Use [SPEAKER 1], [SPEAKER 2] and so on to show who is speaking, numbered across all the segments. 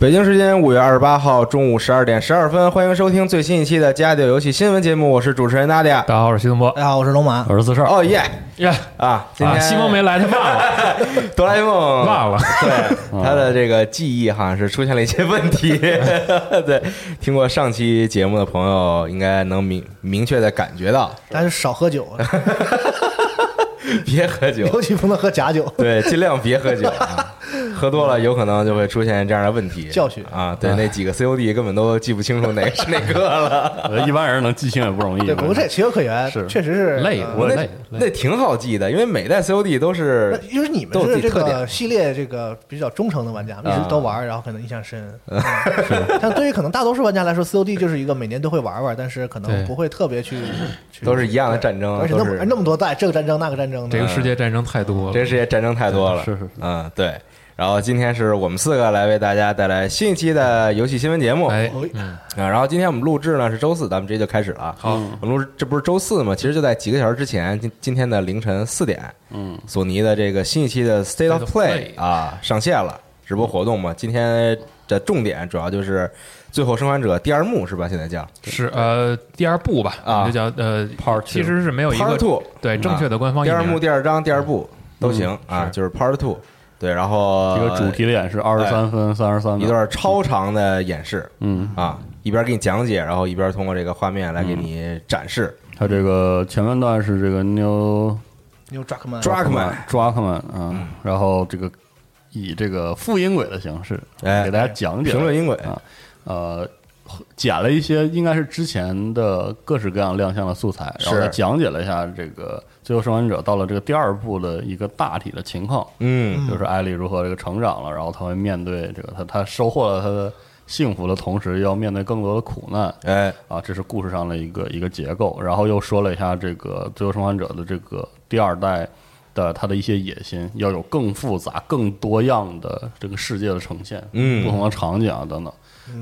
[SPEAKER 1] 北京时间五月二十八号中午十二点十二分，欢迎收听最新一期的《家里有游戏新闻节目》，我是主持人娜迪亚。
[SPEAKER 2] 大家好，我是徐东波。
[SPEAKER 3] 大家好，我是龙马。
[SPEAKER 2] 我是四少。
[SPEAKER 1] 哦耶
[SPEAKER 2] 耶
[SPEAKER 1] 啊！今
[SPEAKER 2] 啊，
[SPEAKER 1] 天
[SPEAKER 2] 西蒙没来，他忘了，
[SPEAKER 1] 哆啦 A 梦
[SPEAKER 2] 忘了。
[SPEAKER 1] 对他的这个记忆好像是出现了一些问题。对，听过上期节目的朋友应该能明明确的感觉到，
[SPEAKER 3] 但是少喝酒，
[SPEAKER 1] 别喝酒，
[SPEAKER 3] 尤其不能喝假酒。
[SPEAKER 1] 对，尽量别喝酒，啊 喝多了有可能就会出现这样的问题。
[SPEAKER 3] 教训
[SPEAKER 1] 啊！对，那几个 COD 根本都记不清楚哪个是哪个了。
[SPEAKER 4] 一般人能记清也不容易。
[SPEAKER 3] 对，不过这情有可原，
[SPEAKER 4] 是
[SPEAKER 3] 确实是
[SPEAKER 2] 累，我累。
[SPEAKER 1] 那挺好记的，因为每代 COD 都是
[SPEAKER 3] 那因为你们
[SPEAKER 1] 都
[SPEAKER 3] 是这个系列这个比较忠诚的玩家，一直都玩，然后可能印象深。嗯像对于可能大多数玩家来说，COD 就是一个每年都会玩玩，但是可能不会特别去，
[SPEAKER 1] 都是一样的战争，
[SPEAKER 3] 而且那么那么多代，这个战争那个战争的，
[SPEAKER 2] 这个世界战争太多了，
[SPEAKER 1] 这个世界战争太多了。
[SPEAKER 4] 是是是
[SPEAKER 1] 嗯，对。然后今天是我们四个来为大家带来新一期的游戏新闻节目。
[SPEAKER 2] 哎，
[SPEAKER 1] 啊，然后今天我们录制呢是周四，咱们直接就开始了。好，我们录制这不是周四吗？其实就在几个小时之前，今今天的凌晨四点，
[SPEAKER 4] 嗯，
[SPEAKER 1] 索尼的这个新一期的 State of Play 啊上线了，直播活动嘛。今天的重点主要就是《最后生还者》第二幕是吧？现在叫。
[SPEAKER 2] 是呃第二部吧，
[SPEAKER 1] 啊。
[SPEAKER 2] 就叫呃
[SPEAKER 4] Part two
[SPEAKER 2] 其实是没有一
[SPEAKER 1] Part
[SPEAKER 2] 个
[SPEAKER 1] Two，
[SPEAKER 2] 对正确的官方
[SPEAKER 1] 第二幕、第二章、第二部都行啊，就是 Part Two。对，然后
[SPEAKER 4] 一个主题的演示二十三分三十三，
[SPEAKER 1] 一段超长的演示
[SPEAKER 4] 嗯，
[SPEAKER 1] 啊，一边给你讲解，然后一边通过这个画面来给你展示。
[SPEAKER 4] 它这个前半段是这个 New
[SPEAKER 3] New Druckmann
[SPEAKER 1] Druckmann
[SPEAKER 4] Druckmann 啊，然后这个以这个副音轨的形式
[SPEAKER 1] 哎
[SPEAKER 4] 给大家讲解。
[SPEAKER 1] 评论音轨。
[SPEAKER 4] 啊，呃。剪了一些应该是之前的各式各样亮相的素材，然后
[SPEAKER 1] 是
[SPEAKER 4] 再讲解了一下这个《最后生还者》到了这个第二部的一个大体的情况。
[SPEAKER 1] 嗯
[SPEAKER 4] 就是艾丽如何这个成长了，然后她会面对这个她她收获了她的幸福的同时，要面对更多的苦难
[SPEAKER 1] 哎，
[SPEAKER 4] 啊，这是故事上的一个一个结构。然后又说了一下这个《最后生还者》的这个第二代的他的一些野心，要有更复杂、更多样的这个世界的呈现，
[SPEAKER 1] 嗯
[SPEAKER 4] 不同的场景啊等等。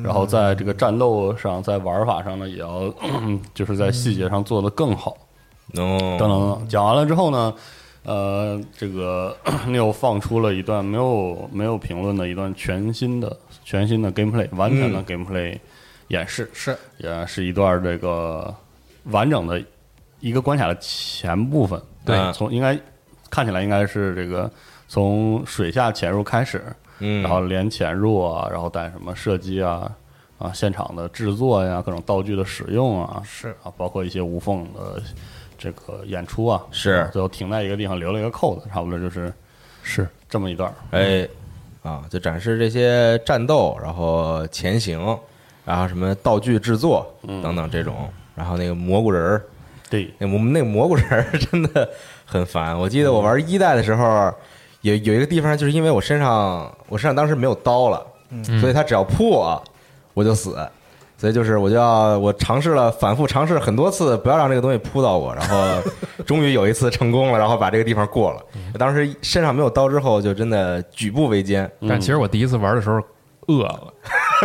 [SPEAKER 4] 然后在这个战斗上，在玩法上呢，也要 就是在细节上做得更好。
[SPEAKER 1] 哦，
[SPEAKER 4] 等等等等。讲完了之后呢，呃，这个 Neil 放出了一段没有没有评论的一段全新的全新的 gameplay，完全的 gameplay 演示，
[SPEAKER 3] 是。
[SPEAKER 4] 也是一段这个完整的一个关卡的前部分，
[SPEAKER 1] 对。
[SPEAKER 4] 呃从应该看起来应该是这个从水下潜入开始，
[SPEAKER 1] 嗯，
[SPEAKER 4] 然后连潜入啊，然后带什么射击啊啊，现场的制作呀，各种道具的使用啊，
[SPEAKER 3] 是。
[SPEAKER 4] 啊，包括一些无缝的这个演出啊，
[SPEAKER 1] 是。
[SPEAKER 4] 最后停在一个地方留了一个扣子，差不多就是
[SPEAKER 2] 是。
[SPEAKER 4] 这么一段儿。
[SPEAKER 1] 哎啊，就展示这些战斗，然后前行，然后什么道具制作
[SPEAKER 4] 嗯。
[SPEAKER 1] 等等这种，然后那个蘑菇人儿，
[SPEAKER 4] 对，
[SPEAKER 1] 那我们那个蘑菇人儿真的很烦。我记得我玩一代的时候，有有一个地方，就是因为我身上我身上当时没有刀了，
[SPEAKER 2] 嗯
[SPEAKER 1] 所以他只要扑我，我就死。所以就是我就要我尝试了反复尝试很多次，不要让这个东西扑到我，然后 终于有一次成功了，然后把这个地方过了。当时身上没有刀之后，就真的举步维艰。
[SPEAKER 2] 但其实我第一次玩的时候饿了，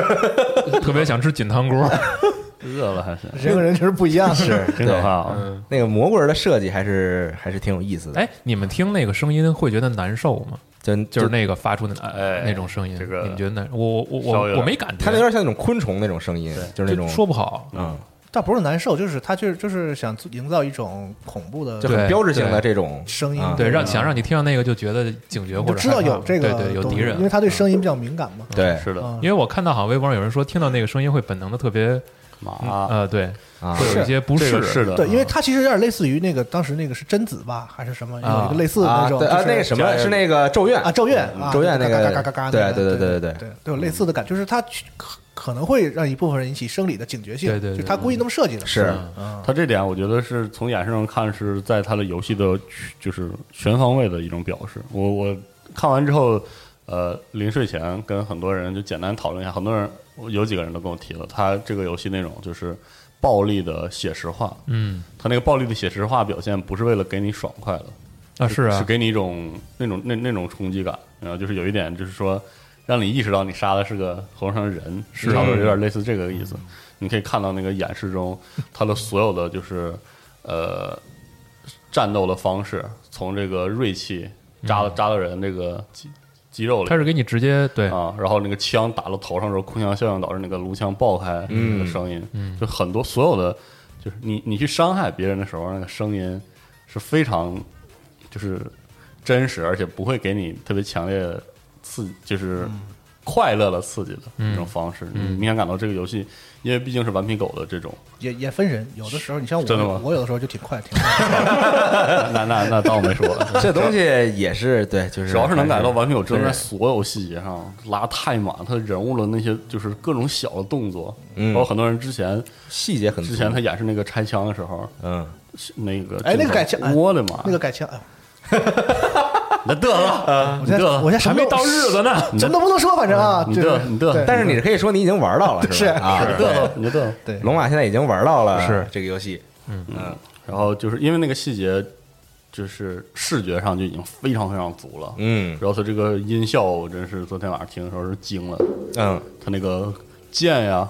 [SPEAKER 2] 特别想吃菌汤锅。
[SPEAKER 4] 饿了还是
[SPEAKER 3] 人和人确实不一样。
[SPEAKER 1] 是
[SPEAKER 4] 真可怕啊！
[SPEAKER 2] 嗯，
[SPEAKER 1] 那个蘑菇人的设计还是还是挺有意思的。
[SPEAKER 2] 哎，你们听那个声音会觉得难受吗？
[SPEAKER 1] 就
[SPEAKER 2] 就是那个发出的
[SPEAKER 4] 哎
[SPEAKER 2] 那种声音，
[SPEAKER 4] 这个
[SPEAKER 2] 你们觉得难？我我我
[SPEAKER 4] 稍微有点
[SPEAKER 2] 我没感觉，
[SPEAKER 1] 它那有点像那种昆虫那种声音，就是那种
[SPEAKER 2] 说不好。
[SPEAKER 1] 嗯，
[SPEAKER 3] 倒不是难受，就是他就是就是想营造一种恐怖的
[SPEAKER 1] 就很
[SPEAKER 2] 对
[SPEAKER 1] 标志性的这种
[SPEAKER 3] 声音
[SPEAKER 1] 啊，
[SPEAKER 2] 对，让
[SPEAKER 3] 啊
[SPEAKER 2] 想让你听到那个就觉得警觉或者
[SPEAKER 3] 知道
[SPEAKER 2] 害怕
[SPEAKER 3] 有这个
[SPEAKER 2] 对对有
[SPEAKER 3] 东西
[SPEAKER 2] 敌人
[SPEAKER 3] 因为。他对声音比较敏感嘛。
[SPEAKER 1] 对
[SPEAKER 4] 是的，
[SPEAKER 3] 啊
[SPEAKER 2] 因为我看到好像微博上有人说，听到那个声音会本能的特别
[SPEAKER 4] 麻
[SPEAKER 2] 呃，对，
[SPEAKER 1] 啊
[SPEAKER 2] 会有一些不适
[SPEAKER 4] 这个。是的，
[SPEAKER 3] 对，因为它其实有点类似于那个当时那个是贞子吧，还是什么，有一个类似的那
[SPEAKER 1] 啊，
[SPEAKER 3] 种，
[SPEAKER 1] 啊，
[SPEAKER 3] 就是
[SPEAKER 1] 那个什么是那个咒怨
[SPEAKER 3] 啊，咒怨啊，
[SPEAKER 1] 咒怨那个
[SPEAKER 3] 嘎嘎嘎嘎嘎，
[SPEAKER 1] 对
[SPEAKER 3] 对
[SPEAKER 1] 对对对对。
[SPEAKER 3] 对，都有类似的感，就是它可可能会让一部分人引起生理的警觉性，
[SPEAKER 2] 对对对
[SPEAKER 3] 就他故意那么设计的，
[SPEAKER 1] 是。
[SPEAKER 3] 嗯。
[SPEAKER 4] 他这点，我觉得是从演示上看，是在他的游戏的就是全方位的一种表示。我我看完之后，呃，临睡前跟很多人就简单讨论一下，很多人有几个人都跟我提了，他这个游戏内容就是暴力的写实化，
[SPEAKER 2] 嗯。
[SPEAKER 4] 他那个暴力的写实化表现不是为了给你爽快的，
[SPEAKER 2] 啊，是啊，
[SPEAKER 4] 是给你一种那种那那种冲击感，然后就是有一点就是说，让你意识到你杀的是个头上的人，
[SPEAKER 2] 是。
[SPEAKER 4] 差不多有点类似这个意思。你可以看到那个演示中，他的所有的就是呃战斗的方式，从这个锐器扎了扎到人这个肌肌肉里
[SPEAKER 2] 它是给你直接对。
[SPEAKER 4] 啊，然后那个枪打到头上时候，空腔效应导致那个颅腔爆开那个声音，
[SPEAKER 2] 嗯。
[SPEAKER 4] 就很多所有的，就是你你去伤害别人的时候，那个声音是非常就是真实，而且不会给你特别强烈的刺，就是快乐的刺激的那种方式。你明显感到这个游戏，因为毕竟是顽皮狗的这种，
[SPEAKER 3] 也也分人，有的时候你像
[SPEAKER 4] 真的吗
[SPEAKER 3] 我，我有的时候就挺快，挺快。
[SPEAKER 4] 那那那当我没说，
[SPEAKER 1] 这东西也是对，就是
[SPEAKER 4] 主要是能感觉到顽皮狗真的在所有细节上拉太满，他人物的那些就是各种小的动作，
[SPEAKER 1] 嗯
[SPEAKER 4] 包括很多人之前
[SPEAKER 1] 细节很足
[SPEAKER 4] 之前他演示那个拆枪的时候，
[SPEAKER 1] 嗯
[SPEAKER 4] 那个
[SPEAKER 3] 哎那个改枪哎
[SPEAKER 4] 我的妈，
[SPEAKER 3] 那个改枪，哎呦，
[SPEAKER 4] 你嘚瑟，
[SPEAKER 3] 我现在
[SPEAKER 4] 嘚瑟，
[SPEAKER 3] 我现在什么都
[SPEAKER 2] 还没到日子呢。
[SPEAKER 3] 什么都不能说，反正啊，
[SPEAKER 4] 你
[SPEAKER 3] 就是
[SPEAKER 4] 嘚你嘚
[SPEAKER 3] 对
[SPEAKER 1] 但是你可以说你已经玩到了，
[SPEAKER 3] 是
[SPEAKER 1] 吧？啊，
[SPEAKER 4] 你嘚瑟，你嘚瑟。
[SPEAKER 3] 对
[SPEAKER 1] 龙马现在已经玩到了
[SPEAKER 2] 是
[SPEAKER 1] 这个游戏，
[SPEAKER 4] 嗯，然后就是因为那个细节，就是视觉上就已经非常非常足了。
[SPEAKER 1] 嗯
[SPEAKER 4] 然后它这个音效，我真是昨天晚上听的时候是惊了。
[SPEAKER 1] 嗯
[SPEAKER 4] 它那个剑呀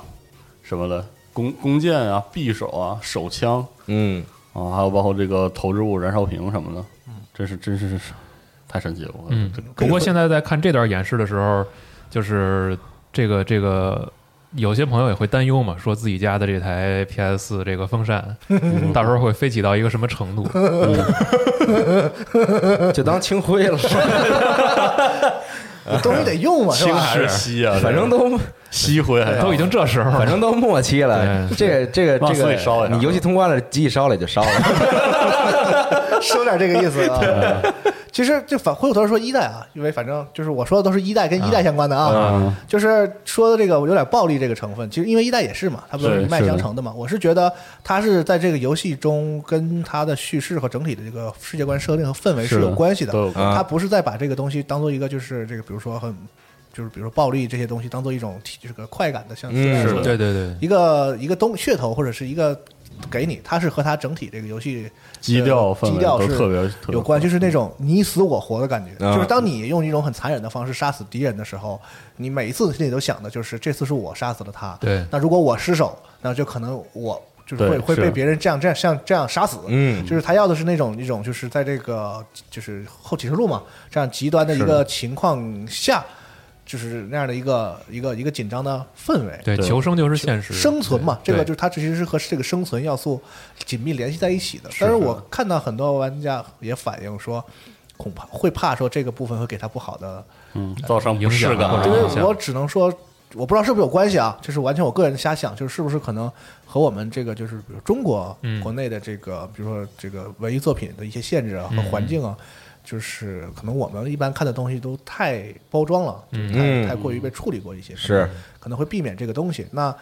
[SPEAKER 4] 什么的，弓弓箭啊、匕首啊、手枪
[SPEAKER 1] 嗯，
[SPEAKER 4] 啊，还有包括这个投掷物、燃烧瓶什么的，真是真是是太神奇了。我
[SPEAKER 2] 嗯，不过现在在看这段演示的时候，就是这个这个。有些朋友也会担忧嘛，说自己家的这台 PS 四这个风扇，到时候会飞起到一个什么程度？
[SPEAKER 1] 就当清灰了，
[SPEAKER 3] 东西得用嘛，是吧？
[SPEAKER 4] 氢还是吸啊？
[SPEAKER 1] 反正都
[SPEAKER 4] 吸灰
[SPEAKER 2] 都已经这时候了，
[SPEAKER 1] 反正都末期了。
[SPEAKER 2] 对
[SPEAKER 1] 这个这个
[SPEAKER 4] 往
[SPEAKER 1] 这个
[SPEAKER 4] 烧
[SPEAKER 1] 你游戏通关了，机器烧了也就烧了。
[SPEAKER 3] 说点这个意思啊。其实就反回过头说一代啊，因为反正就是我说的都是一代跟一代相关的啊，
[SPEAKER 4] 嗯
[SPEAKER 3] 就是说的这个有点暴力这个成分，其实因为一代也是嘛，它不是一脉相承的嘛。我是觉得它是在这个游戏中跟它的叙事和整体的这个世界观设定和氛围是。有关系的它不是在把这个东西当做一个就是这个比如说很就是比如说暴力这些东西当做一种体就是个快感的，像
[SPEAKER 2] 对对对，
[SPEAKER 3] 一个一个东噱头或者是一个给你，它是和它整体这个游戏
[SPEAKER 4] 基调
[SPEAKER 3] 基调是
[SPEAKER 4] 特别特别
[SPEAKER 3] 有关，就是那种你死我活的感觉。
[SPEAKER 1] 啊
[SPEAKER 3] 就是当你用一种很残忍的方式杀死敌人的时候，你每一次心里都想的就是这次是我杀死了他。
[SPEAKER 2] 对
[SPEAKER 3] 那如果我失手，那就可能我就是会会被别人这样这样像这样杀死。
[SPEAKER 1] 嗯
[SPEAKER 3] 就是他要的是那种一种就是在这个就是后启示录嘛这样极端的一个情况下。就是那样的一个一个一个紧张的氛围。
[SPEAKER 2] 对，求生就是现实，
[SPEAKER 3] 生存嘛，这个就是它其实是和这个生存要素紧密联系在一起的。但是我看到很多玩家也反映说，恐怕会怕说这个部分会给他不好的
[SPEAKER 4] 嗯，造成不适感
[SPEAKER 3] 因为我只能说，我不知道是不是有关系啊，就是完全我个人瞎想，就是是不是可能和我们这个就是比如中国
[SPEAKER 2] 嗯。
[SPEAKER 3] 国内的这个，比如说这个文艺作品的一些限制啊和
[SPEAKER 2] 嗯。
[SPEAKER 3] 环境啊。就是可能我们一般看的东西都太包装了，
[SPEAKER 2] 嗯。
[SPEAKER 3] 太
[SPEAKER 1] 嗯。
[SPEAKER 3] 太过于被处理过一些，
[SPEAKER 1] 是。
[SPEAKER 3] 可能会避免这个东西。那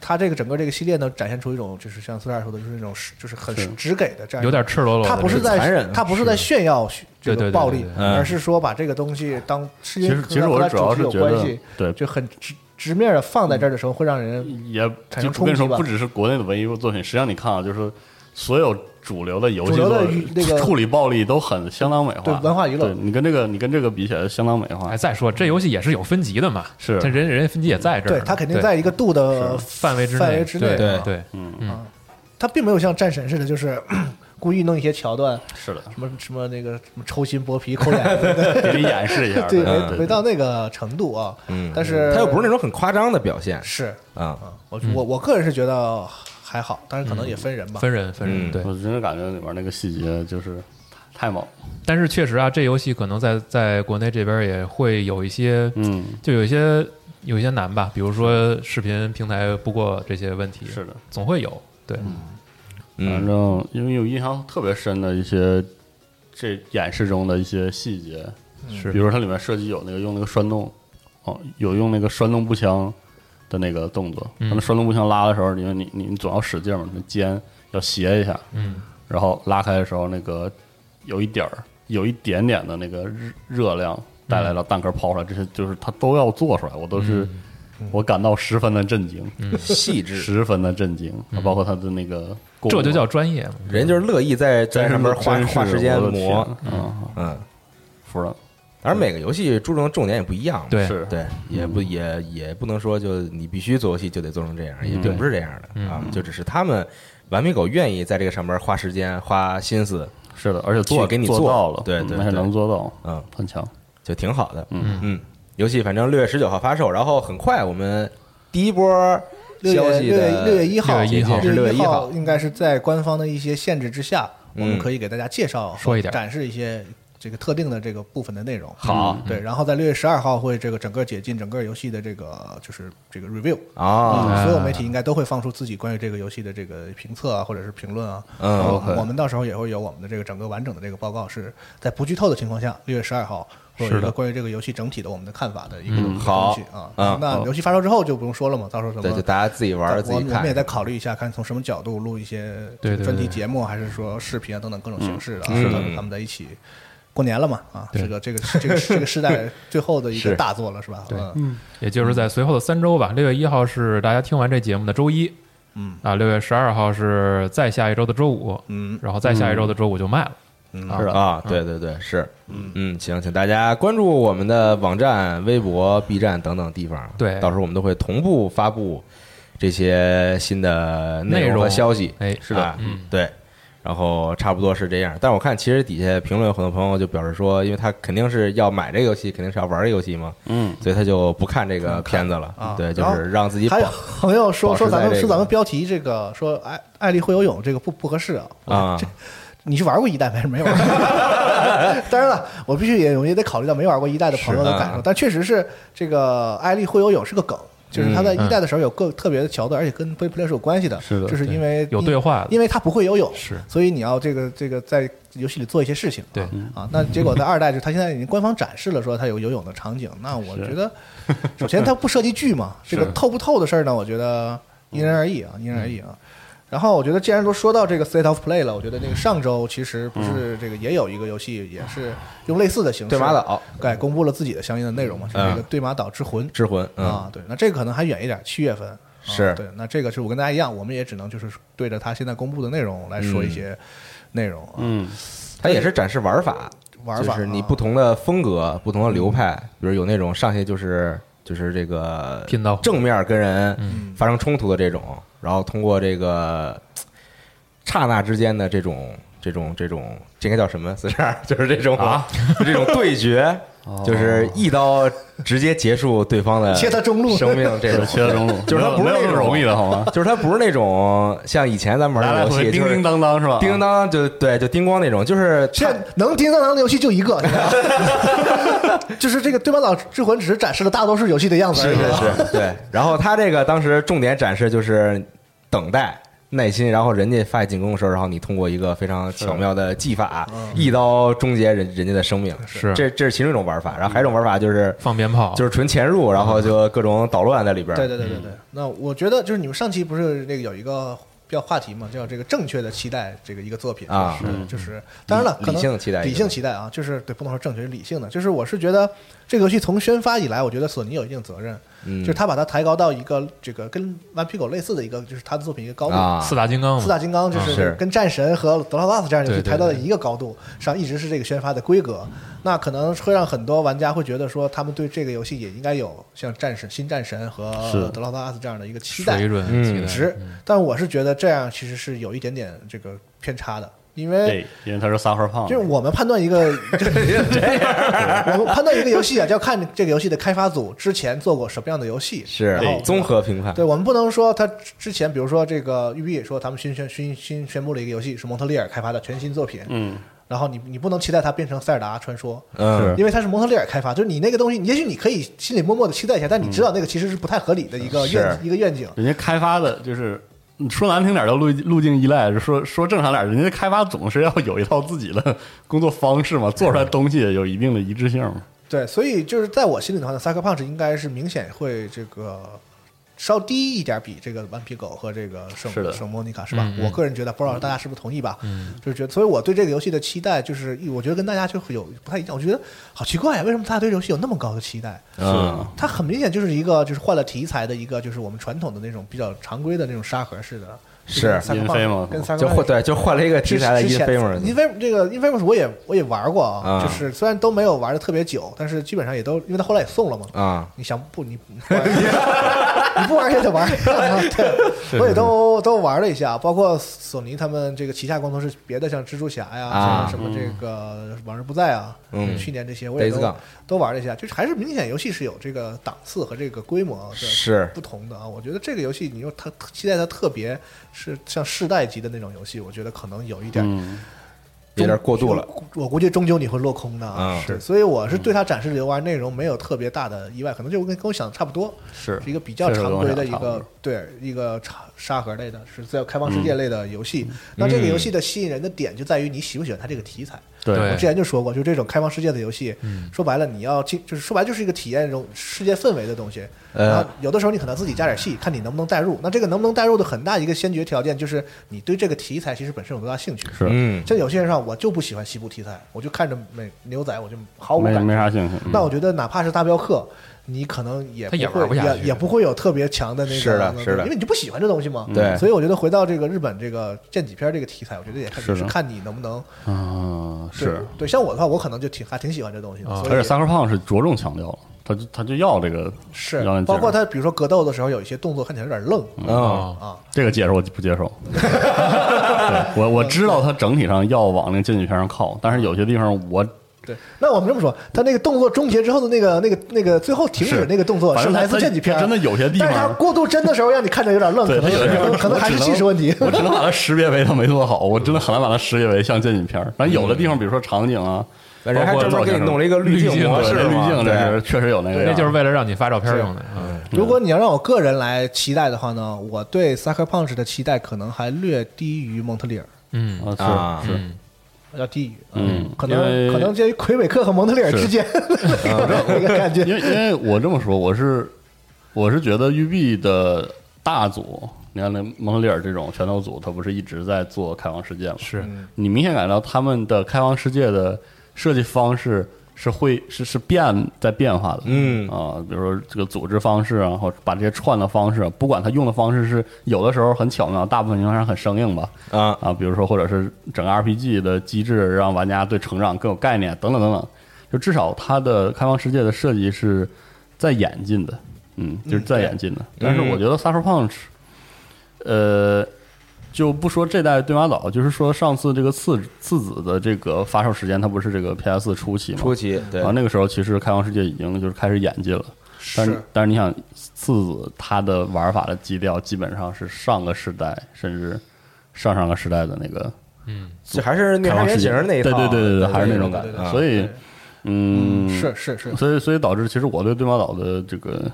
[SPEAKER 3] 它这个整个这个系列呢，展现出一种就是像苏大说的，就是那种就是很直给的这样
[SPEAKER 2] 有点赤裸裸
[SPEAKER 3] 他不是在
[SPEAKER 1] 残忍
[SPEAKER 3] 他不是在炫耀这个暴力而是说把这个东西当
[SPEAKER 4] 其实其实
[SPEAKER 3] 和它
[SPEAKER 4] 我主要
[SPEAKER 3] 主题有
[SPEAKER 4] 是觉得
[SPEAKER 3] 关系，，
[SPEAKER 4] 对，
[SPEAKER 3] 就很直直面的放在这儿的时候，会让人
[SPEAKER 4] 也
[SPEAKER 3] 产生
[SPEAKER 4] 就我跟你说，
[SPEAKER 3] 冲击吧。
[SPEAKER 4] 不只是国内的文艺作品，实际上你看啊，就是所有主流的游戏
[SPEAKER 3] 的那个
[SPEAKER 4] 处理暴力都很相当美化，
[SPEAKER 3] 对文化娱乐。
[SPEAKER 4] 对你跟这个你跟这个比起来，相当美化。
[SPEAKER 2] 哎，。再说这游戏也是有分级的嘛，
[SPEAKER 4] 是。
[SPEAKER 2] 这人人家分级也在这儿，
[SPEAKER 3] 对他肯定在一个度的
[SPEAKER 2] 范围之内，
[SPEAKER 3] 范围之内。
[SPEAKER 2] 对
[SPEAKER 1] 对。
[SPEAKER 2] 对，
[SPEAKER 4] 嗯，
[SPEAKER 2] 嗯，
[SPEAKER 3] 他并没有像战神似的，就是 故意弄一些桥段，
[SPEAKER 4] 是的，
[SPEAKER 3] 什么什么那个什么抽心剥皮、抠眼睛，
[SPEAKER 4] 给你演示一下，
[SPEAKER 3] 对，
[SPEAKER 4] 对
[SPEAKER 3] 没没到那个程度啊。
[SPEAKER 1] 嗯，
[SPEAKER 3] 但是
[SPEAKER 1] 他又不是那种很夸张的表现。
[SPEAKER 3] 是。
[SPEAKER 1] 啊，
[SPEAKER 3] 啊，我我我个人是觉得还好，但是可能也分人吧。
[SPEAKER 2] 分人分人，
[SPEAKER 1] 嗯
[SPEAKER 2] 对。
[SPEAKER 4] 我真的感觉里边那个细节就是太猛，
[SPEAKER 2] 但是确实啊，这游戏可能在在国内这边也会有一些，
[SPEAKER 4] 嗯，
[SPEAKER 2] 就有一些有一些难吧，比如说视频平台不过这些问题，
[SPEAKER 4] 是的，
[SPEAKER 2] 总会有。对，
[SPEAKER 4] 反
[SPEAKER 1] 嗯。
[SPEAKER 4] 正因为有印象特别深的一些这演示中的一些细节，
[SPEAKER 2] 是。
[SPEAKER 4] 比如它里面设计有那个用那个栓动，哦，有用那个栓动步枪的那个动作。
[SPEAKER 2] 嗯。
[SPEAKER 4] 它那栓动步枪拉的时候，因为你你你总要使劲嘛，那肩要斜一下，
[SPEAKER 2] 嗯，
[SPEAKER 4] 然后拉开的时候，那个有一点儿有一点点的那个热热量带来了弹壳抛出来，这些就是他都要做出来，我都是。我感到十分的震惊，
[SPEAKER 1] 细致，
[SPEAKER 4] 十分的震惊，包括他的那个功
[SPEAKER 2] 这就叫专业嘛。
[SPEAKER 1] 人就是乐意在在上面花花时间磨，
[SPEAKER 4] 天嗯，
[SPEAKER 1] 嗯，
[SPEAKER 4] 服了，
[SPEAKER 1] 当然每个游戏注重的重点也不一样嘛，
[SPEAKER 2] 对。
[SPEAKER 4] 是。
[SPEAKER 1] 对，也不也也不能说就你必须做游戏就得做成这样，也并不是这样的
[SPEAKER 2] 嗯。
[SPEAKER 1] 啊，就只是他们顽皮狗愿意在这个上面花时间花心思，
[SPEAKER 4] 是的，而且做
[SPEAKER 1] 给你做
[SPEAKER 4] 做到了，
[SPEAKER 1] 对对
[SPEAKER 4] 还
[SPEAKER 1] 对
[SPEAKER 4] 能做到，
[SPEAKER 1] 嗯，
[SPEAKER 4] 很强，
[SPEAKER 1] 就挺好的，
[SPEAKER 4] 嗯。
[SPEAKER 1] 嗯，游戏反正六月十九号发售，然后很快我们第一波
[SPEAKER 3] 六
[SPEAKER 1] 消息
[SPEAKER 3] 月六月
[SPEAKER 1] 的
[SPEAKER 3] 六月一号
[SPEAKER 2] ，6月1号
[SPEAKER 1] 是六月一号
[SPEAKER 3] 号，应该是在官方的一些限制之下，我们
[SPEAKER 1] 嗯。
[SPEAKER 3] 可以给大家介绍、
[SPEAKER 2] 说一点
[SPEAKER 3] 展示一些这个特定的这个部分的内容。
[SPEAKER 1] 好。
[SPEAKER 3] 对，然后在六月十二号会这个整个解禁整个游戏的这个就是这个 review
[SPEAKER 1] 啊，
[SPEAKER 3] 所有媒体应该都会放出自己关于这个游戏的这个评测啊，或者是评论啊。
[SPEAKER 1] 嗯
[SPEAKER 3] 然后我们到时候也会有我们的这个整个完整的这个报告，是在不剧透的情况下，六月十二号会
[SPEAKER 2] 是的
[SPEAKER 3] 一个关于这个游戏整体的我们的看法的一个东西啊。
[SPEAKER 1] 嗯
[SPEAKER 3] 那游戏发售之后就不用说了嘛，到时候什么
[SPEAKER 1] 对，就大家自己玩儿自己看
[SPEAKER 3] 我们也，在考虑一下，看从什么角度录一些专题节目，还是说视频啊等等各种形式的是的，他们在一起。过年了嘛，啊，这个这个这个这个时代 最后的一个大作了，是吧？
[SPEAKER 2] 对。
[SPEAKER 3] 嗯。
[SPEAKER 2] 也就是在随后的三周吧。六月一号是大家听完这节目的周一，
[SPEAKER 3] 嗯。
[SPEAKER 2] 啊，六月十二号是再下一周的周五，
[SPEAKER 3] 嗯。
[SPEAKER 2] 然后再下一周的周五就卖了。
[SPEAKER 3] 嗯。
[SPEAKER 2] 啊。
[SPEAKER 4] 是的。
[SPEAKER 1] 啊，对对对，是，嗯。嗯，行，请大家关注我们的网站、微博、B 站等等地方，
[SPEAKER 2] 对。
[SPEAKER 1] 到时候我们都会同步发布这些新的内容和消息。
[SPEAKER 2] 哎，
[SPEAKER 1] 是的，
[SPEAKER 2] 嗯，
[SPEAKER 1] 对。然后差不多是这样，但我看其实底下评论有很多朋友就表示说，因为他肯定是要买这个游戏，肯定是要玩这个游戏嘛，
[SPEAKER 4] 嗯，
[SPEAKER 1] 所以他就不看这个片子了。
[SPEAKER 3] 啊。
[SPEAKER 1] 对，就是让自己
[SPEAKER 3] 还有朋友 说说咱们说咱们标题这个说艾艾丽会游泳这个不不合适啊。
[SPEAKER 1] 啊。
[SPEAKER 3] 这你是玩过一代还是没有？当然了，我必须也我也得考虑到没玩过一代的朋友的感受，但确实是这个艾丽会游泳是个梗。就是他在
[SPEAKER 2] 嗯
[SPEAKER 3] 一代的时候有个特别的桥段，而且跟 Play Play 是有关系的，
[SPEAKER 4] 是的
[SPEAKER 3] 就是因为
[SPEAKER 2] 有对话
[SPEAKER 3] 因为他不会游泳，
[SPEAKER 2] 是。
[SPEAKER 3] 所以你要这个这个在游戏里做一些事情，
[SPEAKER 2] 对。
[SPEAKER 3] 啊，那结果在二代就他现在已经官方展示了说他有游泳的场景，那我觉得 首先他不涉及剧嘛，这个透不透的事儿呢，我觉得因人而异啊，因人而异啊。然后我觉得，既然都说到这个 State of Play 了，我觉得那个上周其实不是这个也有一个游戏，也是用类似的形式，
[SPEAKER 1] 对马岛。
[SPEAKER 3] 对公布了自己的相应的内容嘛，是这个
[SPEAKER 1] 嗯
[SPEAKER 3] 对马岛之魂
[SPEAKER 1] 之魂，嗯，
[SPEAKER 3] 啊，对，那这个可能还远一点，七月份。啊
[SPEAKER 1] 是。
[SPEAKER 3] 对，那这个是我跟大家一样，我们也只能就是对着他现在公布的内容来说一些内容啊，
[SPEAKER 4] 嗯，
[SPEAKER 1] 它也是展示玩法，
[SPEAKER 3] 玩法
[SPEAKER 1] 是你不同的风格、不同的流派，比如有那种上去就是就是这个
[SPEAKER 2] 拼刀
[SPEAKER 1] 正面跟人
[SPEAKER 3] 嗯。
[SPEAKER 1] 发生冲突的这种，然后通过这个刹那之间的这种这这种这种，这应该叫什么？四十二，就是这种啊，就 这种对决，就是一刀直接结束对方的
[SPEAKER 3] 切他中路
[SPEAKER 1] 生命，这种
[SPEAKER 4] 切他中路，
[SPEAKER 1] 就是他不是那种
[SPEAKER 4] 容易的好吗？
[SPEAKER 1] 就是他不是那种像以前咱们玩的游戏，
[SPEAKER 4] 叮叮当当是吧？
[SPEAKER 1] 叮叮当当，就对，就叮咣那种，就是
[SPEAKER 3] 现在能叮当当的游戏就一个，就是这个对马岛之魂只是展示了大多数游戏的样子而
[SPEAKER 1] 是。是是，对。然后他这个当时重点展示就是等待。耐心，然后人家发起进攻的时候，然后你通过一个非常巧妙的技法，一刀终结人人家的生命，
[SPEAKER 2] 是
[SPEAKER 1] 这这是其中一种玩法。然后还有一种玩法就是
[SPEAKER 2] 放鞭炮，
[SPEAKER 1] 就是纯潜入，然后就各种捣乱在里边。
[SPEAKER 3] 对对对对对。那我觉得就是你们上期不是那个有一个比较话题嘛，叫这个正确的期待这个一个作品
[SPEAKER 1] 啊。
[SPEAKER 3] 是就是当然了，可能
[SPEAKER 1] 理性期待
[SPEAKER 3] 理性期待啊，就是对，不能说正确，是理性的。就是我是觉得这个游戏从宣发以来，我觉得索尼有一定责任，
[SPEAKER 1] 嗯，
[SPEAKER 3] 就是他把它抬高到一个这个跟顽皮狗类似的一个，就是他的作品一个高度。
[SPEAKER 1] 啊，
[SPEAKER 2] 四大金刚，
[SPEAKER 3] 四大金刚就是
[SPEAKER 1] 是。
[SPEAKER 3] 跟战神和德拉拉斯这样的游戏抬到了一个高度，上一直是这个宣发的规格。那可能会让很多玩家会觉得说，他们对这个游戏也应该有像战神、新战神和
[SPEAKER 4] 是。
[SPEAKER 3] 德拉拉斯这样的一个期待
[SPEAKER 2] 水准
[SPEAKER 1] 嗯。
[SPEAKER 2] 期待
[SPEAKER 3] 值。但我是觉得这样其实是有一点点这个偏差的，因为
[SPEAKER 4] 对，因为他是撒盒胖，
[SPEAKER 3] 就是我们判断一个，我们判断一个游戏啊，就要看这个游戏的开发组之前做过什么样的游戏。
[SPEAKER 1] 是
[SPEAKER 3] 然后
[SPEAKER 1] 综合评判。
[SPEAKER 3] 对我们不能说他之前，比如说这个育碧也说他们新宣新新宣布了一个游戏是蒙特利尔开发的全新作品，
[SPEAKER 4] 嗯，
[SPEAKER 3] 然后你你不能期待它变成塞尔达传说，
[SPEAKER 1] 嗯，
[SPEAKER 3] 因为它是蒙特利尔开发，就是你那个东西，也许你可以心里默默的期待一下，但你知道那个其实是不太合理的一个愿、
[SPEAKER 1] 是
[SPEAKER 3] 一个愿景。
[SPEAKER 4] 人家开发的就是。说难听点叫路路径依赖，说说正常点，人家开发总是要有一套自己的工作方式嘛，做出来东西有一定的一致性嘛。
[SPEAKER 3] 对，所以就是在我心里的话呢，Sucker Punch 应该是明显会这个稍低一点，比这个顽皮狗和这个圣圣莫妮卡是吧？我个人觉得，不知道大家是不是同意吧？
[SPEAKER 2] 嗯，
[SPEAKER 3] 就是觉得，所以我对这个游戏的期待，就是我觉得跟大家就有不太一样。我觉得好奇怪啊，为什么大家对这游戏有那么高的期待？
[SPEAKER 1] 嗯，
[SPEAKER 3] 它很明显就是一个就是换了题材的一个，就是我们传统的那种比较常规的那种沙盒式的，
[SPEAKER 1] 是
[SPEAKER 3] 三
[SPEAKER 4] 阴飞嘛
[SPEAKER 3] 跟三
[SPEAKER 1] 就换对，就换了一个题材的
[SPEAKER 3] 之前 Infamous，Infamous 这个 Infamous 我也我也玩过啊，
[SPEAKER 1] 啊
[SPEAKER 3] 就是虽然都没有玩的特别久，但是基本上也都因为他后来也送了嘛。
[SPEAKER 1] 啊，
[SPEAKER 3] 你想不你 你不玩也得玩，对，我也都都玩了一下，包括索尼他们这个旗下工作室别的像蜘蛛侠呀，什么这个往日不在啊，
[SPEAKER 1] 嗯。
[SPEAKER 3] 去年这些我也都都玩了一下，就是还是明显游戏是有这个档次和这个规模的
[SPEAKER 1] 是。
[SPEAKER 3] 不同的啊。我觉得这个游戏你又它期待它特别是像世代级的那种游戏，我觉得可能有一点
[SPEAKER 4] 嗯，
[SPEAKER 1] 有点过度了。
[SPEAKER 3] 我估计终究你会落空的
[SPEAKER 1] 啊
[SPEAKER 3] 是，所以我是对他展示的游玩内容没有特别大的意外，可能就跟跟我想的差不多，
[SPEAKER 4] 是
[SPEAKER 3] 是一个比较常规的一个对一个沙沙盒类的，是在开放世界类的游戏。那这个游戏的吸引人的点就在于你喜不喜欢它这个题材。
[SPEAKER 2] 对
[SPEAKER 3] 我之前就说过，就这种开放世界的游戏，说白了你要进，就是说白了就是一个体验这种世界氛围的东西。
[SPEAKER 1] 呃
[SPEAKER 3] 然后有的时候你可能自己加点戏，看你能不能代入。那这个能不能代入的很大一个先决条件就是你对这个题材其实本身有多大兴趣。
[SPEAKER 4] 是
[SPEAKER 1] 嗯，
[SPEAKER 3] 像有些人上，我就不喜欢西部题材，我就看着美牛仔，我就毫无感觉。
[SPEAKER 4] 没啥兴趣。嗯
[SPEAKER 3] 那我觉得哪怕是大镖客，你可能也
[SPEAKER 2] 他也
[SPEAKER 3] 会
[SPEAKER 2] 玩不下去
[SPEAKER 3] 也也不会有特别强的那个，
[SPEAKER 1] 是的是的
[SPEAKER 3] 因为你就不喜欢这东西嘛。
[SPEAKER 1] 对
[SPEAKER 3] 所以我觉得回到这个日本这个剑戟片这个题材，我觉得也看
[SPEAKER 4] 是
[SPEAKER 3] 看你能不能
[SPEAKER 4] 啊，
[SPEAKER 3] 对
[SPEAKER 4] 是，
[SPEAKER 3] 对。像我的话，我可能就挺还挺喜欢这东西的，
[SPEAKER 2] 啊
[SPEAKER 4] 而且三克胖是着重强调了，他就他就要这个
[SPEAKER 3] 是包括他比如说格斗的时候，有一些动作看起来有点愣
[SPEAKER 1] 啊，
[SPEAKER 3] 啊。
[SPEAKER 4] 这个解释我不接受。对我我知道他整体上要往那个剑戟片上靠，但是有些地方我
[SPEAKER 3] 对，那我们这么说，他那个动作终结之后的那个、那个、那个最后停止那个动作是来自这几片，
[SPEAKER 4] 真的有些地方。
[SPEAKER 3] 但是他过度帧的时候让你看着有点愣，可
[SPEAKER 4] 对
[SPEAKER 3] 能
[SPEAKER 4] 他有的地方
[SPEAKER 3] 可能还是技术问题。
[SPEAKER 4] 我只能把它识别为他没做好，我真的很难把它识别为像这几片儿。反正有的地方，比如说场景啊，
[SPEAKER 1] 那人还专门给你弄了一个滤镜
[SPEAKER 2] 滤镜
[SPEAKER 1] 模式
[SPEAKER 4] 滤镜，这是确实有那个，
[SPEAKER 2] 那就是为了让你发照片用的。嗯，
[SPEAKER 3] 如果你要让我个人来期待的话呢，我对 Sucker Punch 的期待可能还略低于蒙特利尔，
[SPEAKER 2] 嗯。
[SPEAKER 4] 啊
[SPEAKER 1] 啊。
[SPEAKER 4] 是。是
[SPEAKER 2] 嗯，
[SPEAKER 3] 要低于，
[SPEAKER 4] 嗯。
[SPEAKER 3] 可能可能介于魁北克和蒙特利尔之间。那个感觉。
[SPEAKER 4] 因为因为我这么说，我是我是觉得育碧的大组，你看那蒙特利尔这种拳头组，他不是一直在做开放世界吗？
[SPEAKER 2] 是。
[SPEAKER 4] 你明显感到他们的开放世界的设计方式是会是是变在变化的，
[SPEAKER 1] 嗯。
[SPEAKER 4] 啊，比如说这个组织方式啊，或者把这些串的方式，不管他用的方式是有的时候很巧妙，大部分情况下很生硬吧，
[SPEAKER 1] 啊，
[SPEAKER 4] 啊，比如说或者是整个 RPG 的机制让玩家对成长更有概念，等等等等，就至少它的开放世界的设计是在演进的，嗯，就是在演进的。但是我觉得 Cyberpunk，呃，就不说这代对马岛，就是说上次这个次次子的这个发售时间，它不是这个 PS 初期吗？
[SPEAKER 1] 初期对。
[SPEAKER 4] 然后那个时候其实开放世界已经就是开始演进了，但是但是你想次子它的玩法的基调基本上是上个时代甚至上上个时代的那个
[SPEAKER 2] 嗯，
[SPEAKER 1] 这还是灭
[SPEAKER 4] 开放世界
[SPEAKER 1] 杀原型那一套，
[SPEAKER 4] 对对对对对还是那
[SPEAKER 1] 种
[SPEAKER 4] 种
[SPEAKER 1] 感觉。啊
[SPEAKER 4] 所以嗯
[SPEAKER 3] 是是是，
[SPEAKER 4] 所以所以导致其实我对对马岛的这个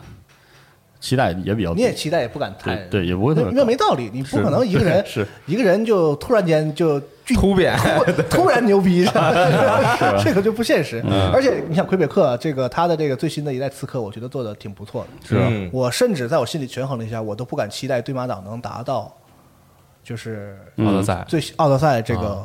[SPEAKER 4] 期待也比较低
[SPEAKER 3] 你也期待也不敢太
[SPEAKER 4] 对对也不会特别
[SPEAKER 3] 那那没道理，你不可能一个人
[SPEAKER 4] 是。
[SPEAKER 3] 一个人就突然间就
[SPEAKER 1] 突变，
[SPEAKER 3] 突 突然牛逼，这个就不现实。
[SPEAKER 4] 嗯。
[SPEAKER 3] 而且你想魁北克这个他的这个最新的一代刺客，我觉得做的挺不错的。
[SPEAKER 4] 是
[SPEAKER 3] 我甚至在我心里权衡了一下，我都不敢期待对马党能达到，就是
[SPEAKER 4] 嗯。
[SPEAKER 2] 奥德赛，
[SPEAKER 3] 最奥德赛这个。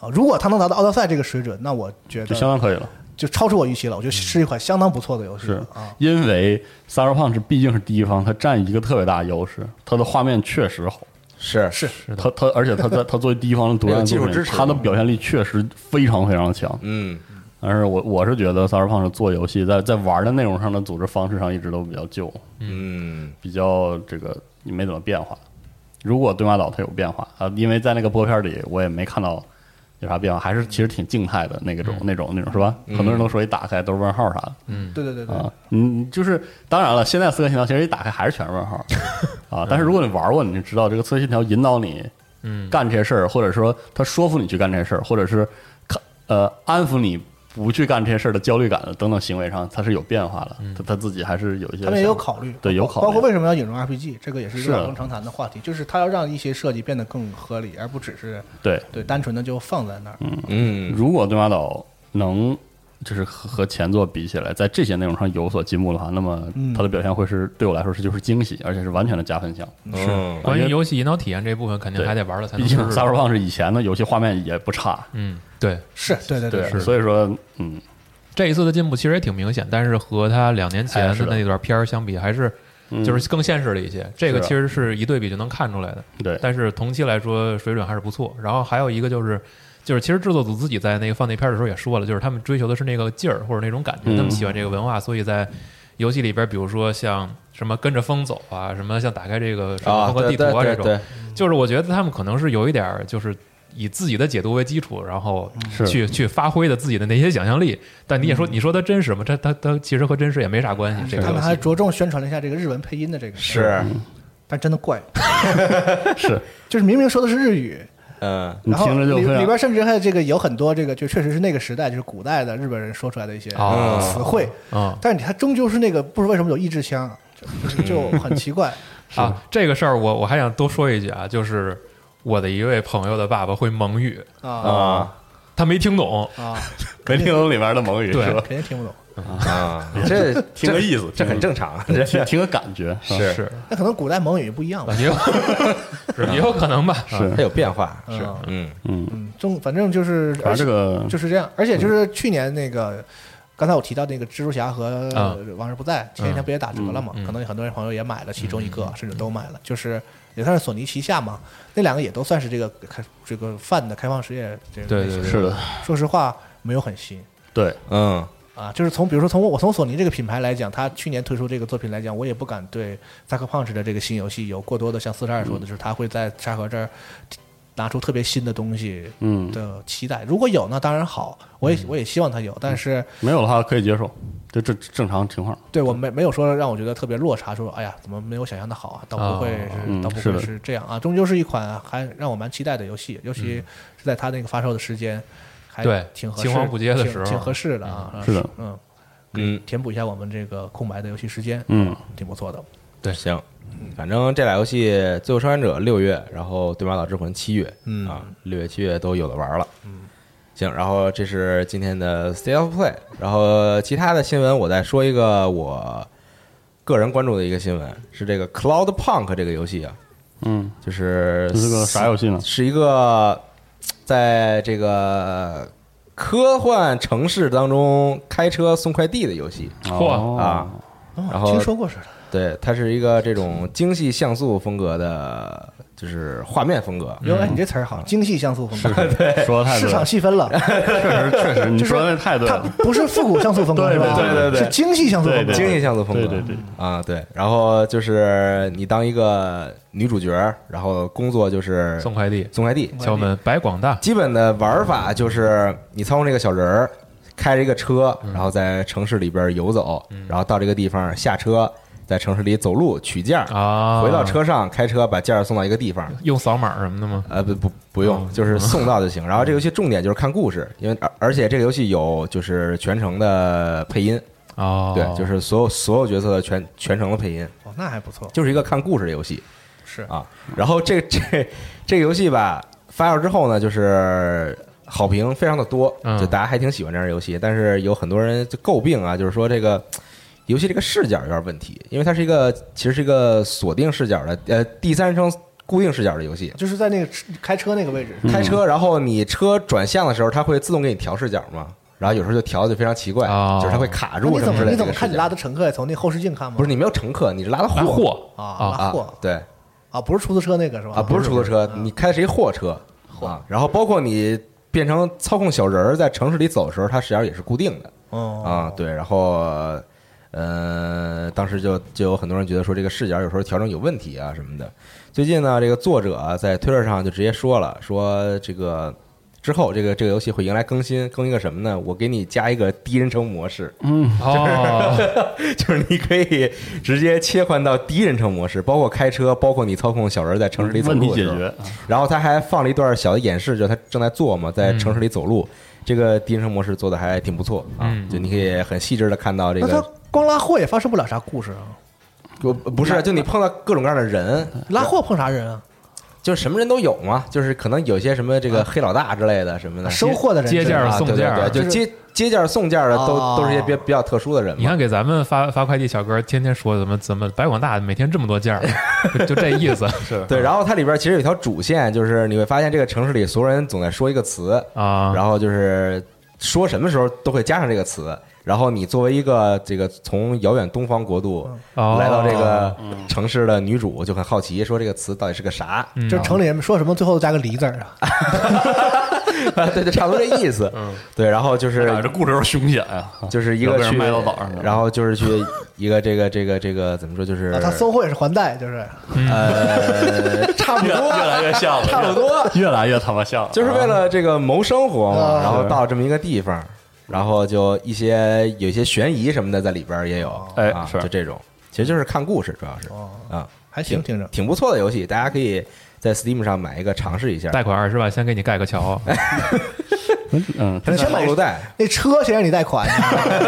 [SPEAKER 3] 啊，如果他能达到奥德赛这个水准，那我觉得
[SPEAKER 4] 就相当可以了。
[SPEAKER 3] 就超出我预期了。我觉得是一款相当不错的游戏
[SPEAKER 4] 是
[SPEAKER 3] 啊。
[SPEAKER 4] 因为 Cyberpunk 毕竟是第一方，它占一个特别大的优势，它的画面确实好。
[SPEAKER 1] 是
[SPEAKER 3] 是
[SPEAKER 4] 它它而且它在它作为第一方的独占
[SPEAKER 1] 技术支持
[SPEAKER 4] 它的表现力确实非常非常强。
[SPEAKER 1] 嗯
[SPEAKER 4] 但是我我是觉得 Cyberpunk 做游戏在在玩的内容上的组织方式上一直都比较旧，
[SPEAKER 1] 嗯
[SPEAKER 4] 比较这个没怎么变化。如果对马岛它有变化啊，因为在那个播片里我也没看到有啥变化，还是其实挺静态的那个种、那种那种是吧？很多人都说一打开都是问号啥的。
[SPEAKER 3] 对对对对，
[SPEAKER 4] 啊，嗯，就是当然了，现在《刺客信条》其实一打开还是全是问号 啊。但是如果你玩过，你就知道这个《刺客信条》引导你
[SPEAKER 2] 嗯
[SPEAKER 4] 干这些事儿，或者说他说服你去干这些事儿，或者是看呃安抚你不去干这些事儿的焦虑感的等等行为上，它是有变化的。他他自己还是有一些
[SPEAKER 3] 他们也有考虑，
[SPEAKER 4] 对有考虑。
[SPEAKER 3] 包括为什么要引入 RPG，这个也是一个老生常谈的话题，就是他要让一些设计变得更合理，而不只是
[SPEAKER 4] 对。
[SPEAKER 3] 对单纯的就放在那儿。
[SPEAKER 1] 嗯。嗯。
[SPEAKER 4] 如果对马岛能就是和和前作比起来，在这些内容上有所进步的话，那么
[SPEAKER 3] 嗯。
[SPEAKER 4] 它的表现会是对我来说是就是惊喜，而且是完全的加分项。
[SPEAKER 1] 是
[SPEAKER 2] 关于游戏引导体验这部分，肯定还得玩了才
[SPEAKER 4] 毕竟
[SPEAKER 2] 能试试。
[SPEAKER 4] Cyberpunk 是以前的游戏画面也不差，
[SPEAKER 2] 嗯，对，
[SPEAKER 3] 是对对
[SPEAKER 4] 对，
[SPEAKER 3] 是
[SPEAKER 4] 所以说嗯。
[SPEAKER 2] 这一次的进步其实也挺明显，但是和他两年前
[SPEAKER 4] 的
[SPEAKER 2] 的那段片儿相比，还是
[SPEAKER 4] 嗯
[SPEAKER 2] 就是更现实了一些。这个其实是一对比就能看出来的。
[SPEAKER 4] 对，
[SPEAKER 2] 但是同期来说水准还是不错。然后还有一个就是，就是其实制作组自己在那个放那片儿的时候也说了，就是他们追求的是那个劲儿或者那种感觉，
[SPEAKER 4] 嗯
[SPEAKER 2] 他们喜欢这个文化，所以在游戏里边，比如说像什么跟着风走啊，什么像打开这个什么
[SPEAKER 1] 啊，
[SPEAKER 2] 风格地图啊这种，就是我觉得他们可能是有一点儿就是。以自己的解读为基础，然后去去发挥的自己的那些想象力，但你也说你说它真实吗？它它它其实和真实也没啥关系。这个
[SPEAKER 3] 他们还着重宣传了一下这个日文配音的这个
[SPEAKER 1] 是。
[SPEAKER 3] 但真的怪，
[SPEAKER 4] 是。
[SPEAKER 3] 就是明明说的是日语，
[SPEAKER 1] 嗯。
[SPEAKER 4] 你
[SPEAKER 3] 然后里
[SPEAKER 4] 听着就
[SPEAKER 3] 里边甚至还这个有很多这个就确实是那个时代就是古代的日本人说出来的一些
[SPEAKER 2] 哦
[SPEAKER 3] 词汇，
[SPEAKER 2] 啊
[SPEAKER 3] 但是你它终究是那个不知道为什么有意志腔，就就很奇怪。
[SPEAKER 2] 啊，这个事儿我我还想多说一句啊，就是我的一位朋友的爸爸会蒙语，
[SPEAKER 3] 啊。
[SPEAKER 1] 啊
[SPEAKER 2] 他没听懂，
[SPEAKER 3] 啊，
[SPEAKER 4] 没听懂里面的蒙语
[SPEAKER 2] 对？
[SPEAKER 3] 肯定听不懂。
[SPEAKER 1] 啊，这
[SPEAKER 4] 听个意思，
[SPEAKER 1] 这很正常，这
[SPEAKER 4] 听听个感觉。
[SPEAKER 1] 是。
[SPEAKER 2] 是。
[SPEAKER 3] 那可能古代蒙语不一样。吧？
[SPEAKER 2] 也有也有可能吧，
[SPEAKER 4] 是。
[SPEAKER 1] 它有变化，
[SPEAKER 3] 是。
[SPEAKER 1] 嗯。
[SPEAKER 4] 嗯，
[SPEAKER 3] 嗯，中反正就是，
[SPEAKER 4] 反正这个
[SPEAKER 3] 就是这样。而且就是去年那个，刚才我提到那个蜘蛛侠和
[SPEAKER 2] 啊。
[SPEAKER 3] 往日不在，前几天不也打折了嘛？可能有很多人朋友也买了其中一个，甚至都买了，就是也算是索尼旗下嘛。那两个也都算是这个开这个泛的开放实业这个
[SPEAKER 2] 对
[SPEAKER 4] 是的，
[SPEAKER 3] 说实话没有很新
[SPEAKER 4] 对，
[SPEAKER 1] 嗯
[SPEAKER 3] 啊。就是从比如说从我从索尼这个品牌来讲，它去年推出这个作品来讲，我也不敢对萨克胖 c 的这个新游戏有过多的像四十二说的，就是他会在沙盒这儿拿出特别新的东西
[SPEAKER 4] 嗯，
[SPEAKER 3] 的期待。如果有，那当然好，我也我也希望它有，但是
[SPEAKER 4] 没有的话可以接受，这这正常情况。
[SPEAKER 3] 对我没没有说让我觉得特别落差，说哎呀怎么没有想象的好啊，倒不会倒不会
[SPEAKER 4] 是
[SPEAKER 3] 这样啊，终究是一款还让我蛮期待的游戏，尤其是在它那个发售的时间，还
[SPEAKER 2] 对
[SPEAKER 3] 挺合适，
[SPEAKER 2] 青黄不接的时候。
[SPEAKER 3] 挺挺合适的啊，
[SPEAKER 4] 是的，
[SPEAKER 3] 嗯，
[SPEAKER 1] 嗯。
[SPEAKER 3] 填补一下我们这个空白的游戏时间，
[SPEAKER 4] 嗯，
[SPEAKER 3] 挺不错的。
[SPEAKER 1] 对，行，反正这俩游戏《最后生还者》六月，然后《对马岛之魂》七月，
[SPEAKER 3] 嗯。
[SPEAKER 1] 啊，六月、七月都有的玩了。嗯，行，然后这是今天的 State of Play，然后其他的新闻我再说一个我个人关注的一个新闻，是这个 Cloud Punk 这个游戏啊，
[SPEAKER 4] 嗯，
[SPEAKER 1] 就是
[SPEAKER 4] 这是个啥游戏呢？
[SPEAKER 1] 是一个在这个科幻城市当中开车送快递的游戏。
[SPEAKER 2] 嚯
[SPEAKER 4] 哦。
[SPEAKER 1] 啊，然后
[SPEAKER 3] 听说过似的，
[SPEAKER 1] 对，它是一个这种精细像素风格的，就是画面风格。
[SPEAKER 3] 哟，哎，你这词儿好，精细像素风格，
[SPEAKER 4] 对，说的太
[SPEAKER 3] 市场，细分了，
[SPEAKER 4] 确实确实，你说的太对
[SPEAKER 3] 它
[SPEAKER 4] 了，
[SPEAKER 3] 不是复古像素风格
[SPEAKER 4] 对
[SPEAKER 3] 是吧？
[SPEAKER 1] 对对对。
[SPEAKER 3] 是精细像素风格。
[SPEAKER 4] 对
[SPEAKER 1] 精细像素风格，
[SPEAKER 4] 对对对。
[SPEAKER 1] 啊，对。然后就是你当一个女主角，然后工作就是
[SPEAKER 2] 送快递、
[SPEAKER 1] 送快递。
[SPEAKER 2] 敲门、摆广大，
[SPEAKER 1] 基本的玩法就是你操控这个小人儿，开着一个车，然后在城市里边游走，然后到这个地方下车，在城市里走路取件儿，
[SPEAKER 2] 啊，
[SPEAKER 1] 回到车上开车把件儿送到一个地方。
[SPEAKER 2] 用扫码什么的吗？
[SPEAKER 1] 呃，不不不用，就是送到就行。然后这个游戏重点就是看故事，因为而而且这个游戏有就是全程的配音，
[SPEAKER 2] 哦，
[SPEAKER 1] 对，就是所有所有角色的全全程的配音，
[SPEAKER 3] 哦，那还不错，
[SPEAKER 1] 就是一个看故事的游戏
[SPEAKER 3] 是
[SPEAKER 1] 啊。然后这这这个游戏吧，发售之后呢，就是好评非常的多，
[SPEAKER 2] 嗯
[SPEAKER 1] 就大家还挺喜欢这样的游戏。但是有很多人就诟病啊，就是说这个游戏这个视角有点问题，因为它是一个其实是一个锁定视角的呃第三人称固定视角的游戏。
[SPEAKER 3] 就是在那个开车那个位置，
[SPEAKER 1] 开车，然后你车转向的时候，它会自动给你调视角嘛，然后有时候就调的就非常奇怪，
[SPEAKER 2] 哦。
[SPEAKER 1] 就是它会卡住什么之类的。
[SPEAKER 3] 怎么你怎么看你拉的乘客呀从那后视镜看吗？
[SPEAKER 1] 不是你没有乘客，你是拉的
[SPEAKER 2] 拉货。
[SPEAKER 3] 啊，
[SPEAKER 2] 啊
[SPEAKER 3] 货，
[SPEAKER 1] 对。
[SPEAKER 3] 啊，不是出租车那个是吧？
[SPEAKER 1] 啊，不是出租车，你开的是一货车。啊，然后包括你变成操控小人儿在城市里走的时候，它实际上也是固定的。
[SPEAKER 3] 哦。
[SPEAKER 1] 啊，对，然后呃，当时就就有很多人觉得说这个视角有时候调整有问题啊什么的。最近呢，这个作者啊在推特上就直接说了，说这个之后这个这个游戏会迎来更新，更一个什么呢？我给你加一个第一人称模式，
[SPEAKER 2] 哦，
[SPEAKER 1] 就是你可以直接切换到第一人称模式，包括开车，包括你操控小人在城市里走
[SPEAKER 4] 问题
[SPEAKER 1] 路的时候。
[SPEAKER 4] 解决，
[SPEAKER 1] 然后他还放了一段小的演示，就他正在做嘛，在城市里走路，这个第一人称模式做的还挺不错啊，
[SPEAKER 2] 嗯
[SPEAKER 1] 就你可以很细致的看到这
[SPEAKER 3] 那他
[SPEAKER 1] 个，
[SPEAKER 3] 光拉货也发生不了啥故事啊？
[SPEAKER 1] 不不是，就你碰到各种各样的人，
[SPEAKER 3] 拉货碰啥人啊？
[SPEAKER 1] 就是什么人都有嘛，就是可能有些什么这个黑老大之类的什么的，
[SPEAKER 3] 收货的人
[SPEAKER 2] 接件送件
[SPEAKER 1] 就接接件儿送件儿的都
[SPEAKER 3] 哦
[SPEAKER 1] 都是一些比较比较特殊的人嘛。
[SPEAKER 2] 你看给咱们发发快递小哥，天天说怎么怎么白广大每天这么多件儿，就就这意思
[SPEAKER 4] 是
[SPEAKER 1] 对，然后它里边其实有一条主线，就是你会发现这个城市里所有人总在说一个词，
[SPEAKER 2] 啊。
[SPEAKER 1] 然后就是说什么时候都会加上这个词。然后你作为一个这个从遥远东方国度
[SPEAKER 2] 哦
[SPEAKER 1] 来到这个城市的女主，就很好奇，说这个词到底是个啥？
[SPEAKER 2] 嗯。
[SPEAKER 3] 就是城里人说什么最后都加个离字儿啊？
[SPEAKER 1] 对，就差不多这意思。对，然后就是
[SPEAKER 4] 哪这故事有点凶险啊，
[SPEAKER 1] 就是一个去然后就是去一个这个这个这个怎么说，就是
[SPEAKER 3] 啊，他搜货也是还贷，就是。
[SPEAKER 1] 呃 差不多，
[SPEAKER 4] 越来越像了，
[SPEAKER 1] 差不多，
[SPEAKER 4] 越来越他妈像了，
[SPEAKER 1] 就是为了这个谋生活嘛，
[SPEAKER 3] 啊。
[SPEAKER 1] 然后到这么一个地方，然后就一些有一些悬疑什么的在里边也有，啊，
[SPEAKER 4] 哎是。
[SPEAKER 1] 就这种，其实就是看故事，主要是
[SPEAKER 3] 哦，
[SPEAKER 1] 啊，
[SPEAKER 3] 还行，听着
[SPEAKER 1] 挺不错的游戏，大家可以在 Steam 上买一个尝试一下，
[SPEAKER 2] 贷款二十万，先给你盖个桥。
[SPEAKER 4] 嗯，
[SPEAKER 3] 先买
[SPEAKER 1] 套路贷，
[SPEAKER 3] 那车谁让你贷款，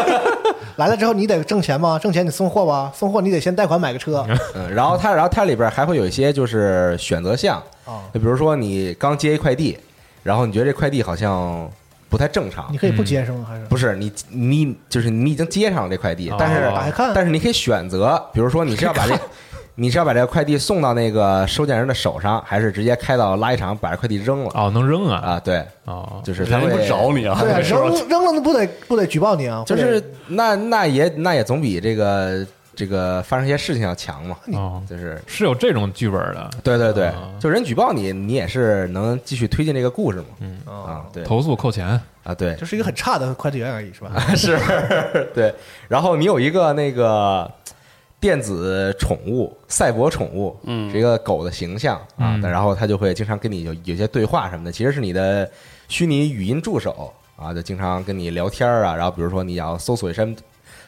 [SPEAKER 3] 来了之后你得挣钱吗？挣钱你送货吧，送货你得先贷款买个车。
[SPEAKER 1] 嗯，然后它然后它里边还会有一些就是选择项，
[SPEAKER 3] 啊，
[SPEAKER 1] 就比如说你刚接一快递，然后你觉得这快递好像不太正常
[SPEAKER 3] 你，可以不接是吗？还是
[SPEAKER 1] 不是你你就是你已经接上了这快递
[SPEAKER 2] 哦，
[SPEAKER 1] 但是
[SPEAKER 3] 打开看？
[SPEAKER 1] 但是你可以选择，比如说你是要把这，你是要把这个快递送到那个收件人的手上，还是直接开到垃圾场把这快递扔了
[SPEAKER 2] 哦，能扔啊！
[SPEAKER 1] 啊？对，
[SPEAKER 2] 哦，
[SPEAKER 1] 就是他
[SPEAKER 4] 不找你啊，
[SPEAKER 3] 对啊，扔扔了那不得不得举报你啊？
[SPEAKER 1] 就是那那也那也总比这个这个发生一些事情要强嘛，
[SPEAKER 2] 哦，
[SPEAKER 1] 就是。
[SPEAKER 2] 是有这种剧本的，
[SPEAKER 1] 对对对。
[SPEAKER 2] 啊，
[SPEAKER 1] 就人举报你，你也是能继续推进这个故事嘛，
[SPEAKER 2] 嗯。
[SPEAKER 1] 啊，对。
[SPEAKER 2] 投诉扣钱。
[SPEAKER 1] 啊对，
[SPEAKER 3] 就是一个很差的快递员而已，是吧？
[SPEAKER 1] 是，对。然后你有一个那个电子宠物，赛博宠物，
[SPEAKER 4] 嗯。
[SPEAKER 1] 是一个狗的形象啊。
[SPEAKER 2] 嗯。
[SPEAKER 1] 然后它就会经常跟你有有些对话什么的，其实是你的虚拟语音助手啊，就经常跟你聊天啊。然后比如说你要搜索一些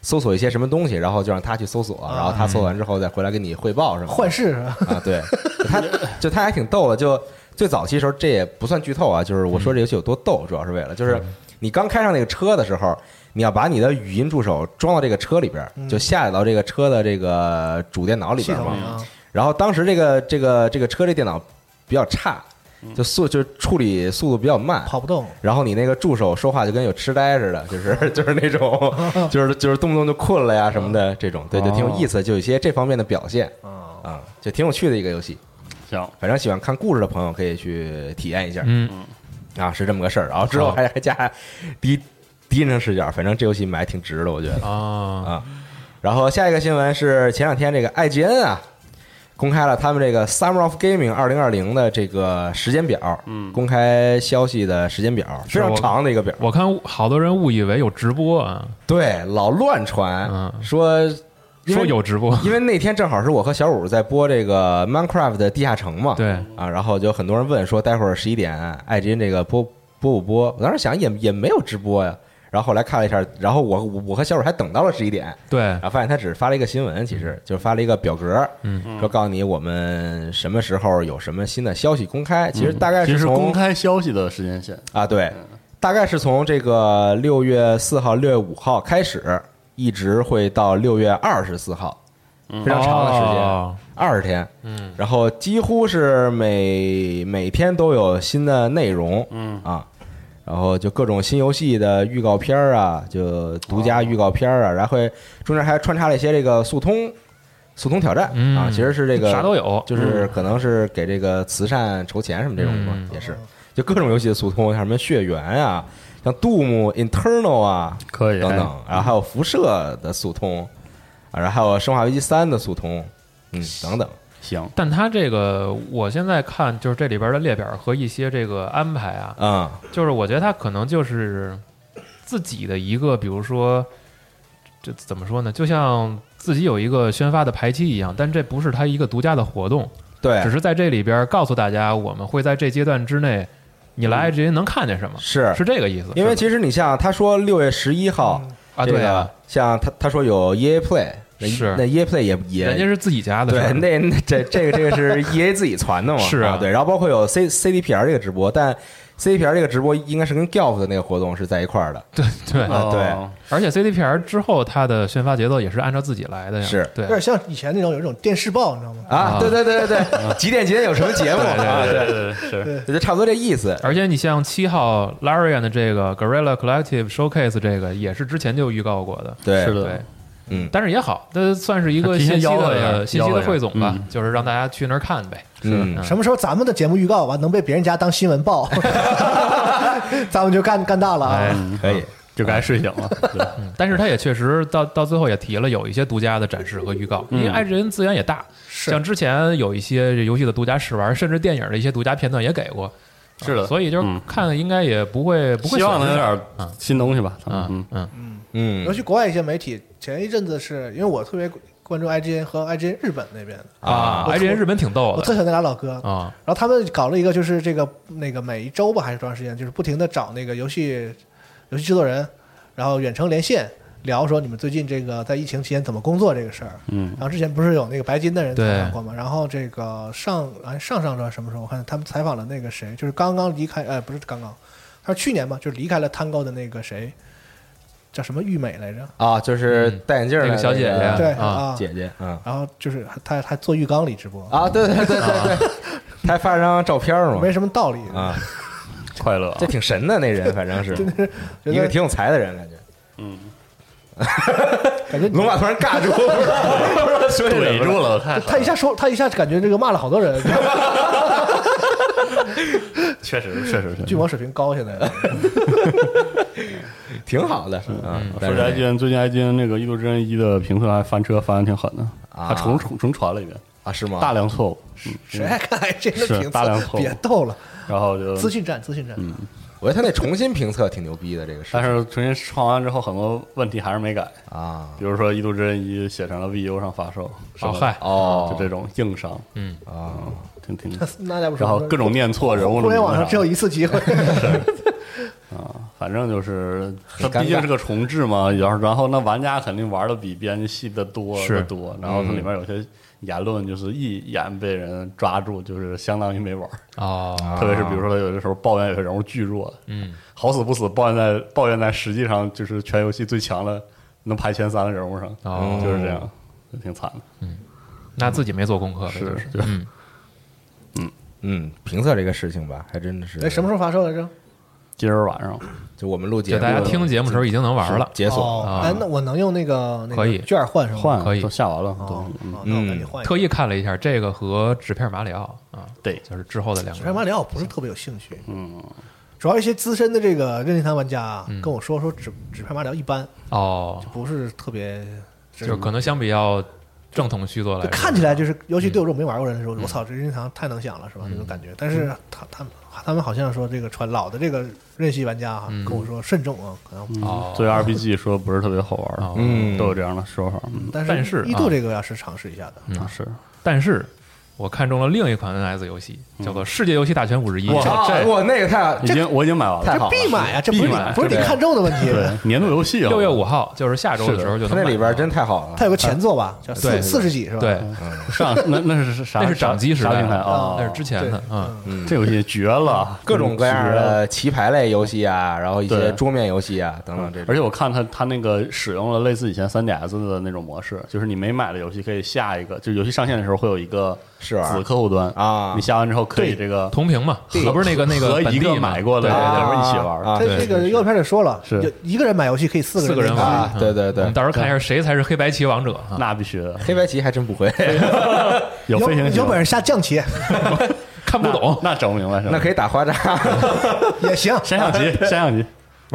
[SPEAKER 1] 搜索一些什么东西，然后就让他去搜索，然后他搜完之后再回来给你汇报什么。
[SPEAKER 3] 幻视是吧？
[SPEAKER 1] 啊，对，他就他还挺逗的，就最早期时候这也不算剧透啊，就是我说这游戏有多逗，主要是为了就是你刚开上那个车的时候，你要把你的语音助手装到这个车里边儿，就下载到这个车的这个主电脑里
[SPEAKER 3] 系
[SPEAKER 1] 边嘛。然后当时这个这个这个车这电脑比较差，就速就处理速度比较慢，
[SPEAKER 3] 跑不动，
[SPEAKER 1] 然后你那个助手说话就跟有痴呆似的，就是 就是那种，就是就是动不动就困了呀什么的这种，对，就挺有意思，就有一些这方面的表现
[SPEAKER 3] 啊，
[SPEAKER 1] 啊，就挺有趣的一个游戏。
[SPEAKER 4] 行，
[SPEAKER 1] 反正喜欢看故事的朋友可以去体验一下
[SPEAKER 2] 嗯，
[SPEAKER 1] 啊，是这么个事儿。然后之后还还加第一第一人称视角，反正这游戏买挺值的，我觉得。
[SPEAKER 2] 啊，
[SPEAKER 1] 啊。然后下一个新闻是前两天这个艾吉恩啊，公开了他们这个 Summer of Gaming 二零二零的这个时间表，
[SPEAKER 4] 嗯。
[SPEAKER 1] 公开消息的时间表，非常长的一个表。
[SPEAKER 2] 我看好多人误以为有直播啊，
[SPEAKER 1] 对，老乱传，
[SPEAKER 2] 嗯。
[SPEAKER 1] 说
[SPEAKER 2] 说有直播，
[SPEAKER 1] 因为那天正好是我和小五在播这个 Minecraft 的地下城嘛，
[SPEAKER 2] 对。
[SPEAKER 1] 啊，然后就很多人问说，待会儿十一点爱之音这个播播不播？我当时想也也没有直播呀，然后后来看了一下，然后我我我和小蕊还等到了十一点，
[SPEAKER 2] 对。
[SPEAKER 1] 然后发现他只是发了一个新闻，其实就发了一个表格，
[SPEAKER 2] 嗯，
[SPEAKER 1] 说告诉你我们什么时候有什么新的消息公开，其实大概
[SPEAKER 4] 其实是
[SPEAKER 1] 是从
[SPEAKER 4] 公开消息的时间线，
[SPEAKER 1] 啊，对，大概是从这个六月四号、六月五号开始，一直会到六月二十四号，非常长的时间，
[SPEAKER 2] 哦。
[SPEAKER 1] 二十天。
[SPEAKER 2] 嗯，
[SPEAKER 1] 然后几乎是每每天都有新的内容，
[SPEAKER 4] 嗯。
[SPEAKER 1] 啊，然后就各种新游戏的预告片儿啊，就独家预告片儿啊，然后中间还穿插了一些这个速通速通挑战
[SPEAKER 2] 嗯
[SPEAKER 1] 啊，其实是这个
[SPEAKER 2] 啥都有，
[SPEAKER 1] 就是可能是给这个慈善筹钱什么这种吧，
[SPEAKER 2] 嗯。
[SPEAKER 1] 也是。就各种游戏的速通，像什么血缘啊，像 Doom Internal 啊
[SPEAKER 4] 可以。
[SPEAKER 1] 等等，然后还有辐射的速通啊，然后还有生化危机三的速通，嗯，等等。
[SPEAKER 4] 行，
[SPEAKER 2] 但它这个我现在看就是这里边的列表和一些这个安排啊，
[SPEAKER 1] 啊、
[SPEAKER 2] 就是我觉得它可能就是自己的一个，比如说这怎么说呢？就像自己有一个宣发的排期一样，但这不是它一个独家的活动，
[SPEAKER 1] 对，
[SPEAKER 2] 只是在这里边告诉大家，我们会在这阶段之内，你来 IGN 能看见什么，
[SPEAKER 1] 是。
[SPEAKER 2] 是这个意思。
[SPEAKER 1] 因为其实你像他说六月十一号
[SPEAKER 2] 啊，对啊，
[SPEAKER 1] 像他他说有 EA Play，那
[SPEAKER 2] 是
[SPEAKER 1] 那 EA Play 也也
[SPEAKER 2] 人家是自己家的
[SPEAKER 1] 对，那那这这个这个是 E A 自己传的嘛？
[SPEAKER 2] 是啊
[SPEAKER 1] 对，然后包括有 C C D P R 这个直播，但 C D P R 这个直播应该是跟 Golf 的那个活动是在一块儿的。
[SPEAKER 2] 对对，
[SPEAKER 1] 啊对
[SPEAKER 4] 哦
[SPEAKER 2] 而且 CDPR 之后，它的宣发节奏也是按照自己来的呀，
[SPEAKER 1] 是
[SPEAKER 2] 对
[SPEAKER 3] 有，点像以前那种有一种电视报，你知道吗？
[SPEAKER 1] 啊，
[SPEAKER 2] 啊
[SPEAKER 1] 对对对对对，几点几点有什么节目
[SPEAKER 2] 对对
[SPEAKER 1] 啊？
[SPEAKER 4] 对
[SPEAKER 1] 对，
[SPEAKER 4] 对对是，
[SPEAKER 1] 就差不多这意思。
[SPEAKER 2] 而且你像七号 Larian 的这个 Gorilla Collective Showcase 这个也是之前就预告过的，
[SPEAKER 1] 对，
[SPEAKER 4] 是的
[SPEAKER 2] 对，
[SPEAKER 1] 嗯。
[SPEAKER 2] 但是也好，这算是一个信息的信息的汇总吧
[SPEAKER 4] 嗯，
[SPEAKER 2] 就是让大家去那儿看呗。
[SPEAKER 1] 嗯，
[SPEAKER 3] 什么时候咱们的节目预告完能被别人家当新闻报，咱们就干干大了
[SPEAKER 2] 哎
[SPEAKER 3] 啊！
[SPEAKER 4] 嗯。
[SPEAKER 1] 可以。
[SPEAKER 4] 就该睡醒了，
[SPEAKER 2] 但是他也确实到到最后也提了有一些独家的展示和预告，因为
[SPEAKER 4] 嗯
[SPEAKER 2] IGN 资源也大，像之前有一些游戏的独家试玩，甚至电影的一些独家片段也给过，
[SPEAKER 4] 是的，
[SPEAKER 2] 所以就是
[SPEAKER 4] 嗯。
[SPEAKER 2] 看应该也不会不会
[SPEAKER 4] 希望能有点
[SPEAKER 2] 啊
[SPEAKER 4] 新东西吧，
[SPEAKER 2] 啊
[SPEAKER 4] 嗯，
[SPEAKER 2] 嗯。
[SPEAKER 1] 嗯
[SPEAKER 3] 尤其国外一些媒体，前一阵子是因为我特别关注 IGN 和 IGN 日本那边的，
[SPEAKER 2] 啊
[SPEAKER 3] 我
[SPEAKER 2] ，IGN 日本挺逗的
[SPEAKER 3] 我特喜欢那俩老哥。
[SPEAKER 2] 啊，
[SPEAKER 3] 然后他们搞了一个，就是这个那个每一周吧，还是多长时间，就是不停的找那个游戏游戏制作人，然后远程连线聊说你们最近这个在疫情期间怎么工作这个事儿。
[SPEAKER 4] 嗯
[SPEAKER 3] 然后之前不是有那个白金的人采访过吗？然后这个上哎上上周什么时候我看他们采访了那个谁，就是刚刚离开，呃不是刚刚，他说去年嘛，就是离开了 Tango 的那个谁，叫什么玉美来着？
[SPEAKER 1] 啊，就是戴眼镜
[SPEAKER 2] 那个小姐姐
[SPEAKER 3] 对
[SPEAKER 2] 啊
[SPEAKER 3] 啊，
[SPEAKER 1] 姐姐啊
[SPEAKER 3] 然后就是她还坐浴缸里直播，
[SPEAKER 1] 啊，对对对对对，她还发了张照片嘛。
[SPEAKER 3] 没什么道理。
[SPEAKER 1] 啊，
[SPEAKER 4] 快乐啊。
[SPEAKER 1] 这挺神的那人，反正是。
[SPEAKER 3] 觉得
[SPEAKER 1] 一个挺有才的人，感觉。
[SPEAKER 4] 嗯，
[SPEAKER 3] 感觉
[SPEAKER 1] 龙马突然尬住，
[SPEAKER 4] 怼住了，太
[SPEAKER 3] 他一下说他一下感觉这个骂了好多人，
[SPEAKER 4] 确实确实确实。
[SPEAKER 3] 巨魔水平高现在。
[SPEAKER 1] 挺好的啊。但
[SPEAKER 4] 说
[SPEAKER 1] 是
[SPEAKER 4] 起 IGN，最近 IGN 那个《异度之刃一》的评测还翻车，翻的挺狠的，
[SPEAKER 1] 啊
[SPEAKER 4] 还重重重传了一遍，
[SPEAKER 1] 啊，是吗？
[SPEAKER 4] 大量错误，嗯
[SPEAKER 3] 谁爱看这个
[SPEAKER 4] 是
[SPEAKER 3] 评测？
[SPEAKER 4] 大量错误
[SPEAKER 3] 别逗了，
[SPEAKER 4] 然后就
[SPEAKER 3] 资讯战，资讯战。
[SPEAKER 4] 嗯，
[SPEAKER 1] 我觉得他那重新评测挺牛逼的，这个事
[SPEAKER 4] 但是重新创完之后，很多问题还是没改，
[SPEAKER 1] 啊
[SPEAKER 4] 比如说《异度之刃一》写成了 VU 上发售，伤害
[SPEAKER 2] 哦嗨，
[SPEAKER 1] 哦
[SPEAKER 4] 就这种硬伤，
[SPEAKER 2] 嗯
[SPEAKER 1] 啊，
[SPEAKER 4] 挺挺，
[SPEAKER 3] 那家不，
[SPEAKER 4] 然后各种念错人物的
[SPEAKER 3] 互联网上只有一次机会。
[SPEAKER 4] 啊，反正就是它毕竟是个重置嘛，然后然后那玩家肯定玩的比编辑细的多
[SPEAKER 2] 是
[SPEAKER 4] 得多，然后它里面有些言论就是一眼被人抓住，就是相当于没玩儿，
[SPEAKER 2] 哦，
[SPEAKER 4] 特别是比如说他有的时候抱怨有些人物巨弱，
[SPEAKER 2] 嗯，
[SPEAKER 4] 好死不死抱怨在抱怨在实际上就是全游戏最强的能排前三的人物上，
[SPEAKER 2] 哦
[SPEAKER 4] 就是这样，就挺惨的。
[SPEAKER 2] 嗯那自己没做功课，
[SPEAKER 4] 是
[SPEAKER 2] 就是
[SPEAKER 4] 对
[SPEAKER 2] 嗯，
[SPEAKER 1] 嗯，评测这个事情吧，还真的是。
[SPEAKER 3] 哎，什么时候发售来着？
[SPEAKER 4] 今儿晚上。
[SPEAKER 1] 就我们录节目，
[SPEAKER 2] 就大家听节目的时候已经能玩了，
[SPEAKER 1] 解锁
[SPEAKER 2] 啊，
[SPEAKER 3] 哦哎，那我能用那个那
[SPEAKER 2] 可以。
[SPEAKER 3] 个券换是吗？
[SPEAKER 4] 换
[SPEAKER 2] 可以。
[SPEAKER 4] 都下完了，
[SPEAKER 3] 哦
[SPEAKER 4] 都。嗯
[SPEAKER 3] 哦那我赶紧换一个。
[SPEAKER 2] 特意看了一下这个和纸片马里奥啊，
[SPEAKER 4] 对，
[SPEAKER 2] 就是之后的两个。
[SPEAKER 3] 纸片，马里奥我不是特别有兴趣，
[SPEAKER 4] 嗯，
[SPEAKER 3] 主要一些资深的这个任天堂玩家啊跟我说说纸纸片马里奥一般，
[SPEAKER 2] 哦，
[SPEAKER 3] 不是特别
[SPEAKER 2] 就是可能相比较正统续作来
[SPEAKER 3] 就，看起来就是，尤其对我这种没玩过人来说，我操，这任天堂太能想了，是吧？那种感觉。但是他他们他们好像说这个传老的这个任系玩家啊，跟我说慎重啊，可能。
[SPEAKER 2] 哦，
[SPEAKER 4] 作为 RPG 说不是特别好玩
[SPEAKER 1] 嗯。
[SPEAKER 4] 都有这样的说法。嗯，
[SPEAKER 3] 但
[SPEAKER 2] 但是啊。
[SPEAKER 3] 一度这个要是尝试一下的，
[SPEAKER 4] 是。
[SPEAKER 2] 但是我看中了另一款 NS 游戏，叫做《世界游戏大全五十一》。
[SPEAKER 4] 哇
[SPEAKER 1] 啊
[SPEAKER 4] 这
[SPEAKER 1] 哇，那个太
[SPEAKER 4] 已经我已经买完了。
[SPEAKER 1] 这
[SPEAKER 3] 必买啊，这不是你
[SPEAKER 4] 必买
[SPEAKER 3] 不是你看中的问题。
[SPEAKER 4] 对，年度游戏啊，
[SPEAKER 2] 六月五号就是下周的时候就
[SPEAKER 1] 那里边真太好了。
[SPEAKER 3] 它有个前作吧，四四十几是吧？
[SPEAKER 2] 对，
[SPEAKER 4] 上那那是啥？
[SPEAKER 2] 那是掌机时代
[SPEAKER 3] 啊
[SPEAKER 4] 啊？
[SPEAKER 2] 那是之前的，嗯，
[SPEAKER 1] 嗯，
[SPEAKER 4] 这游戏绝了，
[SPEAKER 1] 各种各样。的棋牌类游戏啊，然后一些桌面游戏啊等等这种。
[SPEAKER 4] 而且我看它它那个使用了类似以前 3DS 的那种模式，就是你没买的游戏可以下一个，就游戏上线的时候会有一个
[SPEAKER 1] 试玩
[SPEAKER 4] 子客户端。
[SPEAKER 1] 啊。
[SPEAKER 4] 你下完之后可以这个
[SPEAKER 2] 同屏嘛，
[SPEAKER 4] 和
[SPEAKER 2] 可不是那个那个
[SPEAKER 4] 和一个买过的
[SPEAKER 2] 对对对
[SPEAKER 4] 人一起玩
[SPEAKER 1] 啊
[SPEAKER 3] 它
[SPEAKER 2] 对
[SPEAKER 3] 这个预告片里说了，
[SPEAKER 4] 是
[SPEAKER 3] 一个人买游戏可以四个
[SPEAKER 2] 四个人
[SPEAKER 3] 玩
[SPEAKER 1] 对对对。
[SPEAKER 2] 到时候看一下谁才是黑白棋王者啊。
[SPEAKER 4] 那必须的，
[SPEAKER 1] 黑白棋还真不会，
[SPEAKER 3] 有
[SPEAKER 4] 有飞行棋
[SPEAKER 3] 有本事下象棋。
[SPEAKER 2] 看不懂，
[SPEAKER 4] 那整不明白是吧？
[SPEAKER 1] 那可以打花渣。
[SPEAKER 3] 也行。
[SPEAKER 4] 山象棋，山象棋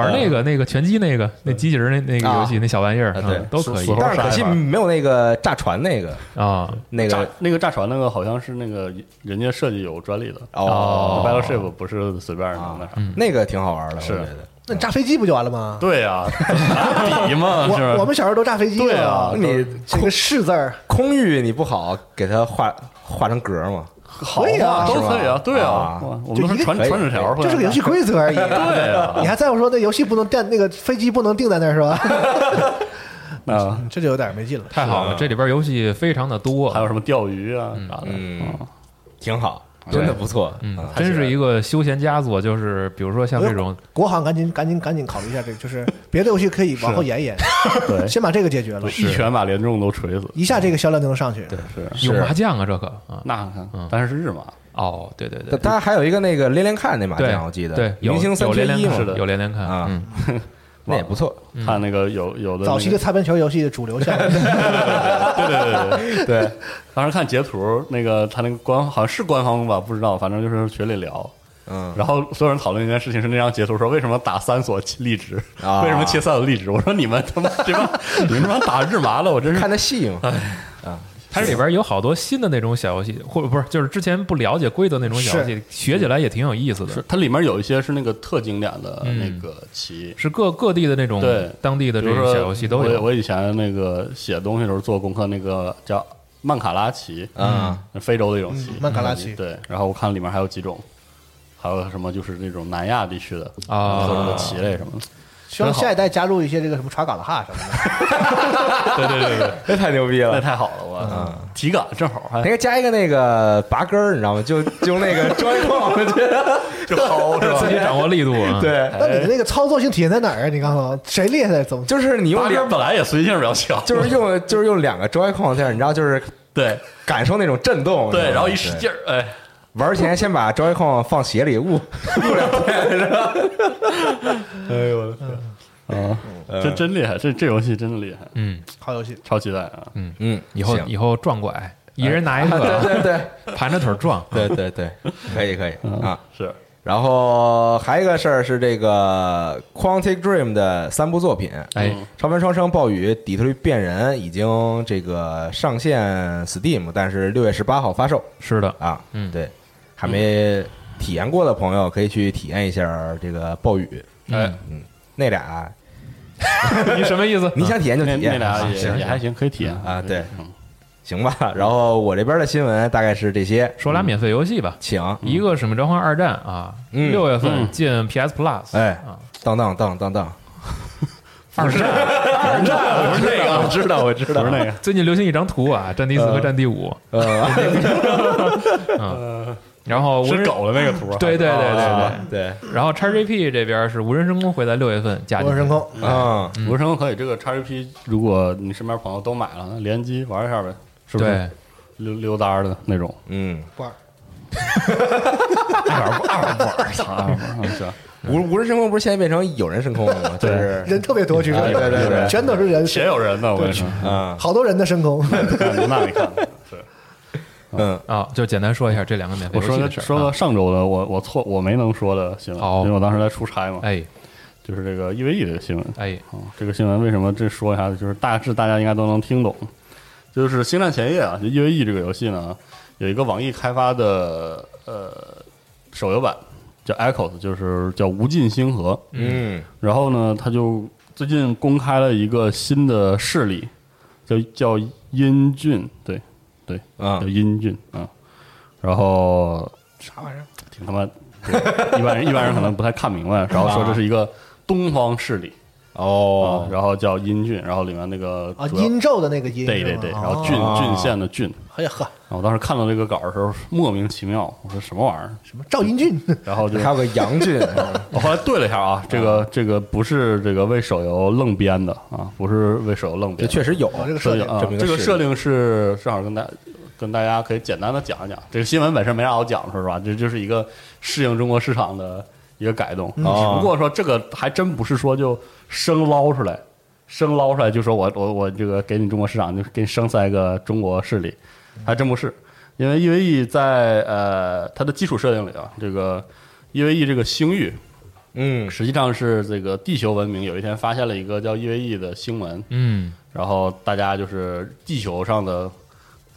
[SPEAKER 2] 玩那个那个拳击那个那机器人那那个游戏那小玩意儿
[SPEAKER 1] 啊对
[SPEAKER 2] 嗯都可以
[SPEAKER 1] 但是可惜没有那个炸船那个
[SPEAKER 2] 啊。
[SPEAKER 1] 那个
[SPEAKER 4] 那个炸船那个好像是那个人家设计有专利的
[SPEAKER 1] 哦
[SPEAKER 4] ，Battleship 不是随便能那啥。
[SPEAKER 2] 嗯
[SPEAKER 1] 那个挺好玩的，
[SPEAKER 4] 是。
[SPEAKER 3] 那炸飞机不就完了吗？
[SPEAKER 4] 对呀，比嘛是吧？
[SPEAKER 3] 我我们小时候都炸飞机
[SPEAKER 4] 对啊
[SPEAKER 3] 啊，
[SPEAKER 1] 你
[SPEAKER 3] 这个“是”字儿，
[SPEAKER 1] 空域你不好给它画画成格吗？
[SPEAKER 4] 好
[SPEAKER 3] 可以啊
[SPEAKER 4] 都可以啊，对啊
[SPEAKER 1] 啊，
[SPEAKER 4] 哇我们都是传
[SPEAKER 1] 就一个
[SPEAKER 4] 传纸条，
[SPEAKER 3] 这是个游戏规则而已。
[SPEAKER 4] 对啊。
[SPEAKER 3] 你还在乎说那游戏不能定，那个飞机不能定在那儿是吧？
[SPEAKER 4] 啊，
[SPEAKER 3] 这就有点没劲了。
[SPEAKER 2] 太好了，这里边游戏非常的多，
[SPEAKER 4] 还有什么钓鱼啊啥的，
[SPEAKER 1] 挺好，真的不错。
[SPEAKER 2] 嗯
[SPEAKER 1] 啊，
[SPEAKER 2] 真是一个休闲佳作。就是比如说像这种
[SPEAKER 3] 国行赶紧 赶紧赶紧考虑一下这个，就是别的游戏可以往后延一延，
[SPEAKER 4] 对，
[SPEAKER 3] 先把这个解决了，
[SPEAKER 4] 一拳把连众都锤死，
[SPEAKER 3] 一下这个销量就能上去。
[SPEAKER 4] 对，是。
[SPEAKER 2] 有麻将啊，这可啊
[SPEAKER 4] 那看
[SPEAKER 2] 嗯，
[SPEAKER 4] 但是是日麻，
[SPEAKER 2] 哦，对对对，
[SPEAKER 1] 它还有一个那个连连看那麻
[SPEAKER 2] 对
[SPEAKER 1] 将，我记得
[SPEAKER 2] 对有
[SPEAKER 1] 明星三
[SPEAKER 2] 有
[SPEAKER 1] 缺一嘛
[SPEAKER 2] 连连看，
[SPEAKER 4] 是的
[SPEAKER 2] 有连连看
[SPEAKER 1] 啊
[SPEAKER 2] 嗯
[SPEAKER 1] 那也不错。
[SPEAKER 4] 看那个有有的
[SPEAKER 3] 早期的擦边球游戏的主流项目，
[SPEAKER 4] 对对对对对，当时看截图，那个他那个官好像是官方吧，不知道，反正就是群里聊。
[SPEAKER 1] 嗯，
[SPEAKER 4] 然后所有人讨论一件事情是那张截图说为什么打三锁荔枝，
[SPEAKER 1] 啊。
[SPEAKER 4] 为什么切三锁荔枝？我说你们他妈这帮你们这帮打日麻了，我真是。
[SPEAKER 1] 看的细嘛，
[SPEAKER 2] 它里边有好多新的那种小游戏，或者不是就是之前不了解规则那种小游戏，学起来也挺有意思的。
[SPEAKER 4] 是它里面有一些是那个特经典的
[SPEAKER 2] 嗯
[SPEAKER 4] 那个棋。
[SPEAKER 2] 是各各地的那种
[SPEAKER 4] 对
[SPEAKER 2] 当地的这种小游戏都有。
[SPEAKER 4] 我我以前那个写东西的时候做功课，那个叫曼卡拉棋，
[SPEAKER 1] 啊，
[SPEAKER 4] 非洲的一种棋
[SPEAKER 3] 嗯，曼卡拉棋
[SPEAKER 4] 对。然后我看里面还有几种，还有什么就是那种南亚地区的
[SPEAKER 2] 啊
[SPEAKER 4] 各种的棋类什么的。
[SPEAKER 3] 希望下一代加入一些这个什么传稿的哈什么的。
[SPEAKER 4] 对对对对，
[SPEAKER 1] 那太牛逼了
[SPEAKER 4] 那
[SPEAKER 1] 了。
[SPEAKER 4] 太好了，我体感正好还
[SPEAKER 1] 那个加一个那个拔根儿，你知道吗？就就用那个砖矿，我觉得
[SPEAKER 4] 就薅是吧？
[SPEAKER 2] 自己掌握力度啊，
[SPEAKER 1] 对，
[SPEAKER 3] 那你的那个操作性体现在哪儿啊？你告诉我，谁厉害？怎么？
[SPEAKER 1] 就是你用两
[SPEAKER 4] 八根，本来也随性比较强，
[SPEAKER 1] 就是用就是用两个砖矿在，你知道，就是
[SPEAKER 4] 对
[SPEAKER 1] 感受那种震动。
[SPEAKER 4] 对，然后一使劲儿，哎，
[SPEAKER 1] 玩前先把 Joy-Con 放鞋里捂捂两天，是吧？
[SPEAKER 4] 哎呦我的天！啊，这真厉害，这这游戏真的厉害，
[SPEAKER 2] 嗯。
[SPEAKER 3] 好游戏，
[SPEAKER 4] 超期待啊！
[SPEAKER 1] 嗯，嗯
[SPEAKER 2] 以后以后撞拐，一人拿一
[SPEAKER 1] 对
[SPEAKER 2] 个，
[SPEAKER 1] 对对
[SPEAKER 2] 盘着腿撞。
[SPEAKER 1] 对对对，可以可以。啊。
[SPEAKER 4] 是。
[SPEAKER 1] 然后还有一个事儿是这个 Quantic Dream 的三部作品，
[SPEAKER 2] 哎，
[SPEAKER 1] 超凡双生、暴雨、底特律变人已经这个上线 Steam，但是六月十八号发售。
[SPEAKER 2] 是的，
[SPEAKER 1] 啊。
[SPEAKER 2] 嗯。
[SPEAKER 1] 对，还没体验过的朋友可以去体验一下这个暴雨。
[SPEAKER 4] 哎，
[SPEAKER 1] 那俩。
[SPEAKER 2] 你什么意思？
[SPEAKER 1] 你想体验就体验，
[SPEAKER 4] 那俩也也还行，可以体验。
[SPEAKER 1] 啊对。
[SPEAKER 4] 嗯。
[SPEAKER 1] 行吧。然后我这边的新闻大概是这些，
[SPEAKER 2] 说俩免费游戏吧，
[SPEAKER 1] 请。
[SPEAKER 2] 一个《使命召唤二战》啊，
[SPEAKER 1] 嗯。
[SPEAKER 2] 六月份
[SPEAKER 4] 嗯
[SPEAKER 2] 进 PS Plus，
[SPEAKER 1] 哎。
[SPEAKER 2] 啊，
[SPEAKER 1] 当当当当当，
[SPEAKER 2] 二战，
[SPEAKER 4] 二战不是那个，
[SPEAKER 1] 我知道我知道。
[SPEAKER 4] 不是那个，
[SPEAKER 2] 最近流行一张图啊，战地四和战地五，
[SPEAKER 1] 呃，
[SPEAKER 2] 嗯，然后无人
[SPEAKER 4] 是狗的那个图啊，
[SPEAKER 2] 对对对对
[SPEAKER 1] 啊
[SPEAKER 2] 对，
[SPEAKER 1] 对，
[SPEAKER 2] 然后叉 GP 这边是无人升空会在六月份加
[SPEAKER 3] 无人升空，
[SPEAKER 1] 嗯，
[SPEAKER 4] 无人升空可以，这个叉 GP，如果你身边朋友都买了，那联机玩一下呗，是不是？溜溜达儿的那种，
[SPEAKER 1] 嗯，
[SPEAKER 3] 不
[SPEAKER 4] 玩二玩二玩，嗯是吧？
[SPEAKER 1] 无无人升空不是现在变成有人升空了吗？就是
[SPEAKER 3] 人特别多，其实。
[SPEAKER 1] 对对对。对
[SPEAKER 3] 全都是人，
[SPEAKER 4] 全有人呢，我跟你说，
[SPEAKER 1] 啊，
[SPEAKER 3] 好多人的升空。
[SPEAKER 4] 那你看。是。
[SPEAKER 1] 嗯
[SPEAKER 2] 啊，就简单说一下这两个免费
[SPEAKER 4] 我说
[SPEAKER 2] 游戏的事儿。
[SPEAKER 4] 的说到
[SPEAKER 2] 啊
[SPEAKER 4] 上周的，我我错我没能说的新闻，
[SPEAKER 2] 好
[SPEAKER 4] 因为我当时在出差嘛。
[SPEAKER 2] 哎，
[SPEAKER 4] 就是这个 EVE 这个新闻。
[SPEAKER 2] 哎，
[SPEAKER 4] 啊，这个新闻为什么这说一下？就是大致大家应该都能听懂，就是《星战前夜》啊，就 EVE 这个游戏呢，有一个网易开发的呃手游版叫 Echoes，就是叫无尽星河。
[SPEAKER 1] 嗯
[SPEAKER 4] 然后呢，他就最近公开了一个新的势力，叫叫英俊，对对，
[SPEAKER 1] 啊
[SPEAKER 4] 叫阴俊啊。然后
[SPEAKER 3] 啥玩意儿？
[SPEAKER 4] 挺他妈，一般人一般人可能不太看明白，然后说这是一个东方势力啊
[SPEAKER 1] 哦，
[SPEAKER 4] 然后叫阴俊，然后里面那个
[SPEAKER 3] 啊，阴咒的那个阴，
[SPEAKER 4] 对对对，然后郡
[SPEAKER 3] 哦
[SPEAKER 4] 郡县的郡，
[SPEAKER 3] 哎呀呵，
[SPEAKER 4] 我当时看到这个稿的时候莫名其妙，我说什么玩意儿？
[SPEAKER 3] 什么赵英俊？
[SPEAKER 4] 然后就
[SPEAKER 1] 还有个杨俊，
[SPEAKER 4] 我后来对了一下啊，这个这个不是这个为手游愣编的啊，不是为手游愣编，
[SPEAKER 1] 这确实有
[SPEAKER 3] 啊这个设定
[SPEAKER 4] 啊
[SPEAKER 1] 这，个
[SPEAKER 4] 设定是正好跟大跟大家可以简单的讲一讲。这个新闻本身没啥好讲的，说实话，这就是一个适应中国市场的一个改动。只
[SPEAKER 1] 哦
[SPEAKER 4] 不过说这个还真不是说就生捞出来，生捞出来就说我我我这个给你中国市场就给你生塞个中国势力，还真不是。因为 EVE 在呃它的基础设定里啊，这个 EVE 这个星域
[SPEAKER 1] 嗯
[SPEAKER 4] 实际上是这个地球文明有一天发现了一个叫 EVE 的星文，
[SPEAKER 2] 嗯
[SPEAKER 4] 然后大家就是地球上的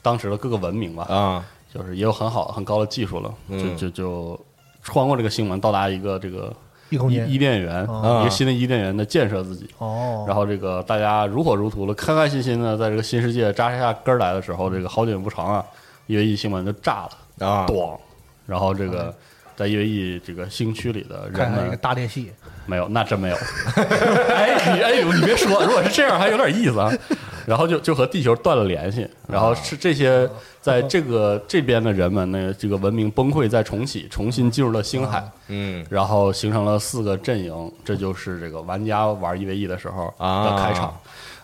[SPEAKER 4] 当时的各个文明吧，
[SPEAKER 1] 啊
[SPEAKER 4] 就是也有很好很高的技术了，
[SPEAKER 1] 嗯
[SPEAKER 4] 就就就穿过这个星门，到达一个这个伊
[SPEAKER 3] 异空间。
[SPEAKER 4] 伊甸园，
[SPEAKER 3] 哦。
[SPEAKER 4] 一个新的伊甸园的建设自己。
[SPEAKER 3] 哦，
[SPEAKER 4] 然后这个大家如火如荼的、开开心心的在这个新世界扎下根儿来的时候，这个好景不长啊，EVE 星门就炸了，
[SPEAKER 1] 啊，
[SPEAKER 4] 咣！然后这个在 EVE 这个星区里的人
[SPEAKER 3] 看看一个大裂戏，
[SPEAKER 4] 没有，那真没有。哎，你哎呦，你别说，如果是这样还有点意思啊。然后就就和地球断了联系，然后是这些在这个这边的人们呢，这个文明崩溃再重启，重新进入了星海，
[SPEAKER 1] 嗯
[SPEAKER 4] 然后形成了四个阵营，这就是这个玩家玩一 v 一的时候的开场。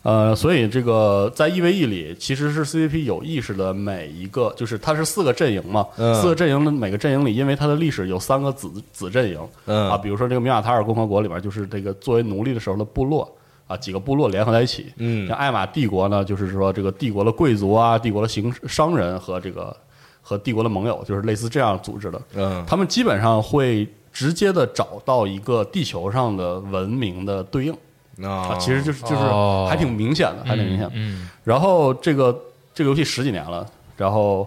[SPEAKER 4] 呃，所以这个在 EVE 里其实是 CCP 有意识的每一个，就是它是四个阵营嘛，
[SPEAKER 1] 嗯
[SPEAKER 4] 四个阵营的每个阵营里，因为它的历史有三个子子阵营，
[SPEAKER 1] 嗯
[SPEAKER 4] 啊，比如说这个米亚塔尔共和国里边就是这个作为奴隶的时候的部落啊，几个部落联合在一起。
[SPEAKER 1] 嗯
[SPEAKER 4] 像艾玛帝国呢，就是说这个帝国的贵族啊，帝国的行商人和这个和帝国的盟友，就是类似这样组织的。
[SPEAKER 1] 嗯
[SPEAKER 4] 他们基本上会直接的找到一个地球上的文明的对应啊，
[SPEAKER 1] 啊，
[SPEAKER 4] 其实就是就是
[SPEAKER 2] 哦
[SPEAKER 4] 还挺明显的，还挺明显的。
[SPEAKER 2] 嗯
[SPEAKER 4] 然后这个这个游戏十几年了，然后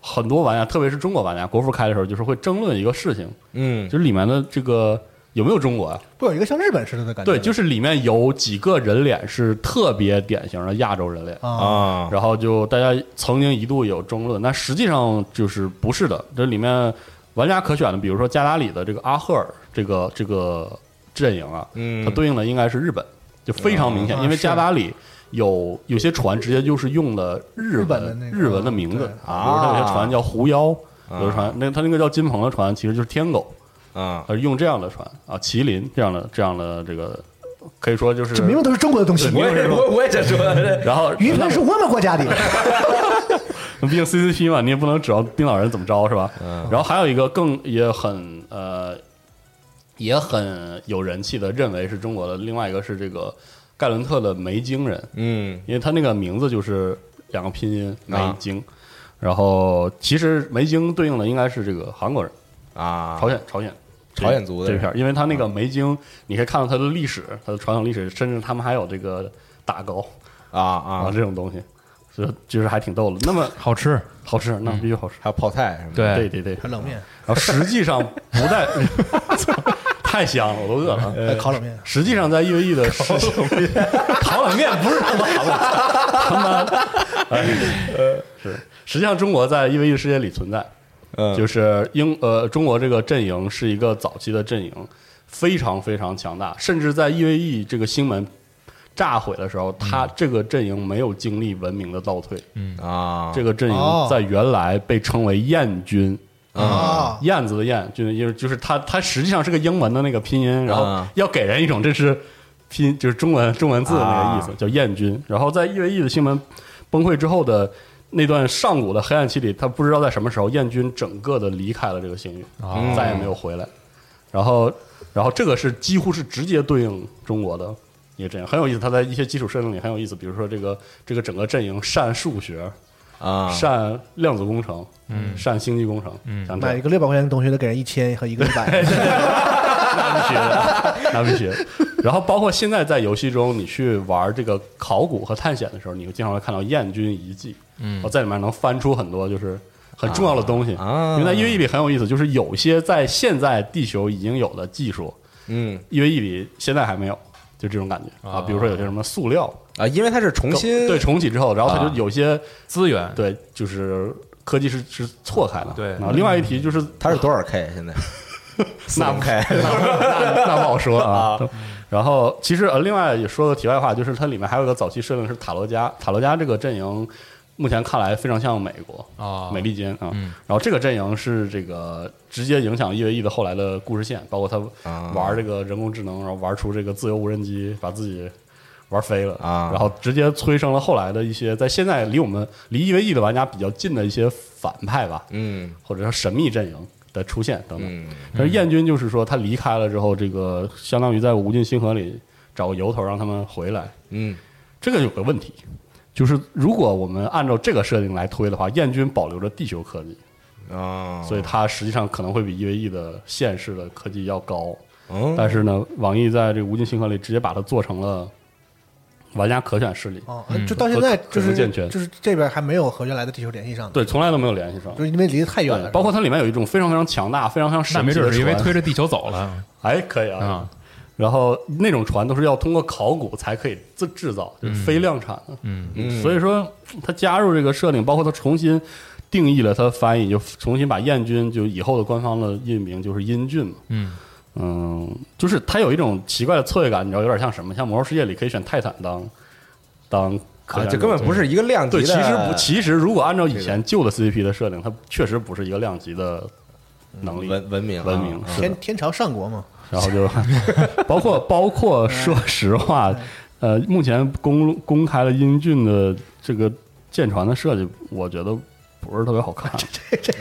[SPEAKER 4] 很多玩家，特别是中国玩家，国服开的时候，就是会争论一个事情，
[SPEAKER 1] 嗯
[SPEAKER 4] 就是里面的这个有没有中国啊？
[SPEAKER 3] 不有一个像日本似的的感觉？
[SPEAKER 4] 对，就是里面有几个人脸是特别典型的亚洲人脸。
[SPEAKER 3] 啊，
[SPEAKER 1] 啊
[SPEAKER 4] 然后就大家曾经一度有争论，但实际上就是不是的。这里面玩家可选的，比如说加达里的这个阿赫尔这个这个阵营啊，
[SPEAKER 1] 嗯。
[SPEAKER 4] 它对应的应该是日本，就非常明显，因为加达里有有些船直接就是用的日
[SPEAKER 3] 日本的
[SPEAKER 4] 日文的名字啊，比如它有些船叫狐妖，
[SPEAKER 1] 啊。
[SPEAKER 4] 有的船那它那个叫金鹏的船其实就是天狗，
[SPEAKER 1] 啊。
[SPEAKER 4] 而用这样的船啊，麒麟这样的这样的这个，可以说就是
[SPEAKER 3] 这明明都是中国的东西。
[SPEAKER 1] 我也我我也想说，
[SPEAKER 4] 然后
[SPEAKER 3] 云喷是我们国家的，
[SPEAKER 4] 毕竟 CCP 嘛，你也不能指望冰岛人怎么着是吧？
[SPEAKER 1] 嗯。
[SPEAKER 4] 然后还有一个更也很呃也很有人气的，认为是中国的，另外一个是这个盖伦特的梅京人，
[SPEAKER 1] 嗯。
[SPEAKER 4] 因为他那个名字就是两个拼音梅
[SPEAKER 1] 啊。
[SPEAKER 4] 京，然后其实梅京对应的应该是这个韩国人，
[SPEAKER 1] 啊，
[SPEAKER 4] 朝鲜朝鲜。
[SPEAKER 1] 朝鲜族的。
[SPEAKER 4] 这片儿，因为他那个梅京，你可以看到他的历史，他的传统历史，甚至他们还有这个打糕
[SPEAKER 1] 啊，
[SPEAKER 4] 这种东西，就是还挺逗的。那么
[SPEAKER 2] 好吃，
[SPEAKER 4] 好吃，那必须好吃。
[SPEAKER 1] 还有泡菜什么的，
[SPEAKER 2] 对
[SPEAKER 4] 对对对，
[SPEAKER 3] 还冷面，
[SPEAKER 4] 然后实际上不在，太香了，我都饿了。
[SPEAKER 3] 还烤冷面，
[SPEAKER 4] 实际上在 EVE 的实 烤冷面不是他妈韩国，他妈哎呃是，实际上中国在 EVE 世界里存在，
[SPEAKER 1] 嗯，
[SPEAKER 4] 就是英呃中国这个阵营是一个早期的阵营，非常非常强大，甚至在 EVE 这个星门炸毁的时候，他这个阵营没有经历文明的倒退，
[SPEAKER 1] 啊，
[SPEAKER 4] 这个阵
[SPEAKER 3] 哦。
[SPEAKER 4] 营在原来被称为燕军。
[SPEAKER 3] 啊，
[SPEAKER 4] 燕子的燕，就是就是就是它它实际上是个英文的那个拼音，然后
[SPEAKER 1] 啊。
[SPEAKER 4] 要给人一种这是拼就是中文中文字的那个意思，
[SPEAKER 1] 啊。
[SPEAKER 4] 叫燕军。然后在 EVE 的新闻崩溃之后的那段上古的黑暗期里，他不知道在什么时候燕军整个的离开了这个星域，
[SPEAKER 2] 哦
[SPEAKER 4] 再也没有回来。然后然后这个是几乎是直接对应中国的一个阵营，很有意思。它在一些基础设定里很有意思，比如说这个这个整个阵营善数学。
[SPEAKER 1] 啊，
[SPEAKER 4] 善量子工程，嗯，善星际工程，嗯，
[SPEAKER 3] 买一个六百块钱的东西，得给人一千和一个一百，
[SPEAKER 4] 那必须的，那必须的。然后包括现在在游戏中，你去玩这个考古和探险的时候，你会经常会看到燕军遗迹，
[SPEAKER 2] 嗯
[SPEAKER 4] 我在里面能翻出很多就是很重要的东西。
[SPEAKER 1] 啊
[SPEAKER 4] 因为在 EVE 里很有意思，就是有些在现在地球已经有的技术
[SPEAKER 1] 嗯
[SPEAKER 4] ，EVE 里现在还没有，就这种感觉啊。
[SPEAKER 2] 啊
[SPEAKER 4] 比如说有些什么塑料，
[SPEAKER 1] 啊，因为它是重新
[SPEAKER 4] 对重启之后，然后它
[SPEAKER 1] 啊
[SPEAKER 4] 就有些
[SPEAKER 2] 资源，
[SPEAKER 4] 对就是科技是是错开的。
[SPEAKER 2] 对
[SPEAKER 4] 然后另外一题就是
[SPEAKER 1] 它是多少 K 现在？
[SPEAKER 4] 那不开，那那那不好说啊。然后其实呃，另外也说个题外话，就是它里面还有一个早期设定是塔罗加，塔罗加这个阵营目前看来非常像美国
[SPEAKER 2] 啊
[SPEAKER 4] 美利坚啊。
[SPEAKER 2] 嗯
[SPEAKER 4] 然后这个阵营是这个直接影响 EVE 的后来的故事线，包括他
[SPEAKER 1] 啊
[SPEAKER 4] 玩这个人工智能，然后玩出这个自由无人机，把自己。玩飞了
[SPEAKER 1] 啊
[SPEAKER 4] 然后直接催生了后来的一些在现在离我们离 EVE 的玩家比较近的一些反派吧，
[SPEAKER 1] 嗯
[SPEAKER 4] 或者说神秘阵营的出现等等。
[SPEAKER 1] 嗯
[SPEAKER 4] 但是燕军就是说，他离开了之后，这个相当于在无尽星河里找个由头让他们回来。
[SPEAKER 1] 嗯
[SPEAKER 4] 这个有个问题，就是如果我们按照这个设定来推的话，燕军保留着地球科技，
[SPEAKER 1] 啊，
[SPEAKER 4] 所以它实际上可能会比 EVE 的现世的科技要高。
[SPEAKER 1] 嗯
[SPEAKER 4] 但是呢，网易在这个无尽星河里直接把它做成了玩家可选势力，
[SPEAKER 3] 就到现在就是
[SPEAKER 4] 健全
[SPEAKER 3] 就是这边还没有和原来的地球联系上的，
[SPEAKER 4] 对，从来都没有联系上。
[SPEAKER 3] 就是因为离得太远了，
[SPEAKER 4] 包括它里面有一种非常非常强大、非常非常神秘的
[SPEAKER 2] 没准是因为推着地球走了。
[SPEAKER 4] 哎，可以啊。
[SPEAKER 2] 啊，
[SPEAKER 4] 然后那种船都是要通过考古才可以自制造，就是非量产的。
[SPEAKER 2] 嗯
[SPEAKER 1] 嗯
[SPEAKER 4] 所以说，他加入这个设定，包括他重新定义了他的翻译，就重新把燕军就以后的官方的译名就是英俊嘛。
[SPEAKER 2] 嗯
[SPEAKER 4] 嗯，就是他有一种奇怪的错位感，你知道，有点像什么？像《魔兽世界》里可以选泰坦当当
[SPEAKER 1] 这根本不是一个量级
[SPEAKER 4] 对，
[SPEAKER 1] 的。
[SPEAKER 4] 其实不，其实如果按照以前旧的 CCP 的设定，它确实不是一个量级的能力。
[SPEAKER 1] 文文明啊
[SPEAKER 4] 文明
[SPEAKER 3] 天天朝上国嘛，
[SPEAKER 4] 然后就 包括包括说实话，呃，目前公公开了英俊的这个舰船的设计，我觉得不是特别好看。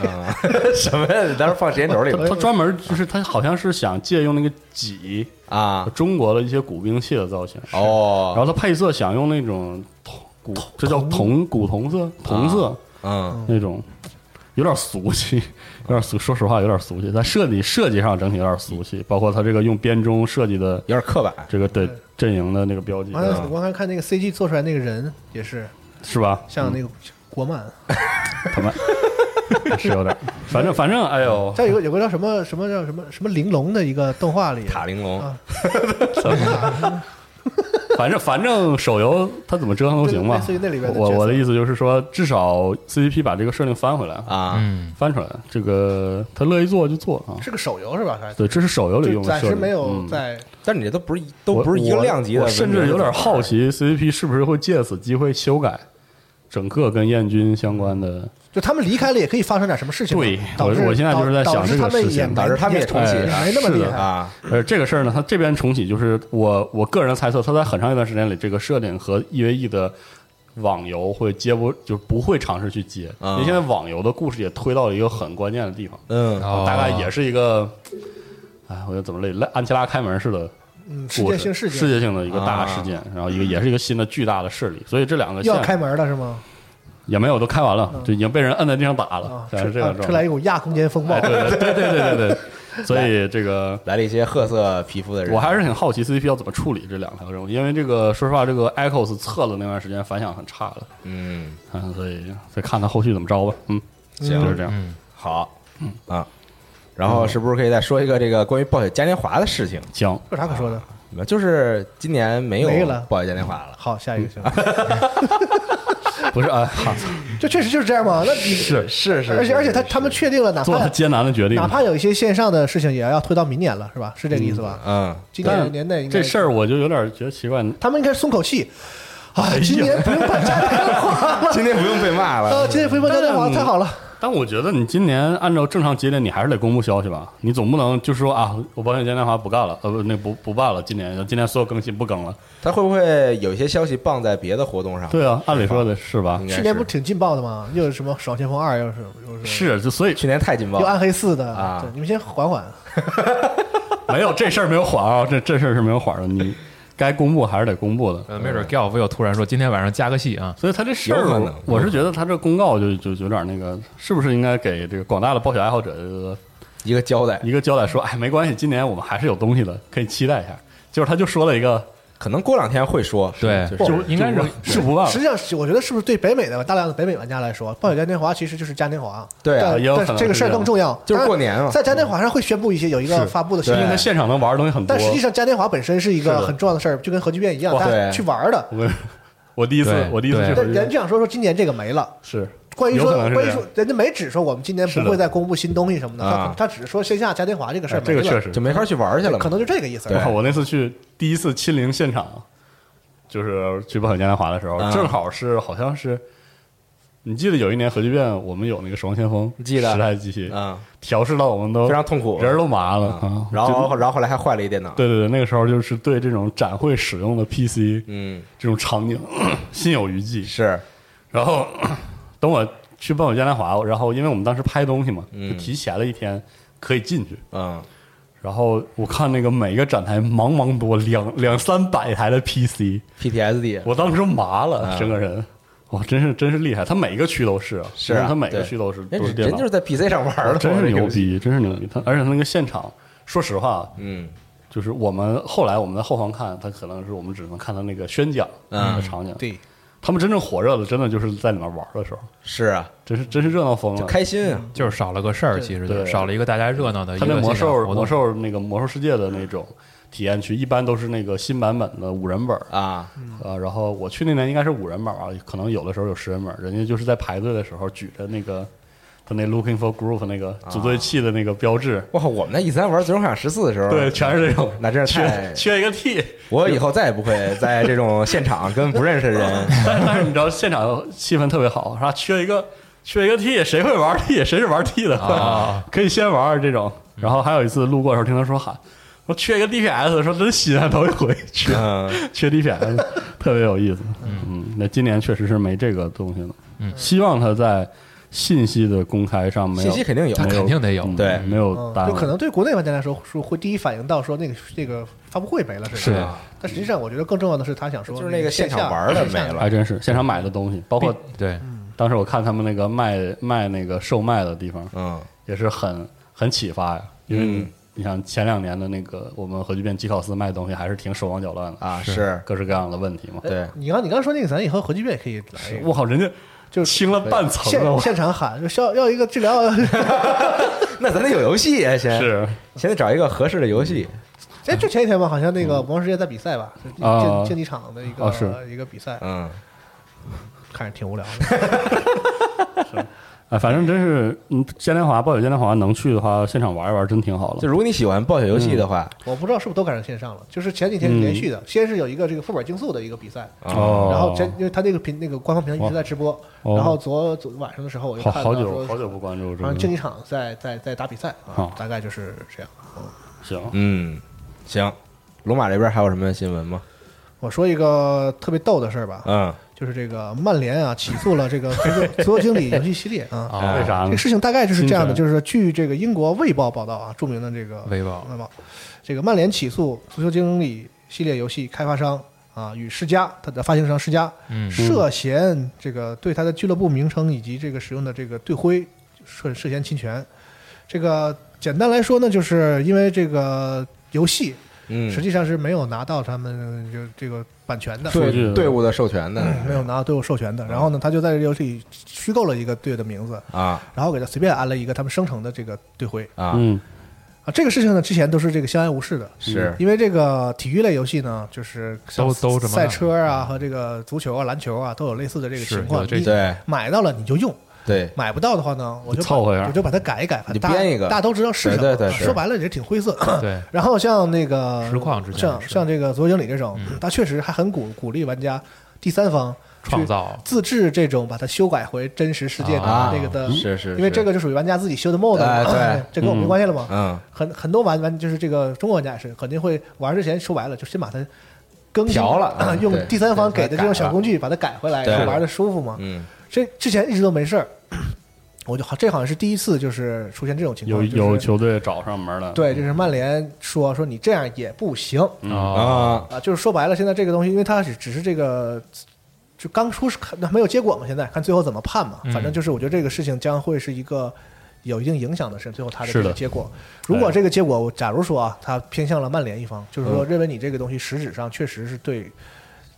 [SPEAKER 1] 啊，什么呀？你当时放时间轴里了
[SPEAKER 4] 他他专门就是他好像是想借用那个戟
[SPEAKER 1] 啊？
[SPEAKER 4] 中国的一些古兵器的造型，哦然
[SPEAKER 1] 哦，
[SPEAKER 4] 后他配色想用那种铜古，这叫铜古铜色铜色
[SPEAKER 1] 嗯
[SPEAKER 4] 那种。有点俗气，有点俗。说实话，有点俗气。在设计设计上整体有点俗气，包括他这个用编钟设计的
[SPEAKER 1] 有点刻板。
[SPEAKER 4] 这个对阵营的那个标记，
[SPEAKER 3] 完了，我刚才看那个 CG 做出来那个人也是
[SPEAKER 4] 是吧？
[SPEAKER 3] 像那个国漫，
[SPEAKER 4] 他们 是有点，反正反正，哎呦，
[SPEAKER 3] 这有个有个叫什么什么叫什么什么玲珑的一个动画里，
[SPEAKER 1] 塔玲珑
[SPEAKER 3] 啊
[SPEAKER 4] 反正反正手游它怎么折腾都行吧
[SPEAKER 3] 类似于那里边。的角色
[SPEAKER 4] 我我的意思就是说，至少 CCP 把这个设定翻回来，
[SPEAKER 1] 啊，
[SPEAKER 2] 嗯
[SPEAKER 4] 翻出来，这个他乐意做就做啊。
[SPEAKER 3] 是个手游是吧？
[SPEAKER 4] 对，这是手游里用的设定，
[SPEAKER 3] 暂时没有
[SPEAKER 4] 嗯
[SPEAKER 3] 在
[SPEAKER 1] 但你这都不是都不是一个量级的
[SPEAKER 4] 我，甚至有点好奇 CCP 是不是会借此机会修改整个跟燕军相关的。
[SPEAKER 3] 就他们离开了也可以发生点什么事情，
[SPEAKER 4] 对
[SPEAKER 3] 导致
[SPEAKER 4] 我我现在就是在想这个事情。
[SPEAKER 1] 导致他们也重启
[SPEAKER 3] 没那么厉害。
[SPEAKER 1] 啊，
[SPEAKER 4] 呃，这个事儿呢，他这边重启就是我我个人的猜测，他在很长一段时间里，这个设定和 EVE 的网游会接不就不会尝试去接，
[SPEAKER 1] 啊。
[SPEAKER 4] 因为现在网游的故事也推到了一个很关键的地方，
[SPEAKER 1] 嗯。
[SPEAKER 2] 哦
[SPEAKER 4] 大概也是一个，哎，我觉得怎么类类安琪拉开门似的
[SPEAKER 3] 嗯，世，界性事件
[SPEAKER 4] 世界性的一个大事件，然后一个也是一个新的巨大的势力，所以这两个
[SPEAKER 3] 要开门了是吗？
[SPEAKER 4] 也没有都开完了，就已经被人摁在地上打了
[SPEAKER 3] 啊，，
[SPEAKER 4] 是这
[SPEAKER 3] 样啊车来。一股亚空间风暴
[SPEAKER 4] 哎，，对对对对对对对，所以这个
[SPEAKER 1] 来了一些褐色皮肤的人，
[SPEAKER 4] 我还是很好奇 CCP 要怎么处理这两条任务，因为这个说实话，这个 Echoes 测了那段时间反响很差的，
[SPEAKER 1] 嗯
[SPEAKER 4] 嗯，所以再看他后续怎么着吧，嗯，
[SPEAKER 1] 行
[SPEAKER 4] 就是这样。
[SPEAKER 2] 嗯
[SPEAKER 1] 好啊。然后是不是可以再说一个这个关于暴雪嘉年华的事情？
[SPEAKER 4] 行，
[SPEAKER 3] 有啥可说的？
[SPEAKER 1] 就是今年没有
[SPEAKER 3] 了
[SPEAKER 1] 暴雪嘉年华了。
[SPEAKER 3] 好，下一个行，
[SPEAKER 4] 不是啊，好
[SPEAKER 3] 就确实就是这样嘛。那你
[SPEAKER 4] 是
[SPEAKER 1] 是是，
[SPEAKER 3] 而且而且他他们确定了，哪怕
[SPEAKER 4] 做了艰难的决定
[SPEAKER 3] 哪。怕有一些线上的事情，也要推到明年了，是吧？是这个意思吧？
[SPEAKER 1] 嗯，
[SPEAKER 3] 今年年内应该
[SPEAKER 4] 这事儿我就有点觉得奇怪，
[SPEAKER 3] 他们应该松口气。哎，今年不用办嘉年华了，
[SPEAKER 1] 今年不用被骂
[SPEAKER 3] 呃，
[SPEAKER 1] 了。
[SPEAKER 3] 今年不用办嘉年华，太好了。
[SPEAKER 4] 但我觉得你今年按照正常节点，你还是得公布消息吧，你总不能就说啊，我保险嘉年华不干了，呃不，那不不办了，今年今年所有更新不更了。
[SPEAKER 1] 他会不会有一些消息放在别的活动上？
[SPEAKER 4] 对啊，按理说的是吧
[SPEAKER 3] 去年不挺劲爆的吗？又是什么《爽前锋二》，又是又是
[SPEAKER 4] 是，就所以
[SPEAKER 1] 去年太劲爆了。
[SPEAKER 3] 又暗黑四的
[SPEAKER 1] 啊
[SPEAKER 3] 对，你们先缓缓。
[SPEAKER 4] 没有这事儿没有缓啊，这这事儿是没有缓的，你该公布还是得公布的。
[SPEAKER 2] 呃，没准 Golf 又突然说今天晚上加个戏啊，
[SPEAKER 4] 所以他这事儿我是觉得他这公告就就就有点那个，是不是应该给这个广大的暴雪爱好者这个
[SPEAKER 1] 一个交代，
[SPEAKER 4] 一个交代说，哎，没关系，今年我们还是有东西的，可以期待一下。就是他就说了一个，
[SPEAKER 1] 可能过两天会说，
[SPEAKER 2] 对。
[SPEAKER 1] 就是
[SPEAKER 2] 应该是
[SPEAKER 4] 是不忘
[SPEAKER 3] 实际上，我觉得是不是对北美的大量的北美玩家来说，暴雪嘉年华其实就是嘉年华，
[SPEAKER 1] 对啊
[SPEAKER 3] 但这个事儿更重要，
[SPEAKER 1] 就是过年嘛
[SPEAKER 3] 在嘉年华上会宣布一些有一个发布的信息
[SPEAKER 4] 因为他，现场能玩的东西很多。
[SPEAKER 3] 但实际上嘉年华本身是一个很重要的。事儿，就跟核聚变一样，大家
[SPEAKER 1] 对
[SPEAKER 3] 去玩的。
[SPEAKER 4] 我我第一次我第一次
[SPEAKER 2] 去
[SPEAKER 3] 但人就想说说今年这个没了。
[SPEAKER 4] 是
[SPEAKER 3] 关于说关于说，人家没指说我们今年不会再公布新东西什么的，
[SPEAKER 1] 啊。
[SPEAKER 3] 他他只是说线下嘉年华这个事儿
[SPEAKER 4] 哎这个确实。
[SPEAKER 1] 就没法去玩去了，
[SPEAKER 3] 可能就这个意思。
[SPEAKER 1] 对。
[SPEAKER 4] 我那次去第一次亲临现场，就是去暴雪嘉年华的时候，
[SPEAKER 1] 啊。
[SPEAKER 4] 正好是好像是，你记得有一年核聚变，我们有那个守望先锋，
[SPEAKER 1] 记得。
[SPEAKER 4] 十台机器，
[SPEAKER 1] 啊，
[SPEAKER 4] 调试到我们都
[SPEAKER 1] 非常痛苦，
[SPEAKER 4] 人都麻了。
[SPEAKER 1] 然后然后后来还坏了一电脑，
[SPEAKER 4] 对对对，那个时候就是对这种展会使用的 PC
[SPEAKER 1] 嗯，
[SPEAKER 4] 这种场景 心有余悸。
[SPEAKER 1] 是。
[SPEAKER 4] 然后等我去问我嘉年华，然后因为我们当时拍东西嘛，
[SPEAKER 1] 嗯。
[SPEAKER 4] 就提前了一天可以进去。
[SPEAKER 1] 嗯，
[SPEAKER 4] 然后我看那个每一个展台茫茫多两两三百台的
[SPEAKER 1] PC，PTSD
[SPEAKER 4] 我当时麻了，
[SPEAKER 1] 啊
[SPEAKER 4] 整个人，哇，真是真是厉害！他每一个区都是啊，
[SPEAKER 1] 是啊
[SPEAKER 4] 他每个区都是
[SPEAKER 1] 人
[SPEAKER 4] 都是电脑
[SPEAKER 1] 人就是，在 PC 上玩的，
[SPEAKER 4] 真是牛逼，真是牛逼。他而且他那个现场，说实话，
[SPEAKER 1] 嗯。
[SPEAKER 4] 就是我们后来我们在后方看，他可能是我们只能看到那个宣讲
[SPEAKER 1] 嗯。
[SPEAKER 4] 的场景，
[SPEAKER 3] 对，
[SPEAKER 4] 他们真正火热的，真的就是在里面玩的时候，
[SPEAKER 1] 是啊，
[SPEAKER 4] 真是真是热闹疯了。
[SPEAKER 1] 开心啊，
[SPEAKER 2] 就是少了个事儿，其实
[SPEAKER 4] 对
[SPEAKER 2] 少了一个大家热闹的一
[SPEAKER 4] 他那魔兽魔兽那个魔兽世界的那种体验区，一般都是那个新版本的五人本儿。
[SPEAKER 1] 啊，
[SPEAKER 4] 呃，然后我去那年应该是五人本啊，可能有的时候有十人本，人家就是在排队的时候举着那个他那 Looking for Group 那个组队器的那个标志，
[SPEAKER 1] 哇，我们那 E 三玩《最终幻想十四》的时候，
[SPEAKER 4] 对，全是这种，
[SPEAKER 1] 那真是太
[SPEAKER 4] 缺缺一个 T，
[SPEAKER 1] 我以后再也不会在这种现场 跟不认识的人，
[SPEAKER 4] 但但是你知道现场气氛特别好，是吧？缺一个缺一个 T，谁会玩 T？谁是玩 T 的？
[SPEAKER 2] 啊
[SPEAKER 4] 可以先玩这种。然后还有一次路过的时候，听他说喊。说缺一个 DPS，说真稀罕，头一回缺
[SPEAKER 1] 嗯，
[SPEAKER 4] 缺 DPS，特别有意思。嗯，那今年确实是没这个东西了。
[SPEAKER 2] 嗯
[SPEAKER 4] 希望他在信息的公开上没有
[SPEAKER 1] 信息肯定有
[SPEAKER 2] 他，肯定得有。
[SPEAKER 4] 嗯
[SPEAKER 1] 对。
[SPEAKER 4] 没有
[SPEAKER 3] 嗯，
[SPEAKER 4] 耽误。
[SPEAKER 3] 就可能对国内玩家来说，说会第一反应到说那个这个发布会没了。
[SPEAKER 2] 是。
[SPEAKER 1] 啊
[SPEAKER 3] 但实际上，我觉得更重要的是他想说，
[SPEAKER 1] 就是那个现场玩的没了。
[SPEAKER 4] 还真是现场买的东西，包括
[SPEAKER 2] 对。
[SPEAKER 4] 当时我看他们那个卖卖那个售卖的地方，
[SPEAKER 1] 嗯。
[SPEAKER 4] 也是很很启发呀。因为你想前两年的那个我们核聚变吉考斯卖东西还是挺手忙脚乱的，
[SPEAKER 1] 啊是，
[SPEAKER 4] 各式各样的问题嘛。
[SPEAKER 1] 对，
[SPEAKER 3] 你刚你刚说那个，咱以后核聚变也可以来，
[SPEAKER 4] 我靠，人家
[SPEAKER 3] 就
[SPEAKER 4] 清了半层了，
[SPEAKER 3] 现现场喊，就需要要一个治疗，
[SPEAKER 1] 那咱得有游戏啊，先
[SPEAKER 4] 是
[SPEAKER 1] 先得找一个合适的游戏，
[SPEAKER 3] 哎，就前几天吧，好像那个魔兽世界在比赛吧，竞竞技场的一个一个比赛，
[SPEAKER 1] 嗯，
[SPEAKER 3] 看着挺无聊的。
[SPEAKER 4] 啊，反正真是，嗯，嘉年华暴雪嘉年华能去的话，现场玩一玩真挺好的。
[SPEAKER 1] 就如果你喜欢暴雪游戏的话，
[SPEAKER 3] 我不知道是不是都赶上线上了，就是前几天连续的，先是有一个这个副本竞速的一个比赛，
[SPEAKER 4] 哦，
[SPEAKER 3] 然后前因为他那个频那个官方平台一直在直播，
[SPEAKER 4] 哦
[SPEAKER 3] 然后昨昨晚上的时候我就
[SPEAKER 4] 好好
[SPEAKER 3] 看到说
[SPEAKER 4] 久好久不关注这个。
[SPEAKER 3] 好像竞技场在在在打比赛啊，大概就是这样。
[SPEAKER 4] 行，
[SPEAKER 1] 嗯，行，龙马这边还有什么新闻吗？
[SPEAKER 3] 我说一个特别逗的事儿吧，
[SPEAKER 1] 嗯
[SPEAKER 3] 就是这个曼联啊起诉了这个 足球 足球经理游戏系列啊。
[SPEAKER 2] 啊，
[SPEAKER 4] 为啥呢
[SPEAKER 3] 这个？事情大概就是这样的，就是说据这个英国《卫报》报道啊，著名的这个
[SPEAKER 2] 卫报
[SPEAKER 3] 卫报，这个曼联起诉足球经理系列游戏开发商啊与世嘉，它的发行商世嘉
[SPEAKER 2] 嗯
[SPEAKER 3] 涉嫌这个对他的俱乐部名称以及这个使用的这个队徽涉涉嫌侵权。这个简单来说呢，就是因为这个游戏
[SPEAKER 1] 嗯，
[SPEAKER 3] 实际上是没有拿到他们就这个版权的，
[SPEAKER 1] 对队伍的授权的
[SPEAKER 3] 没有拿到队伍授权的。然后呢，他就在这游戏里虚构了一个队的名字，
[SPEAKER 1] 啊。
[SPEAKER 3] 然后给他随便安了一个他们生成的这个队徽。
[SPEAKER 1] 啊。
[SPEAKER 4] 嗯，
[SPEAKER 3] 啊。这个事情呢，之前都是这个相安无事的，
[SPEAKER 1] 是。
[SPEAKER 3] 因为这个体育类游戏呢，就是
[SPEAKER 2] 都都这么
[SPEAKER 3] 赛车啊和这个足球啊、篮球啊都有类似的这个情况。
[SPEAKER 1] 对。
[SPEAKER 3] 买到了你就用，
[SPEAKER 1] 对，
[SPEAKER 3] 买不到的话呢，我就
[SPEAKER 4] 凑合一下。
[SPEAKER 3] 我就把它改一改，把
[SPEAKER 1] 你
[SPEAKER 3] 大
[SPEAKER 1] 编一个。
[SPEAKER 3] 大家都知道是什么。
[SPEAKER 1] 对对对
[SPEAKER 3] 说白了也挺灰色。
[SPEAKER 2] 对。
[SPEAKER 3] 然后像那个
[SPEAKER 2] 实况之前
[SPEAKER 3] 像像这个足球经理这种，
[SPEAKER 2] 嗯。
[SPEAKER 3] 他确实还很鼓鼓励玩家第三方去
[SPEAKER 2] 创造。
[SPEAKER 3] 自制这种把它修改回真实世界的
[SPEAKER 1] 啊
[SPEAKER 3] 那个的，
[SPEAKER 1] 是是，
[SPEAKER 3] 因为这个就属于玩家自己修的 mod，
[SPEAKER 1] 对。
[SPEAKER 3] 这跟我没关系了嘛。
[SPEAKER 1] 嗯。
[SPEAKER 3] 很很多玩玩就是这个中国玩家也是肯定会玩之前说白了就先把它更新
[SPEAKER 1] 调了嗯
[SPEAKER 3] 用第三方给的这种小工具把它改回来，
[SPEAKER 1] 对
[SPEAKER 3] 然后玩的舒服嘛。
[SPEAKER 1] 嗯。
[SPEAKER 3] 这之前一直都没事儿，我就好这好像是第一次就是出现这种情
[SPEAKER 4] 有
[SPEAKER 3] 况，就是
[SPEAKER 4] 有球队找上门了，
[SPEAKER 3] 对，就是曼联说说你这样也不行
[SPEAKER 4] 嗯
[SPEAKER 2] 啊，
[SPEAKER 1] 啊
[SPEAKER 3] 啊，就是说白了，现在这个东西，因为它只只是这个。就刚出是看没有结果嘛，现在看最后怎么判嘛。
[SPEAKER 2] 嗯
[SPEAKER 3] 反正就是我觉得这个事情将会是一个有一定影响的事最后它的这个结果。如果这个结果，假如说啊，它偏向了曼联一方，就是说认为你这个东西实质上确实是对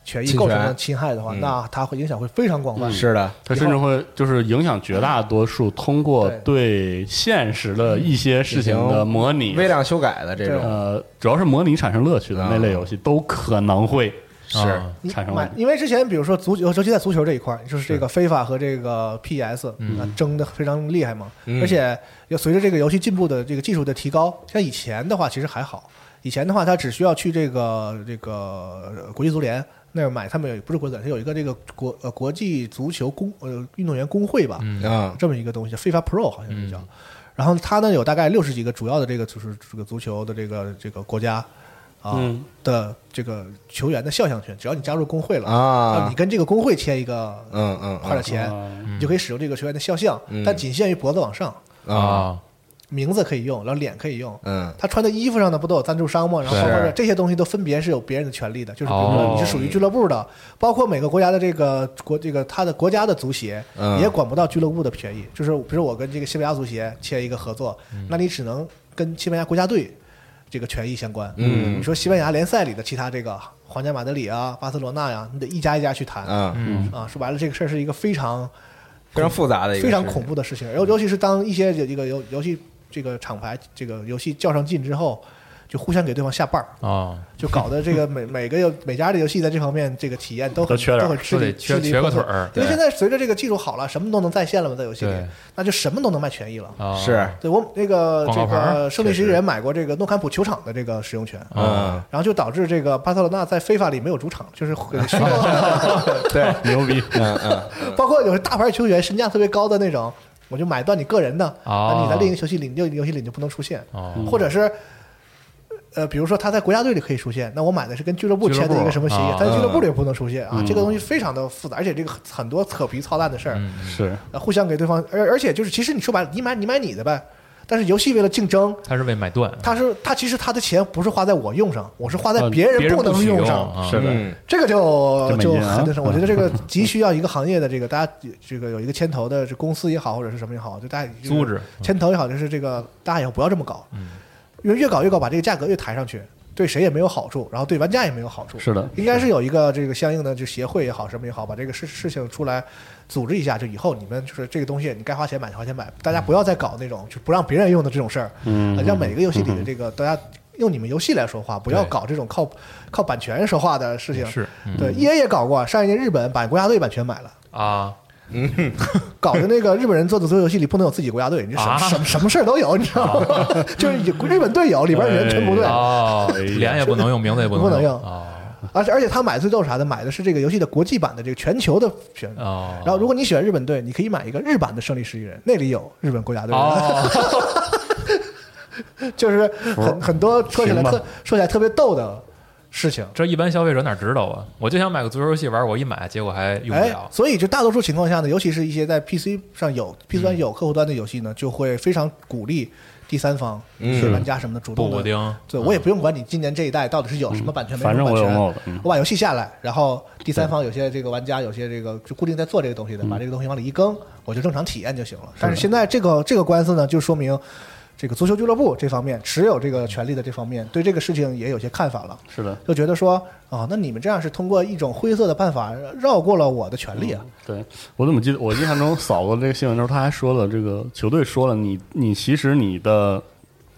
[SPEAKER 3] 权益构成了侵害的话，
[SPEAKER 1] 嗯。
[SPEAKER 3] 那它会影响会非常广泛。
[SPEAKER 1] 是的，
[SPEAKER 4] 它甚至会就是影响绝大多数通过对。现实的一些事情的模拟，
[SPEAKER 1] 微量修改的这种，
[SPEAKER 4] 呃，主要是模拟产生乐趣的
[SPEAKER 1] 啊
[SPEAKER 4] 那类游戏，都可能会
[SPEAKER 1] 是。
[SPEAKER 2] 啊
[SPEAKER 4] 产生
[SPEAKER 3] 因为之前比如说足球，尤其在足球这一块，就是这个非法和这个 PS 啊争的非常厉害嘛。
[SPEAKER 1] 嗯。
[SPEAKER 3] 而且要随着这个游戏进步的这个技术的提高，像以前的话其实还好，以前的话它只需要去这个这个呃国际足联那儿买，他们有不是国际足联，它有一个这个国呃国际足球工呃运动员工会吧，
[SPEAKER 2] 嗯。
[SPEAKER 1] 啊，
[SPEAKER 3] 这么一个东西，非法 Pro 好像是叫。然后他呢有大概六十几个主要的这个就是这个足球的这个这个国家啊、
[SPEAKER 4] 嗯。
[SPEAKER 3] 的这个球员的肖像权，只要你加入工会了
[SPEAKER 1] 啊。
[SPEAKER 3] 你跟这个工会签一个
[SPEAKER 1] 嗯嗯
[SPEAKER 3] 花点钱，
[SPEAKER 4] 啊
[SPEAKER 3] 你就可以使用这个球员的肖像，
[SPEAKER 1] 嗯。
[SPEAKER 3] 但仅限于脖子往上，
[SPEAKER 1] 啊
[SPEAKER 2] 啊，
[SPEAKER 3] 名字可以用，然后脸可以用。
[SPEAKER 1] 嗯
[SPEAKER 3] 他穿的衣服上呢，不都有赞助商吗？然后
[SPEAKER 1] 是
[SPEAKER 3] 包括这些东西都分别是有别人的权利的，就是比如说
[SPEAKER 2] 哦
[SPEAKER 3] 你是属于俱乐部的，包括每个国家的这个国这个他的国家的足协
[SPEAKER 1] 嗯
[SPEAKER 3] 也管不到俱乐部的权益。就是比如我跟这个西班牙足协签一个合作，那你只能跟西班牙国家队这个权益相关。
[SPEAKER 1] 嗯
[SPEAKER 3] 你说西班牙联赛里的其他这个皇家马德里啊、巴塞罗那呀，你得一家一家去谈
[SPEAKER 1] 啊，
[SPEAKER 2] 嗯
[SPEAKER 3] 啊。说白了，这个事儿是一个非常
[SPEAKER 1] 非常复杂的一个，
[SPEAKER 3] 非常恐怖的事情，尤尤其是当一些这个游游戏这个厂牌这个游戏较上劲之后，就互相给对方下绊儿，
[SPEAKER 2] 啊，
[SPEAKER 3] 就搞得这个每每个游每家的游戏在这方面这个体验都很
[SPEAKER 4] 都 缺
[SPEAKER 3] 都很吃力
[SPEAKER 2] 缺腿儿，
[SPEAKER 3] 因为现在随着这个技术好了，什么都能在线了嘛，在游戏里，那就什么都能卖权益了。
[SPEAKER 2] 啊。
[SPEAKER 1] 是。
[SPEAKER 3] 对我那个这个胜利十一人买过这个诺坎普球场的这个使用权，
[SPEAKER 1] 嗯，
[SPEAKER 3] 然后就导致这个巴塞罗那在非法里没有主场，就是虚构
[SPEAKER 1] 对，
[SPEAKER 4] 牛逼，
[SPEAKER 1] 嗯嗯。
[SPEAKER 3] 包括有些大牌球员身价特别高的那种，我就买断你个人的，
[SPEAKER 2] 哦。
[SPEAKER 3] 那你在另一个游戏里，另一个游戏里你就不能出现，
[SPEAKER 2] 哦。
[SPEAKER 3] 或者是。呃，比如说他在国家队里可以出现，那我买的是跟俱乐部签的一个什么协议在俱乐部里不能出现啊，
[SPEAKER 4] 嗯。
[SPEAKER 3] 这个东西非常的复杂，而且这个很多扯皮操蛋的事儿，
[SPEAKER 2] 嗯。
[SPEAKER 4] 是。
[SPEAKER 3] 呃互相给对方，而而且就是其实你说白了，你买你买你的呗，但是游戏为了竞争，
[SPEAKER 2] 他是为买断，
[SPEAKER 3] 他是他其实他的钱不是花在我用上，我是花在
[SPEAKER 4] 啊
[SPEAKER 3] 别人不能用上，
[SPEAKER 2] 啊
[SPEAKER 4] 是的，
[SPEAKER 1] 嗯。
[SPEAKER 3] 这个就就很那什么，我觉得这个急需要一个行业的这个大家这个有一个牵头的这公司也好，或者是什么也好，就大家就是
[SPEAKER 2] 组织
[SPEAKER 3] 牵头也好，就是这个大家以后不要这么搞，因为越搞越搞，把这个价格越抬上去，对谁也没有好处，然后对玩家也没有好处。
[SPEAKER 4] 是的
[SPEAKER 3] 应该是有一个这个相应的就协会也好，什么也好，把这个事事情出来组织一下，就以后你们就是这个东西，你该花钱买就花钱买，大家不要再搞那种就不让别人用的这种事儿，
[SPEAKER 4] 嗯
[SPEAKER 3] 啊让每个游戏里的这个大家用你们游戏来说话，不要搞这种靠靠版权说话的事情。
[SPEAKER 2] 是嗯
[SPEAKER 3] 对，E A 也搞过，上一年日本把国家队版权买了。
[SPEAKER 2] 啊，
[SPEAKER 3] 搞的那个日本人做的所有游戏里不能有自己国家队，你这什么、
[SPEAKER 2] 啊。
[SPEAKER 3] 什么什么事儿都有，你知道吗？就是日本队友，里边人全不对，
[SPEAKER 2] 脸也不能用，名字也不
[SPEAKER 3] 不能用。
[SPEAKER 2] 啊
[SPEAKER 3] 而且而且他买最逗啥的，买的是这个游戏的国际版的这个全球的选。
[SPEAKER 2] 哦，
[SPEAKER 3] 然后如果你喜欢日本队，你可以买一个日版的胜利十一人，那里有日本国家队，
[SPEAKER 2] 哦，
[SPEAKER 3] 就是很很多说起来特说起来特别逗的事情。
[SPEAKER 2] 这一般消费者哪知道啊？我就想买个足球游戏玩，我一买，结果还用不
[SPEAKER 3] 哎
[SPEAKER 2] 了，。
[SPEAKER 3] 所以就大多数情况下呢，尤其是一些在 PC 上有 PC 端有客户端的游戏呢，就会非常鼓励第三方、玩家什么的主动的。
[SPEAKER 2] 补补丁，
[SPEAKER 3] 对，我也不用管你今年这一代到底是有什么版权没
[SPEAKER 4] 反正
[SPEAKER 3] 什么版权，
[SPEAKER 4] 我有帽子，嗯
[SPEAKER 3] 我把游戏下来，然后第三方有些这个玩家有些这个就固定在做这个东西的，把这个东西往里一更，我就正常体验就行了。但是现在这个这个官司呢，就说明这个足球俱乐部这方面持有这个权利的这方面对这个事情也有些看法了，
[SPEAKER 4] 是的，
[SPEAKER 3] 就觉得说啊，那你们这样是通过一种灰色的办法绕过了我的权利啊。
[SPEAKER 4] 对我怎么记得我印象中扫过这个新闻的时候，他还说了这个球队说了，你你其实你的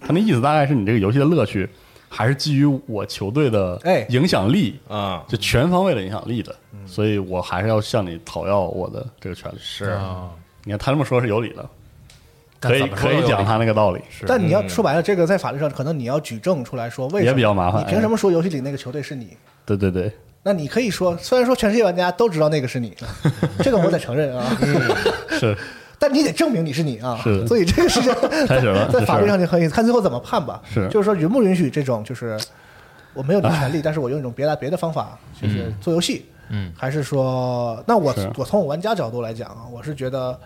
[SPEAKER 4] 他那意思大概是你这个游戏的乐趣还是基于我球队的
[SPEAKER 3] 哎
[SPEAKER 4] 影响力，
[SPEAKER 1] 啊，
[SPEAKER 4] 就全方位的影响力的，所以我还是要向你讨要我的这个权利。
[SPEAKER 1] 是
[SPEAKER 2] 啊，
[SPEAKER 4] 你看他这么说是有理的，
[SPEAKER 2] 但
[SPEAKER 4] 可以可以讲他那个道理，
[SPEAKER 2] 是。
[SPEAKER 3] 但你要说白了，这个在法律上可能你要举证出来说为什么
[SPEAKER 4] 也比较麻烦。
[SPEAKER 3] 你凭什么说游戏里那个球队是你？
[SPEAKER 4] 对对对，
[SPEAKER 3] 那你可以说，虽然说全世界玩家都知道那个是你，这个我得承认啊，
[SPEAKER 4] 是。
[SPEAKER 3] 但你得证明你是你啊。
[SPEAKER 4] 是。
[SPEAKER 3] 所以这个事情
[SPEAKER 4] 开始了
[SPEAKER 3] 在法律上就可以看最后怎么判吧。
[SPEAKER 4] 是。
[SPEAKER 3] 就是说允不允许这种就是我没有这个权利，但是我用一种别的别的方法就是做游戏，
[SPEAKER 2] 嗯。
[SPEAKER 3] 还是说那我我从我玩家角度来讲啊，我是觉得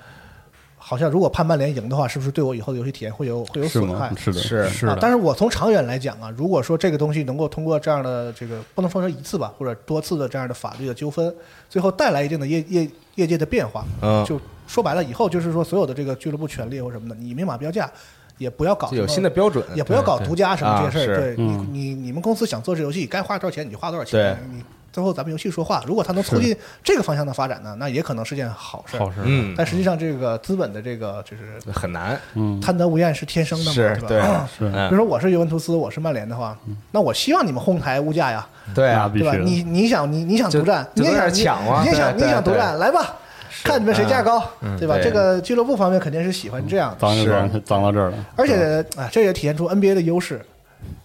[SPEAKER 3] 好像如果判曼联赢的话，是不是对我以后的游戏体验会有会有损害
[SPEAKER 4] 吗？？是的，
[SPEAKER 1] 是
[SPEAKER 2] 是
[SPEAKER 3] 但是我从长远来讲啊，如果说这个东西能够通过这样的这个不能说成一次吧，或者多次的这样的法律的纠纷，最后带来一定的业业业界的变化，
[SPEAKER 1] 嗯，
[SPEAKER 3] 就说白了，以后就是说所有的这个俱乐部权利或什么的，你明码标价，也不要搞
[SPEAKER 1] 有
[SPEAKER 3] 什么
[SPEAKER 1] 新的标准，
[SPEAKER 3] 也不要搞独家什么这些事儿。
[SPEAKER 1] 啊
[SPEAKER 3] 对
[SPEAKER 4] 嗯
[SPEAKER 3] 你，你你们公司想做这游戏，该花多少钱你就花多少钱。你最后咱们游戏说话，如果它能促进这个方向的发展呢，那也可能是件好事儿。
[SPEAKER 2] 好事，
[SPEAKER 1] 嗯，
[SPEAKER 3] 但实际上，这个资本的这个就是
[SPEAKER 1] 很难，
[SPEAKER 4] 嗯，
[SPEAKER 3] 贪得无厌是天生的嘛，
[SPEAKER 1] 是
[SPEAKER 3] 吧？
[SPEAKER 1] 对
[SPEAKER 4] 是
[SPEAKER 1] 嗯
[SPEAKER 3] 比如说我是尤文图斯，我是曼联的话，那我希望你们哄抬物价呀，
[SPEAKER 1] 对啊，
[SPEAKER 3] 对吧？
[SPEAKER 4] 那必须的
[SPEAKER 3] 你你想你你想独占，你也想
[SPEAKER 1] 抢啊
[SPEAKER 3] 你也想你也想独占，来吧，看你们谁价高，对吧？
[SPEAKER 1] 对
[SPEAKER 3] 这个俱乐部方面肯定是喜欢这样的，
[SPEAKER 4] 脏就是脏脏到这儿了，
[SPEAKER 3] 而且啊，这也体现出 NBA 的优势。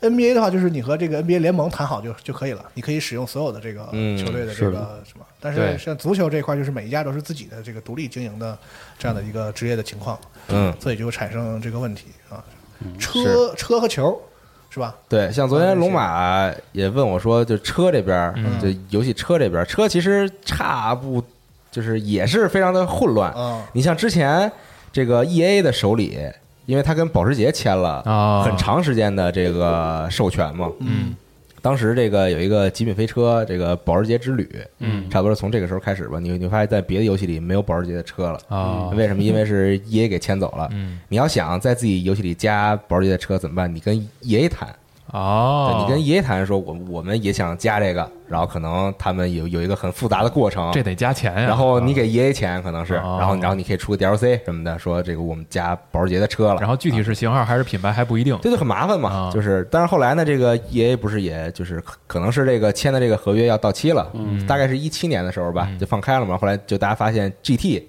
[SPEAKER 3] NBA 的话，就是你和这个 NBA 联盟谈好就就可以了，你可以使用所有的这个
[SPEAKER 1] 嗯
[SPEAKER 3] 球队的这个什么。但是像足球这一块，就是每一家都是自己的这个独立经营的这样的一个职业的情况，
[SPEAKER 1] 嗯，
[SPEAKER 3] 所以就产生这个问题啊。车车和球是吧？
[SPEAKER 1] 对，像昨天龙马也问我说，就车这边，
[SPEAKER 2] 嗯
[SPEAKER 1] 就游戏车这边，车其实差不就是也是非常的混乱。
[SPEAKER 3] 啊，
[SPEAKER 1] 你像之前这个 E A 的手里，因为他跟保时捷签了
[SPEAKER 2] 啊
[SPEAKER 1] 很长时间的这个授权嘛，
[SPEAKER 2] 嗯
[SPEAKER 1] 当时这个有一个极品飞车，这个保时捷之旅，
[SPEAKER 2] 嗯
[SPEAKER 1] 差不多从这个时候开始吧。你你发现在别的游戏里没有保时捷的车了，
[SPEAKER 2] 啊，
[SPEAKER 1] 为什么？因为是 E A 给签走了。
[SPEAKER 2] 嗯
[SPEAKER 1] 你要想在自己游戏里加保时捷的车怎么办？你跟 E A 谈，
[SPEAKER 2] 哦，
[SPEAKER 1] 你跟爷爷谈说，我我们也想加这个，然后可能他们有有一个很复杂的过程，
[SPEAKER 2] 这得加钱呀，
[SPEAKER 1] 然后你给爷爷钱可能是，
[SPEAKER 2] 哦。
[SPEAKER 1] 然后然后你可以出个 DLC 什么的，说这个我们加保时捷的车了，
[SPEAKER 2] 然后具体是型号还是品牌还不一定，
[SPEAKER 1] 这就很麻烦嘛
[SPEAKER 2] 啊。
[SPEAKER 1] 就是，但是后来呢，这个爷爷不是也就是可可能是这个签的这个合约要到期了，
[SPEAKER 2] 嗯。
[SPEAKER 1] 大概是一七年的时候吧
[SPEAKER 2] 嗯，
[SPEAKER 1] 就放开了嘛。后来就大家发现 GT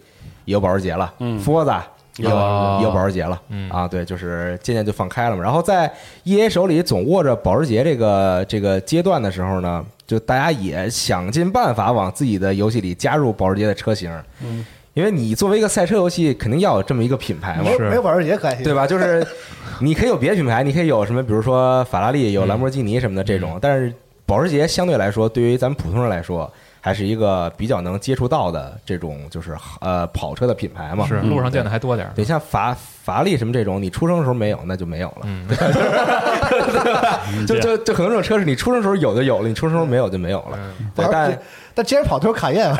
[SPEAKER 1] 也有保时捷了，
[SPEAKER 4] 嗯
[SPEAKER 1] ，Forza 也有保时捷了，
[SPEAKER 2] 嗯
[SPEAKER 1] 啊，对，就是渐渐就放开了嘛。然后在 E A 手里总握着保时捷这个这个阶段的时候呢，就大家也想尽办法往自己的游戏里加入保时捷的车型，
[SPEAKER 4] 嗯，
[SPEAKER 1] 因为你作为一个赛车游戏，肯定要有这么一个品牌嘛
[SPEAKER 3] 没，有
[SPEAKER 2] 是
[SPEAKER 3] 没有保时捷可惜，
[SPEAKER 1] 对？吧？就是 你可以有别的品牌，你可以有什么，比如说法拉利、有兰博基尼什么的这种，但是保时捷相对来说，对于咱们普通人来说，还是一个比较能接触到的这种就是呃跑车的品牌嘛。
[SPEAKER 2] 是路上见的还多点儿，
[SPEAKER 1] 对，像法法拉利什么这种，你出生的时候没有，那就没有了。
[SPEAKER 2] 嗯，
[SPEAKER 1] 就就就可能这种车是你出生时候有就有了，你出生时候没有就没有了。对，但
[SPEAKER 3] 捷但既然跑都是卡宴，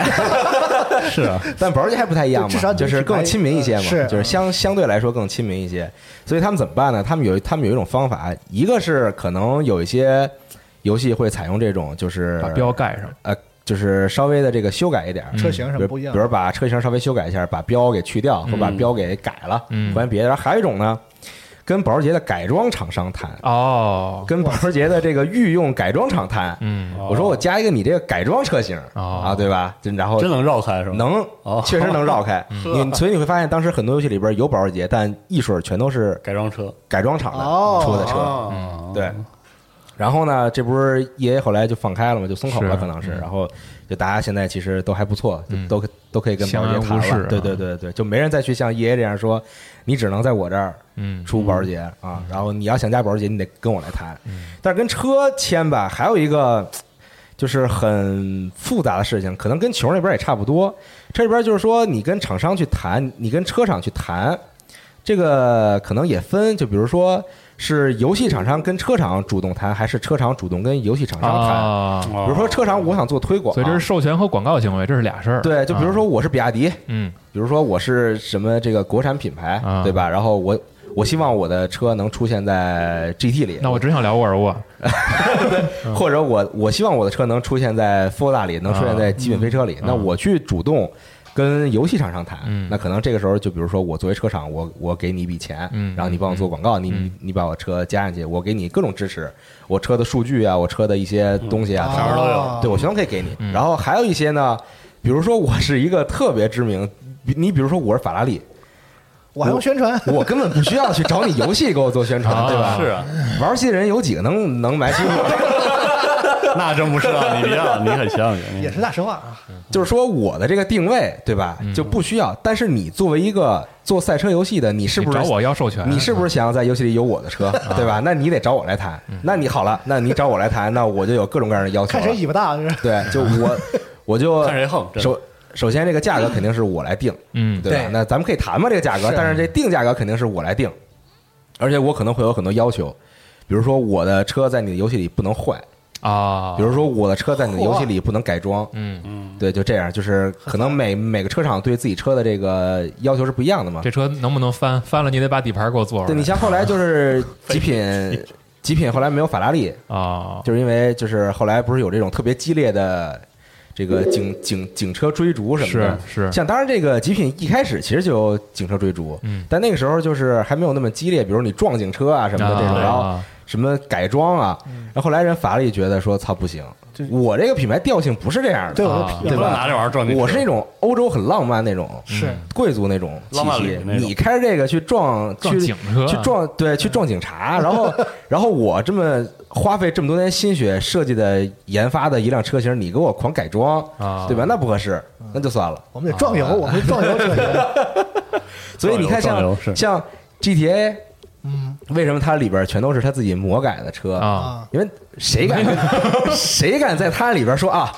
[SPEAKER 4] 是啊，
[SPEAKER 1] 但保时捷还不太一样嘛，
[SPEAKER 3] 至少
[SPEAKER 1] 就是更亲民一些嘛，
[SPEAKER 3] 是
[SPEAKER 1] 就是相相对来说更亲民一些。所以他们怎么办呢？他们有他们有一种方法，一个是可能有一些游戏会采用这种，就是
[SPEAKER 2] 把标盖上，
[SPEAKER 1] 呃，就是稍微的这个修改一点儿。
[SPEAKER 3] 车型什
[SPEAKER 1] 比如
[SPEAKER 3] 么不一样
[SPEAKER 1] 比？如把车型稍微修改一下，把标给去掉，或把
[SPEAKER 4] 嗯
[SPEAKER 1] 标给改了，
[SPEAKER 2] 嗯
[SPEAKER 1] 换别的。然后还有一种呢，跟保时捷的改装厂商谈，
[SPEAKER 2] 哦，
[SPEAKER 1] 跟保时捷的这个御用改装厂谈。
[SPEAKER 2] 嗯
[SPEAKER 1] 我说我加一个你这个改装车型
[SPEAKER 2] 哦
[SPEAKER 1] 啊，对吧？然后
[SPEAKER 4] 真能绕开是吧？
[SPEAKER 1] 能
[SPEAKER 4] 哦，
[SPEAKER 1] 确实能绕开。你所以你会发现，当时很多游戏里边有保时捷，但一水儿全都是
[SPEAKER 4] 改装车
[SPEAKER 1] 改装厂
[SPEAKER 3] 哦
[SPEAKER 1] 的出的车。
[SPEAKER 4] 哦
[SPEAKER 1] 对，然后呢，这不是 E A 后来就放开了嘛，就松口了，可能是。
[SPEAKER 2] 嗯
[SPEAKER 1] 然后就大家现在其实都还不错，都都可以跟保时捷谈了。对对对对，就没人再去像 E A 这样说，你只能在我这儿
[SPEAKER 2] 嗯
[SPEAKER 1] 出保时捷啊，然后你要想加保时捷，你得跟我来谈。
[SPEAKER 2] 嗯
[SPEAKER 1] 但是跟车签吧，还有一个就是很复杂的事情，可能跟球那边也差不多。这边就是说，你跟厂商去谈，你跟车厂去谈，这个可能也分，就比如说是游戏厂商跟车厂主动谈，还是车厂主动跟游戏厂商谈。比如说车厂，我想做推广，
[SPEAKER 2] 所以这是授权和广告行为，这是俩事儿。
[SPEAKER 1] 对，就比如说我是比亚迪，
[SPEAKER 2] 嗯
[SPEAKER 1] 比如说我是什么这个国产品牌，
[SPEAKER 2] 啊
[SPEAKER 1] 对吧？然后我我希望我的车能出现在 GT 里，
[SPEAKER 2] 那我只想聊沃尔沃，
[SPEAKER 1] 或者我我希望我的车能出现在 Forda 里，能出现在极品飞车里，那我去主动。跟游戏厂商谈，
[SPEAKER 2] 嗯
[SPEAKER 1] 那可能这个时候就比如说我作为车厂，我我给你一笔钱，
[SPEAKER 2] 嗯
[SPEAKER 1] 然后你帮我做广告，你你你把我车加上去，我给你各种支持，我车的数据啊，我车的一些东西啊，
[SPEAKER 4] 啥儿都有
[SPEAKER 3] 啊
[SPEAKER 1] 对我全都可以给你。
[SPEAKER 2] 嗯
[SPEAKER 1] 然后还有一些呢，比如说我是一个特别知名，你比如说我是法拉利，
[SPEAKER 3] 我还用宣传？
[SPEAKER 1] 我根本不需要去找你游戏给我做宣传，对吧？
[SPEAKER 4] 是啊，
[SPEAKER 1] 玩游戏的人有几个能能买起我？
[SPEAKER 4] 那真不是啊，你别啊，你很像人，
[SPEAKER 3] 也是大实话啊！
[SPEAKER 1] 就是说我的这个定位，对吧？就不需要。但是你作为一个做赛车游戏的，你是不是
[SPEAKER 2] 找我要授权？
[SPEAKER 1] 你是不是想要在游戏里有我的车，对吧？那你得找我来谈。那你好了，那你找我来谈，那我就有各种各样的要求。
[SPEAKER 3] 看谁尾巴大，是吧
[SPEAKER 1] 对，就我 我就
[SPEAKER 4] 看谁横，
[SPEAKER 1] 首首先这个价格肯定是我来定，
[SPEAKER 2] 嗯，
[SPEAKER 1] 对吧？那咱们可以谈嘛这个价格，但是这定价格肯定是我来定，而且我可能会有很多要求，比如说我的车在你的游戏里不能坏，
[SPEAKER 2] 啊，
[SPEAKER 1] 比如说我的车在你的游戏里不能改装，
[SPEAKER 2] 嗯，
[SPEAKER 4] 嗯，
[SPEAKER 1] 对，就这样，就是可能每每个车厂对自己车的这个要求是不一样的嘛。
[SPEAKER 2] 这车能不能翻？翻了你得把底盘给我做出来。
[SPEAKER 1] 对你像后来就是极品，极品后来没有法拉利，
[SPEAKER 2] 啊，
[SPEAKER 1] 就是因为就是后来不是有这种特别激烈的这个警警警车追逐什么的，
[SPEAKER 2] 是是。
[SPEAKER 1] 像当然这个极品一开始其实就有警车追逐，
[SPEAKER 2] 嗯。
[SPEAKER 1] 但那个时候就是还没有那么激烈，比如你撞警车啊什么的这种，
[SPEAKER 2] 啊
[SPEAKER 1] 然后什么改装啊，然后后来人法拉利觉得说操不行，我这个品牌调性不是这样的，
[SPEAKER 3] 对我
[SPEAKER 2] 啊
[SPEAKER 1] 对吧
[SPEAKER 4] 不能拿这玩意儿撞进去。
[SPEAKER 1] 我是那种欧洲很浪漫那种，
[SPEAKER 3] 是。
[SPEAKER 1] 贵族那种气
[SPEAKER 4] 浪漫
[SPEAKER 1] 息
[SPEAKER 4] 旅那种。
[SPEAKER 1] 你开着这个去撞
[SPEAKER 2] 撞
[SPEAKER 1] 去
[SPEAKER 2] 警车
[SPEAKER 1] 去撞对去撞警察，然后 然后我这么花费这么多年心血设计的研发的一辆车型，你给我狂改装，
[SPEAKER 2] 啊，
[SPEAKER 1] 对吧？那不合适，那就算了。
[SPEAKER 3] 我们得撞油，我们得撞油车型。
[SPEAKER 1] 所以你看像像 GTA，
[SPEAKER 3] 嗯
[SPEAKER 1] 为什么它里边全都是他自己魔改的车？
[SPEAKER 2] 啊，
[SPEAKER 3] 啊，
[SPEAKER 1] 因为谁敢 谁敢在它里边说啊？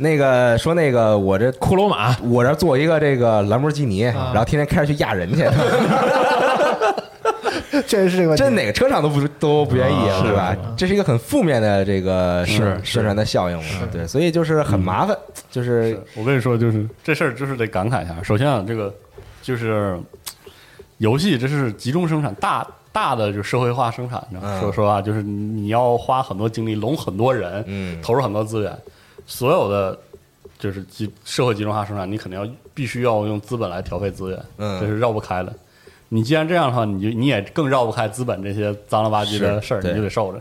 [SPEAKER 1] 那个说那个我这
[SPEAKER 2] 骷髅马
[SPEAKER 1] 我这做一个这个兰博基尼，然后天天开着去压人去，
[SPEAKER 3] 确实是这个。
[SPEAKER 1] 这哪个车厂都不都不愿意啊，
[SPEAKER 2] 啊
[SPEAKER 1] 对吧？这是一个很负面的这个
[SPEAKER 2] 是
[SPEAKER 1] 宣传的效应嘛，对，所以就是很麻烦，就是
[SPEAKER 4] 是我跟你说，就是这事儿，就是得感慨一下。首先啊，这个就是游戏，这是集中生产，大大的就社会化生产。你知道吗？
[SPEAKER 1] 嗯。
[SPEAKER 4] 说实话，就是你要花很多精力，拢很多人，
[SPEAKER 1] 嗯。
[SPEAKER 4] 投入很多资源，所有的就是集社会集中化生产，你肯定要必须要用资本来调配资源，
[SPEAKER 1] 嗯。
[SPEAKER 4] 这是绕不开的。你既然这样的话，你就你也更绕不开资本这些脏了吧唧的事儿，你就得受着，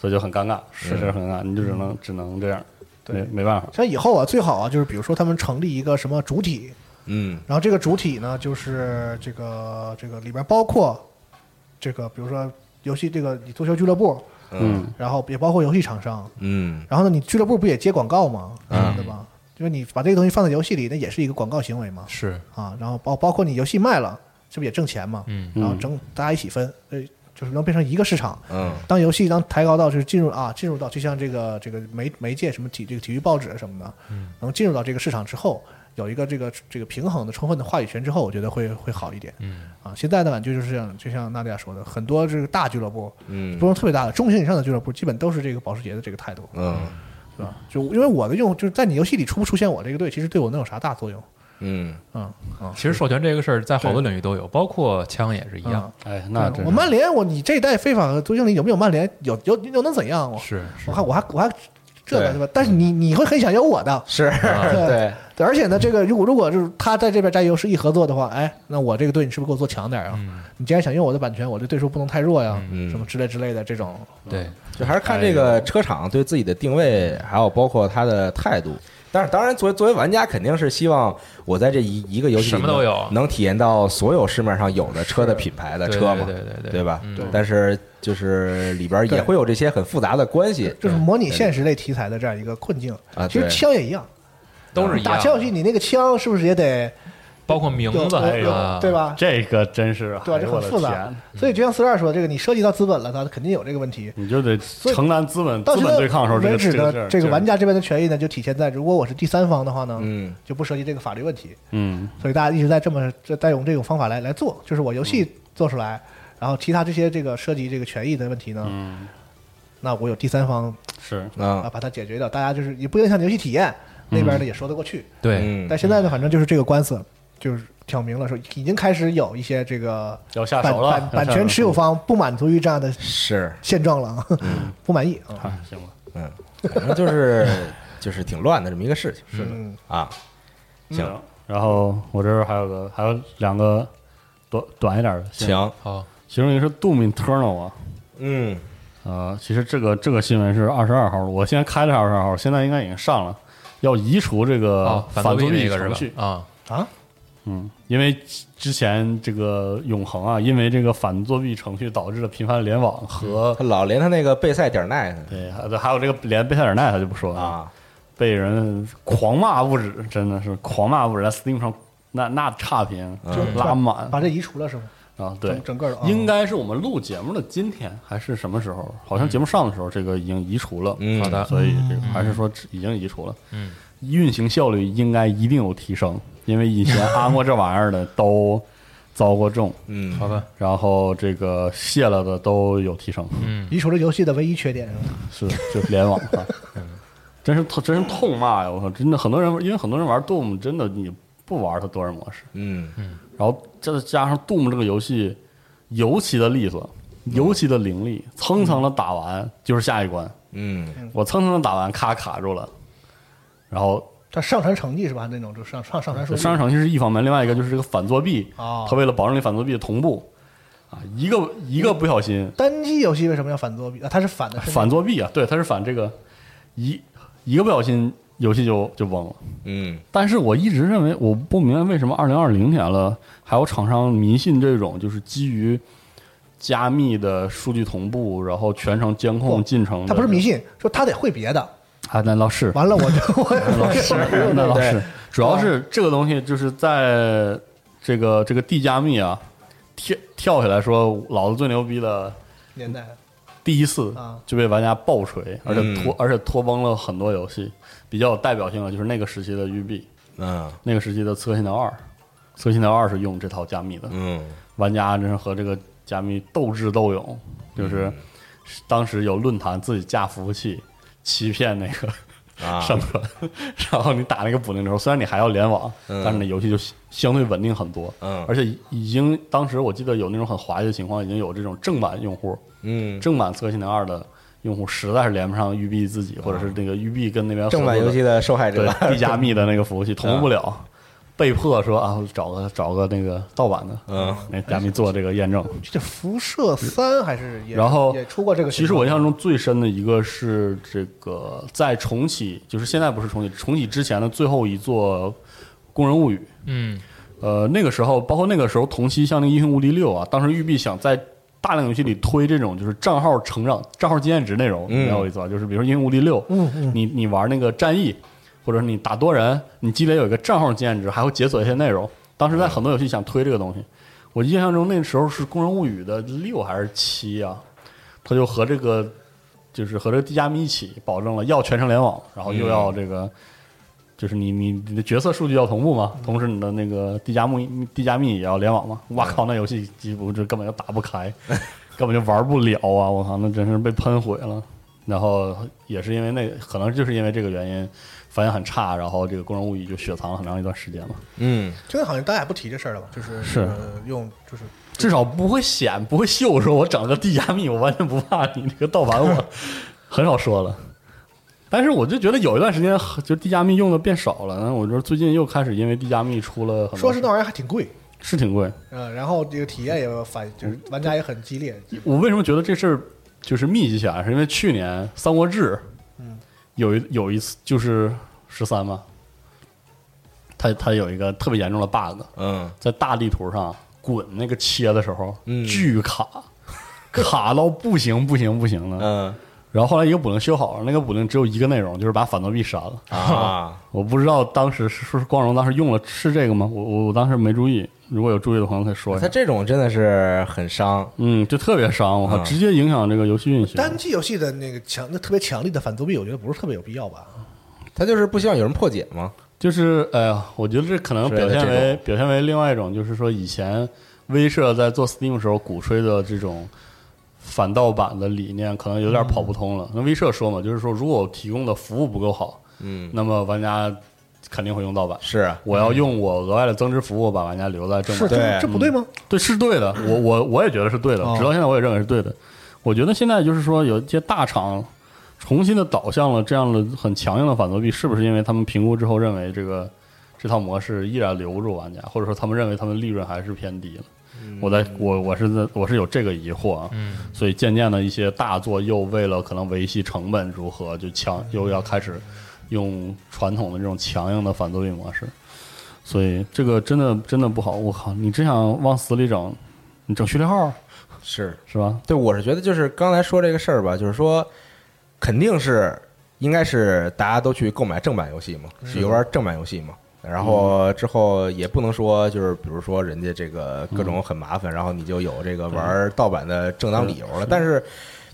[SPEAKER 4] 所以就很尴尬，这事儿很尴尬，你就只能只能这样，对。没办法。
[SPEAKER 3] 像以后啊，最好啊，就是比如说他们成立一个什么主体，
[SPEAKER 1] 嗯。
[SPEAKER 3] 然后这个主体呢，就是这个这个里边包括这个，比如说游戏这个你足球俱乐部，
[SPEAKER 4] 嗯，
[SPEAKER 3] 然后也包括游戏厂商，
[SPEAKER 1] 嗯
[SPEAKER 3] 然后呢，你俱乐部不也接广告吗？
[SPEAKER 1] 嗯
[SPEAKER 3] 对吧？就是你把这个东西放在游戏里，那也是一个广告行为嘛。
[SPEAKER 2] 是，
[SPEAKER 3] 啊，然后包包括你游戏卖了，是不是也挣钱嘛？
[SPEAKER 2] 嗯
[SPEAKER 3] 然后整大家一起分，呃，就是能变成一个市场。
[SPEAKER 1] 嗯
[SPEAKER 3] 当游戏当抬高到就是进入啊，进入到就像这个这个媒媒介什么体这个体育报纸什么的，
[SPEAKER 2] 嗯
[SPEAKER 3] 能进入到这个市场之后，有一个这个这个平衡的充分的话语权之后，我觉得会会好一点。
[SPEAKER 2] 嗯
[SPEAKER 3] 啊，现在的感觉就是像就像娜迪亚说的，很多这个大俱乐部，
[SPEAKER 1] 嗯
[SPEAKER 3] 不用特别大的，中型以上的俱乐部，基本都是这个保时捷的这个态度，
[SPEAKER 1] 嗯
[SPEAKER 3] 是吧？就因为我的用就是在你游戏里出不出现我这个队，其实对我能有啥大作用？
[SPEAKER 1] 嗯
[SPEAKER 3] 嗯啊，
[SPEAKER 2] 其实授权这个事儿在好多领域都有，包括枪也是一样。
[SPEAKER 4] 哎，那真
[SPEAKER 3] 我曼联，我你这一代非法足球经理有没有曼联？有有又能怎样？我
[SPEAKER 2] 是是
[SPEAKER 3] 我还我还我还这个
[SPEAKER 1] 对
[SPEAKER 3] 对吧？但是你你会很想有我的，
[SPEAKER 1] 是对
[SPEAKER 3] 对，而且呢，这个如果如果就是他在这边占优势一合作的话，哎，那我这个队你是不是给我做强点啊？
[SPEAKER 2] 嗯，
[SPEAKER 3] 你既然想用我的版权，我这对手不能太弱呀，
[SPEAKER 1] 嗯
[SPEAKER 3] 什么之类之类的这种，
[SPEAKER 2] 对，
[SPEAKER 1] 就还是看这个车厂对自己的定位，还有包括他的态度。但是当然，作为作为玩家，肯定是希望我在这一一个游戏里
[SPEAKER 2] 什么都有
[SPEAKER 1] 能能体验到所有市面上有的车的品牌的车嘛，
[SPEAKER 2] 对对对对
[SPEAKER 1] 对吧
[SPEAKER 2] 嗯？
[SPEAKER 1] 但是就是里边也会有这些很复杂的关系，
[SPEAKER 3] 就是模拟现实类题材的这样一个困境
[SPEAKER 1] 啊
[SPEAKER 3] 其实枪也一样，
[SPEAKER 2] 都是一样
[SPEAKER 3] 打枪游戏，你那个枪是不是也得
[SPEAKER 2] 包括名字，
[SPEAKER 3] 有有对？吧？
[SPEAKER 4] 这个真是，
[SPEAKER 3] 对吧？
[SPEAKER 4] 哎呦我的
[SPEAKER 3] 这很复杂，所以就像四十二说，这个你涉及到资本了，它肯定有这个问题。
[SPEAKER 4] 你就得承担资本资本对抗的时候，这
[SPEAKER 3] 为止
[SPEAKER 4] 个这个
[SPEAKER 3] 的这个玩家这边的权益呢，就体现在如果我是第三方的话呢，
[SPEAKER 1] 嗯。
[SPEAKER 3] 就不涉及这个法律问题。
[SPEAKER 4] 嗯。
[SPEAKER 3] 所以大家一直在这么这在用这种方法来来做，就是我游戏做出来，然后其他这些这个涉及这个权益的问题呢，
[SPEAKER 4] 嗯。
[SPEAKER 3] 那我有第三方
[SPEAKER 4] 是。
[SPEAKER 3] 啊
[SPEAKER 1] 啊，
[SPEAKER 3] 把它解决掉，大家就是也不影响游戏体验，那边呢也说得过去。
[SPEAKER 2] 对，
[SPEAKER 1] 嗯
[SPEAKER 3] 但现在呢，反正就是这个官司就是挑明了说，已经开始有一些这个
[SPEAKER 4] 要下
[SPEAKER 3] 版
[SPEAKER 4] 手了，
[SPEAKER 3] 版版权持有方不满足于这样的
[SPEAKER 1] 是，
[SPEAKER 3] 现状了，不满意啊。
[SPEAKER 4] 啊，行吧，
[SPEAKER 1] 嗯，反正就是就是挺乱的这么一个事情，是的
[SPEAKER 3] 嗯，
[SPEAKER 1] 啊，行，
[SPEAKER 4] 然后我这儿还有个还有两个短短一点的，
[SPEAKER 1] 行，
[SPEAKER 2] 好，
[SPEAKER 4] 其中一个是 Doom Eternal 啊，
[SPEAKER 1] 嗯。
[SPEAKER 4] 呃，其实这个这个新闻是二十二号，我现在开的是二十二号，现在应该已经上了，要移除这个
[SPEAKER 2] 哦，
[SPEAKER 4] 反
[SPEAKER 2] 作弊
[SPEAKER 4] 程序？
[SPEAKER 2] 啊，
[SPEAKER 3] 啊，
[SPEAKER 4] 嗯，因为之前这个永恒啊，因为这个反作弊程序导致了频繁联网和
[SPEAKER 1] 他老连他那个贝赛点 net
[SPEAKER 4] 对，还还有这个连贝塞点奈他就不说了，
[SPEAKER 1] 啊，
[SPEAKER 4] 被人狂骂不止，真的是狂骂不止，在 Steam 上那那差评
[SPEAKER 1] 嗯。
[SPEAKER 4] 拉满。
[SPEAKER 3] 把这移除了是吗？
[SPEAKER 4] 啊，对
[SPEAKER 3] 整，个的啊
[SPEAKER 4] 应该是我们录节目的今天还是什么时候？好像节目上的时候，这个已经移除了。
[SPEAKER 1] 嗯
[SPEAKER 2] 好的
[SPEAKER 4] 所以这个还是说已经移除了。
[SPEAKER 2] 嗯，
[SPEAKER 4] 运行效率应该一定有提升，因为以前安过这玩意儿的都遭过重，
[SPEAKER 1] 嗯，
[SPEAKER 2] 好的，
[SPEAKER 4] 然后这个卸了的都有提升，
[SPEAKER 2] 嗯，
[SPEAKER 3] 移除了游戏的唯一缺点是吧？
[SPEAKER 4] 是就联网啊，真是痛，真是痛骂呀！我靠，真的很多人，因为很多人玩 Doom，真的你不玩它多人模式，
[SPEAKER 1] 嗯。
[SPEAKER 4] 嗯然后再加上 Doom 这个游戏尤其的利索，尤其的凌厉，蹭蹭的打完就是下一关，
[SPEAKER 1] 嗯。
[SPEAKER 4] 我蹭蹭的打完咔卡住了，然后
[SPEAKER 3] 它上传成绩是吧？那种就上上上传数据。
[SPEAKER 4] 上传成绩是一方面，另外一个就是这个反作弊，
[SPEAKER 3] 啊
[SPEAKER 4] 它为了保证你反作弊的同步。啊，一个一个不小心。
[SPEAKER 3] 单机游戏为什么要反作弊？啊？它是反的是
[SPEAKER 4] 反作弊啊，对，它是反这个一一个不小心游戏就就崩了。
[SPEAKER 1] 嗯
[SPEAKER 4] 但是我一直认为，我不明白为什么二零二零年了，还有厂商迷信这种就是基于加密的数据同步，然后全程监控进程的。
[SPEAKER 3] 他不是迷信，说他得会别的。
[SPEAKER 4] 啊，那倒是，
[SPEAKER 3] 完了我就我
[SPEAKER 4] 那倒是，那倒是
[SPEAKER 1] 对。
[SPEAKER 4] 主要是这个东西就是在这个这个 D 加密啊，跳跳下来说，老子最牛逼的
[SPEAKER 3] 年代
[SPEAKER 4] 第一次
[SPEAKER 3] 啊。
[SPEAKER 4] 就被玩家爆锤，而且拖、
[SPEAKER 1] 嗯
[SPEAKER 4] 而且拖崩了很多游戏。比较有代表性的就是那个时期的育碧，
[SPEAKER 1] 嗯。
[SPEAKER 4] 那个时期的《刺客信条二》，《刺客信条二》是用这套加密的，
[SPEAKER 1] 嗯。
[SPEAKER 4] 玩家真是和这个加密斗智斗勇，就是当时有论坛自己架服务器欺骗那个
[SPEAKER 1] 啊。
[SPEAKER 4] 上传，然后你打那个补丁的时候，虽然你还要联网，
[SPEAKER 1] 嗯。
[SPEAKER 4] 但是那游戏就相对稳定很多。
[SPEAKER 1] 嗯。
[SPEAKER 4] 而且已经当时我记得有那种很滑稽的情况，已经有这种正版用户，
[SPEAKER 1] 嗯，
[SPEAKER 4] 正版《刺客信条二》的用户实在是连不上育碧自己，或者是那个育碧跟那边
[SPEAKER 1] 正版游戏的受害者，
[SPEAKER 4] 对 D 加密的那个服务器同步不了，被迫说啊，找个找个那个盗版的，
[SPEAKER 1] 嗯，
[SPEAKER 4] 那咱们做这个验证。
[SPEAKER 3] 这辐射三还是也
[SPEAKER 4] 然后
[SPEAKER 3] 也出过这个。
[SPEAKER 4] 其实我印象中最深的一个是这个在重启，就是现在不是重启，重启之前的最后一座《工人物语》。
[SPEAKER 2] 嗯
[SPEAKER 4] 呃，那个时候，包括那个时候同期像那个《英雄无敌六》啊，当时育碧想在大量游戏里推这种就是账号成长、账号经验值内容，
[SPEAKER 1] 嗯
[SPEAKER 4] 你知道我意思吧？就是比如说《英雄无敌六》，
[SPEAKER 3] 嗯嗯
[SPEAKER 4] 你你玩那个战役，或者你打多人，你积累有一个账号经验值，还会解锁一些内容。当时在很多游戏想推这个东西，我印象中那时候是《工人物语》的六还是七啊？他就和这个就是和这个 D 加密一起，保证了要全程联网，然后又要这个。就是你你你的角色数据要同步嘛，同时你的那个 D 加密 D 加密也要联网嘛。哇靠，那游戏几乎就根本就打不开，根本就玩不了啊！我靠，那真是被喷毁了。然后也是因为那，可能就是因为这个原因，反应很差，然后这个《工人物语》就雪藏了很长一段时间嘛。
[SPEAKER 1] 嗯
[SPEAKER 3] 现在好像大家也不提这事儿了吧？就是
[SPEAKER 4] 是
[SPEAKER 3] 呃用就是
[SPEAKER 4] 至少不会显不会秀说我整个地加密，我完全不怕你那个盗版我，很少说了。但是我就觉得有一段时间就地加密用的变少了，那我觉得最近又开始因为地加密出了很多，
[SPEAKER 3] 说是那玩意儿还挺贵，
[SPEAKER 4] 是挺贵。
[SPEAKER 3] 嗯，然后这个体验也反就是玩家也很激烈，
[SPEAKER 4] 我为什么觉得这事儿就是密集起来，是因为去年《三国志》
[SPEAKER 3] 嗯
[SPEAKER 4] 有一有一次就是十三吗，它它有一个特别严重的 bug，
[SPEAKER 1] 嗯
[SPEAKER 4] 在大地图上滚那个切的时候，
[SPEAKER 1] 嗯
[SPEAKER 4] 巨卡，卡到不行不行不行的。
[SPEAKER 1] 嗯
[SPEAKER 4] 然后后来一个补丁修好了，那个补丁只有一个内容，就是把反作弊删了。
[SPEAKER 1] 啊，我
[SPEAKER 4] 我不知道当时是是光荣当时用了是这个吗？我我我当时没注意，如果有注意的朋友可以说一下。
[SPEAKER 1] 他这种真的是很伤，
[SPEAKER 4] 嗯，就特别伤，我靠，
[SPEAKER 1] 嗯
[SPEAKER 4] 直接影响这个游戏运行。
[SPEAKER 3] 单机游戏的那个强那特别强力的反作弊，我觉得不是特别有必要吧？
[SPEAKER 1] 他就是不希望有人破解吗。
[SPEAKER 4] 就是哎呀，我觉得这可能表现为表现为另外一种，就是说以前威社在做 Steam 时候鼓吹的这种反盗版的理念，可能有点跑不通了。那威社说嘛，就是说如果我提供的服务不够好，
[SPEAKER 1] 嗯，
[SPEAKER 4] 那么玩家肯定会用盗版。
[SPEAKER 1] 是啊，
[SPEAKER 4] 我要用我额外的增值服务把玩家留在正版。
[SPEAKER 3] 是这这不对吗？
[SPEAKER 4] 对，是对的。我我我也觉得是对的，
[SPEAKER 3] 哦
[SPEAKER 4] 直到现在我也认为是对的。我觉得现在就是说有一些大厂重新的导向了这样的很强硬的反作弊，是不是因为他们评估之后认为这个这套模式依然留不住玩家，或者说他们认为他们利润还是偏低了？我在我我是在我是有这个疑惑啊，
[SPEAKER 2] 嗯
[SPEAKER 4] 所以渐渐的一些大作又为了可能维系成本如何，就强又要开始用传统的这种强硬的反作弊模式，所以这个真的真的不好。我靠，你真想往死里整，你整序列号
[SPEAKER 1] 是
[SPEAKER 4] 是吧？
[SPEAKER 1] 对，我是觉得就是刚才说这个事儿吧，就是说肯定是应该是大家都去购买正版游戏嘛，去游玩正版游戏嘛。然后之后也不能说就是比如说人家这个各种很麻烦，然后你就有这个玩盗版的正当理由了。但是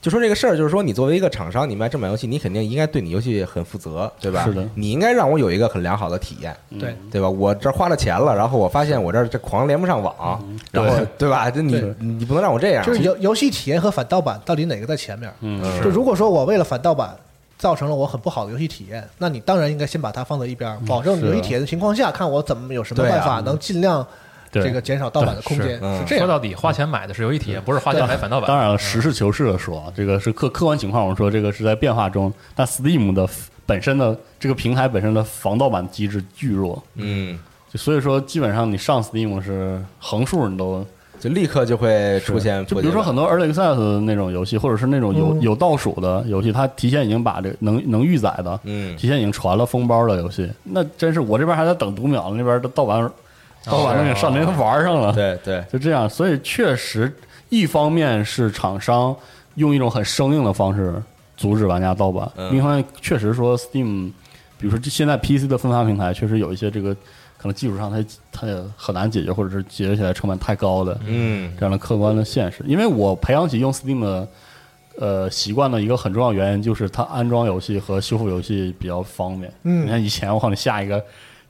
[SPEAKER 1] 就说这个事儿，就是说你作为一个厂商，你卖正版游戏，你肯定应该对你游戏很负责，对吧？
[SPEAKER 4] 是的
[SPEAKER 1] 你应该让我有一个很良好的体验，
[SPEAKER 3] 对，
[SPEAKER 1] 对吧？我这儿花了钱了，然后我发现我这儿这狂连不上网，然后对吧？这你你你不能让我这样，
[SPEAKER 3] 就是游游戏体验和反盗版到底哪个在前面？
[SPEAKER 4] 嗯，
[SPEAKER 3] 就如果说我为了反盗版造成了我很不好的游戏体验，那你当然应该先把它放在一边，保证游戏体验的情况下，看我怎么有什么办法能尽量
[SPEAKER 4] 对
[SPEAKER 3] 这个减少盗版的空间，
[SPEAKER 1] 嗯
[SPEAKER 3] 是这样。
[SPEAKER 2] 说到底，花钱买的是游戏体验，不是花钱买反盗版。
[SPEAKER 4] 当然了，实事求是的说，啊这个是客客观情况。我们说这个是在变化中，但 Steam 的本身的这个平台本身的防盗版机制巨弱，
[SPEAKER 1] 嗯，
[SPEAKER 4] 所以说基本上你上 Steam 是横竖你都
[SPEAKER 1] 就立刻就会出现
[SPEAKER 4] 就比如说很多 Early Access 那种游戏，或者是那种有
[SPEAKER 3] 嗯
[SPEAKER 4] 有倒数的游戏，它提前已经把这能能预载的，
[SPEAKER 1] 嗯
[SPEAKER 4] 提前已经传了封包的游戏，那真是我这边还在等读秒，那边的盗版盗版那个上那个玩上了，
[SPEAKER 1] 对对，
[SPEAKER 4] 就这样，所以确实，一方面是厂商用一种很生硬的方式阻止玩家盗版，
[SPEAKER 1] 嗯
[SPEAKER 4] 另一方面确实说 Steam，比如说现在 PC 的分发平台确实有一些这个可能技术上它它也很难解决，或者是解决起来成本太高的
[SPEAKER 1] 嗯
[SPEAKER 4] 这样的客观的现实。因为我培养起用 Steam 的呃习惯的一个很重要原因就是它安装游戏和修复游戏比较方便。
[SPEAKER 3] 嗯
[SPEAKER 4] 你看以前我靠你下一个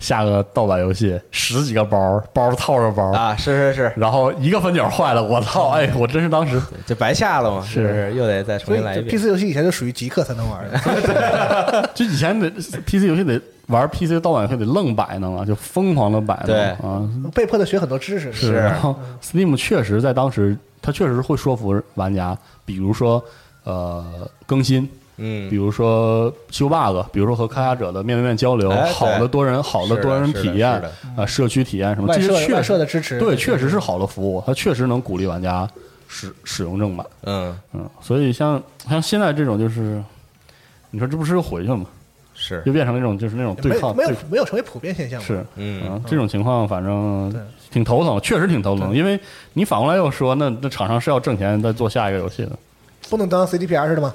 [SPEAKER 4] 下个盗版游戏十几个包，包套着包
[SPEAKER 1] 啊，是是是，
[SPEAKER 4] 然后一个分角坏了，我操！哎，我真是当时
[SPEAKER 1] 就白下了嘛，
[SPEAKER 4] 是
[SPEAKER 1] 是又得再重新来一遍
[SPEAKER 3] ？PC 游戏以前就属于极客才能玩的，
[SPEAKER 4] 就以前得 PC 游戏得玩 PC 盗版游戏得愣摆呢嘛，就疯狂的摆弄
[SPEAKER 1] 对
[SPEAKER 4] 啊，
[SPEAKER 3] 被迫的学很多知识。
[SPEAKER 4] 是。然后 Steam 确实在当时，它确实会说服玩家，比如说呃更新，
[SPEAKER 1] 嗯。
[SPEAKER 4] 比如说修 bug，比如说和开发者的面对面交流，
[SPEAKER 1] 哎
[SPEAKER 4] 好的多人好的多人体验啊，社区体验什么，这些确
[SPEAKER 3] 的支持，
[SPEAKER 4] 对，确实是好的服务，它确实能鼓励玩家使使用正版。
[SPEAKER 1] 嗯。
[SPEAKER 4] 嗯，所以像像现在这种就是，你说这不是又回去了吗？
[SPEAKER 1] 是。
[SPEAKER 4] 又变成那种就是那种对抗，
[SPEAKER 3] 没有没有成为普遍现象。
[SPEAKER 4] 是
[SPEAKER 1] 嗯。
[SPEAKER 4] 啊，这种情况反正挺头疼，确实挺头疼，因为你反过来又说，那那厂商是要挣钱再做下一个游戏的，
[SPEAKER 3] 不能当 CDPR 似的吗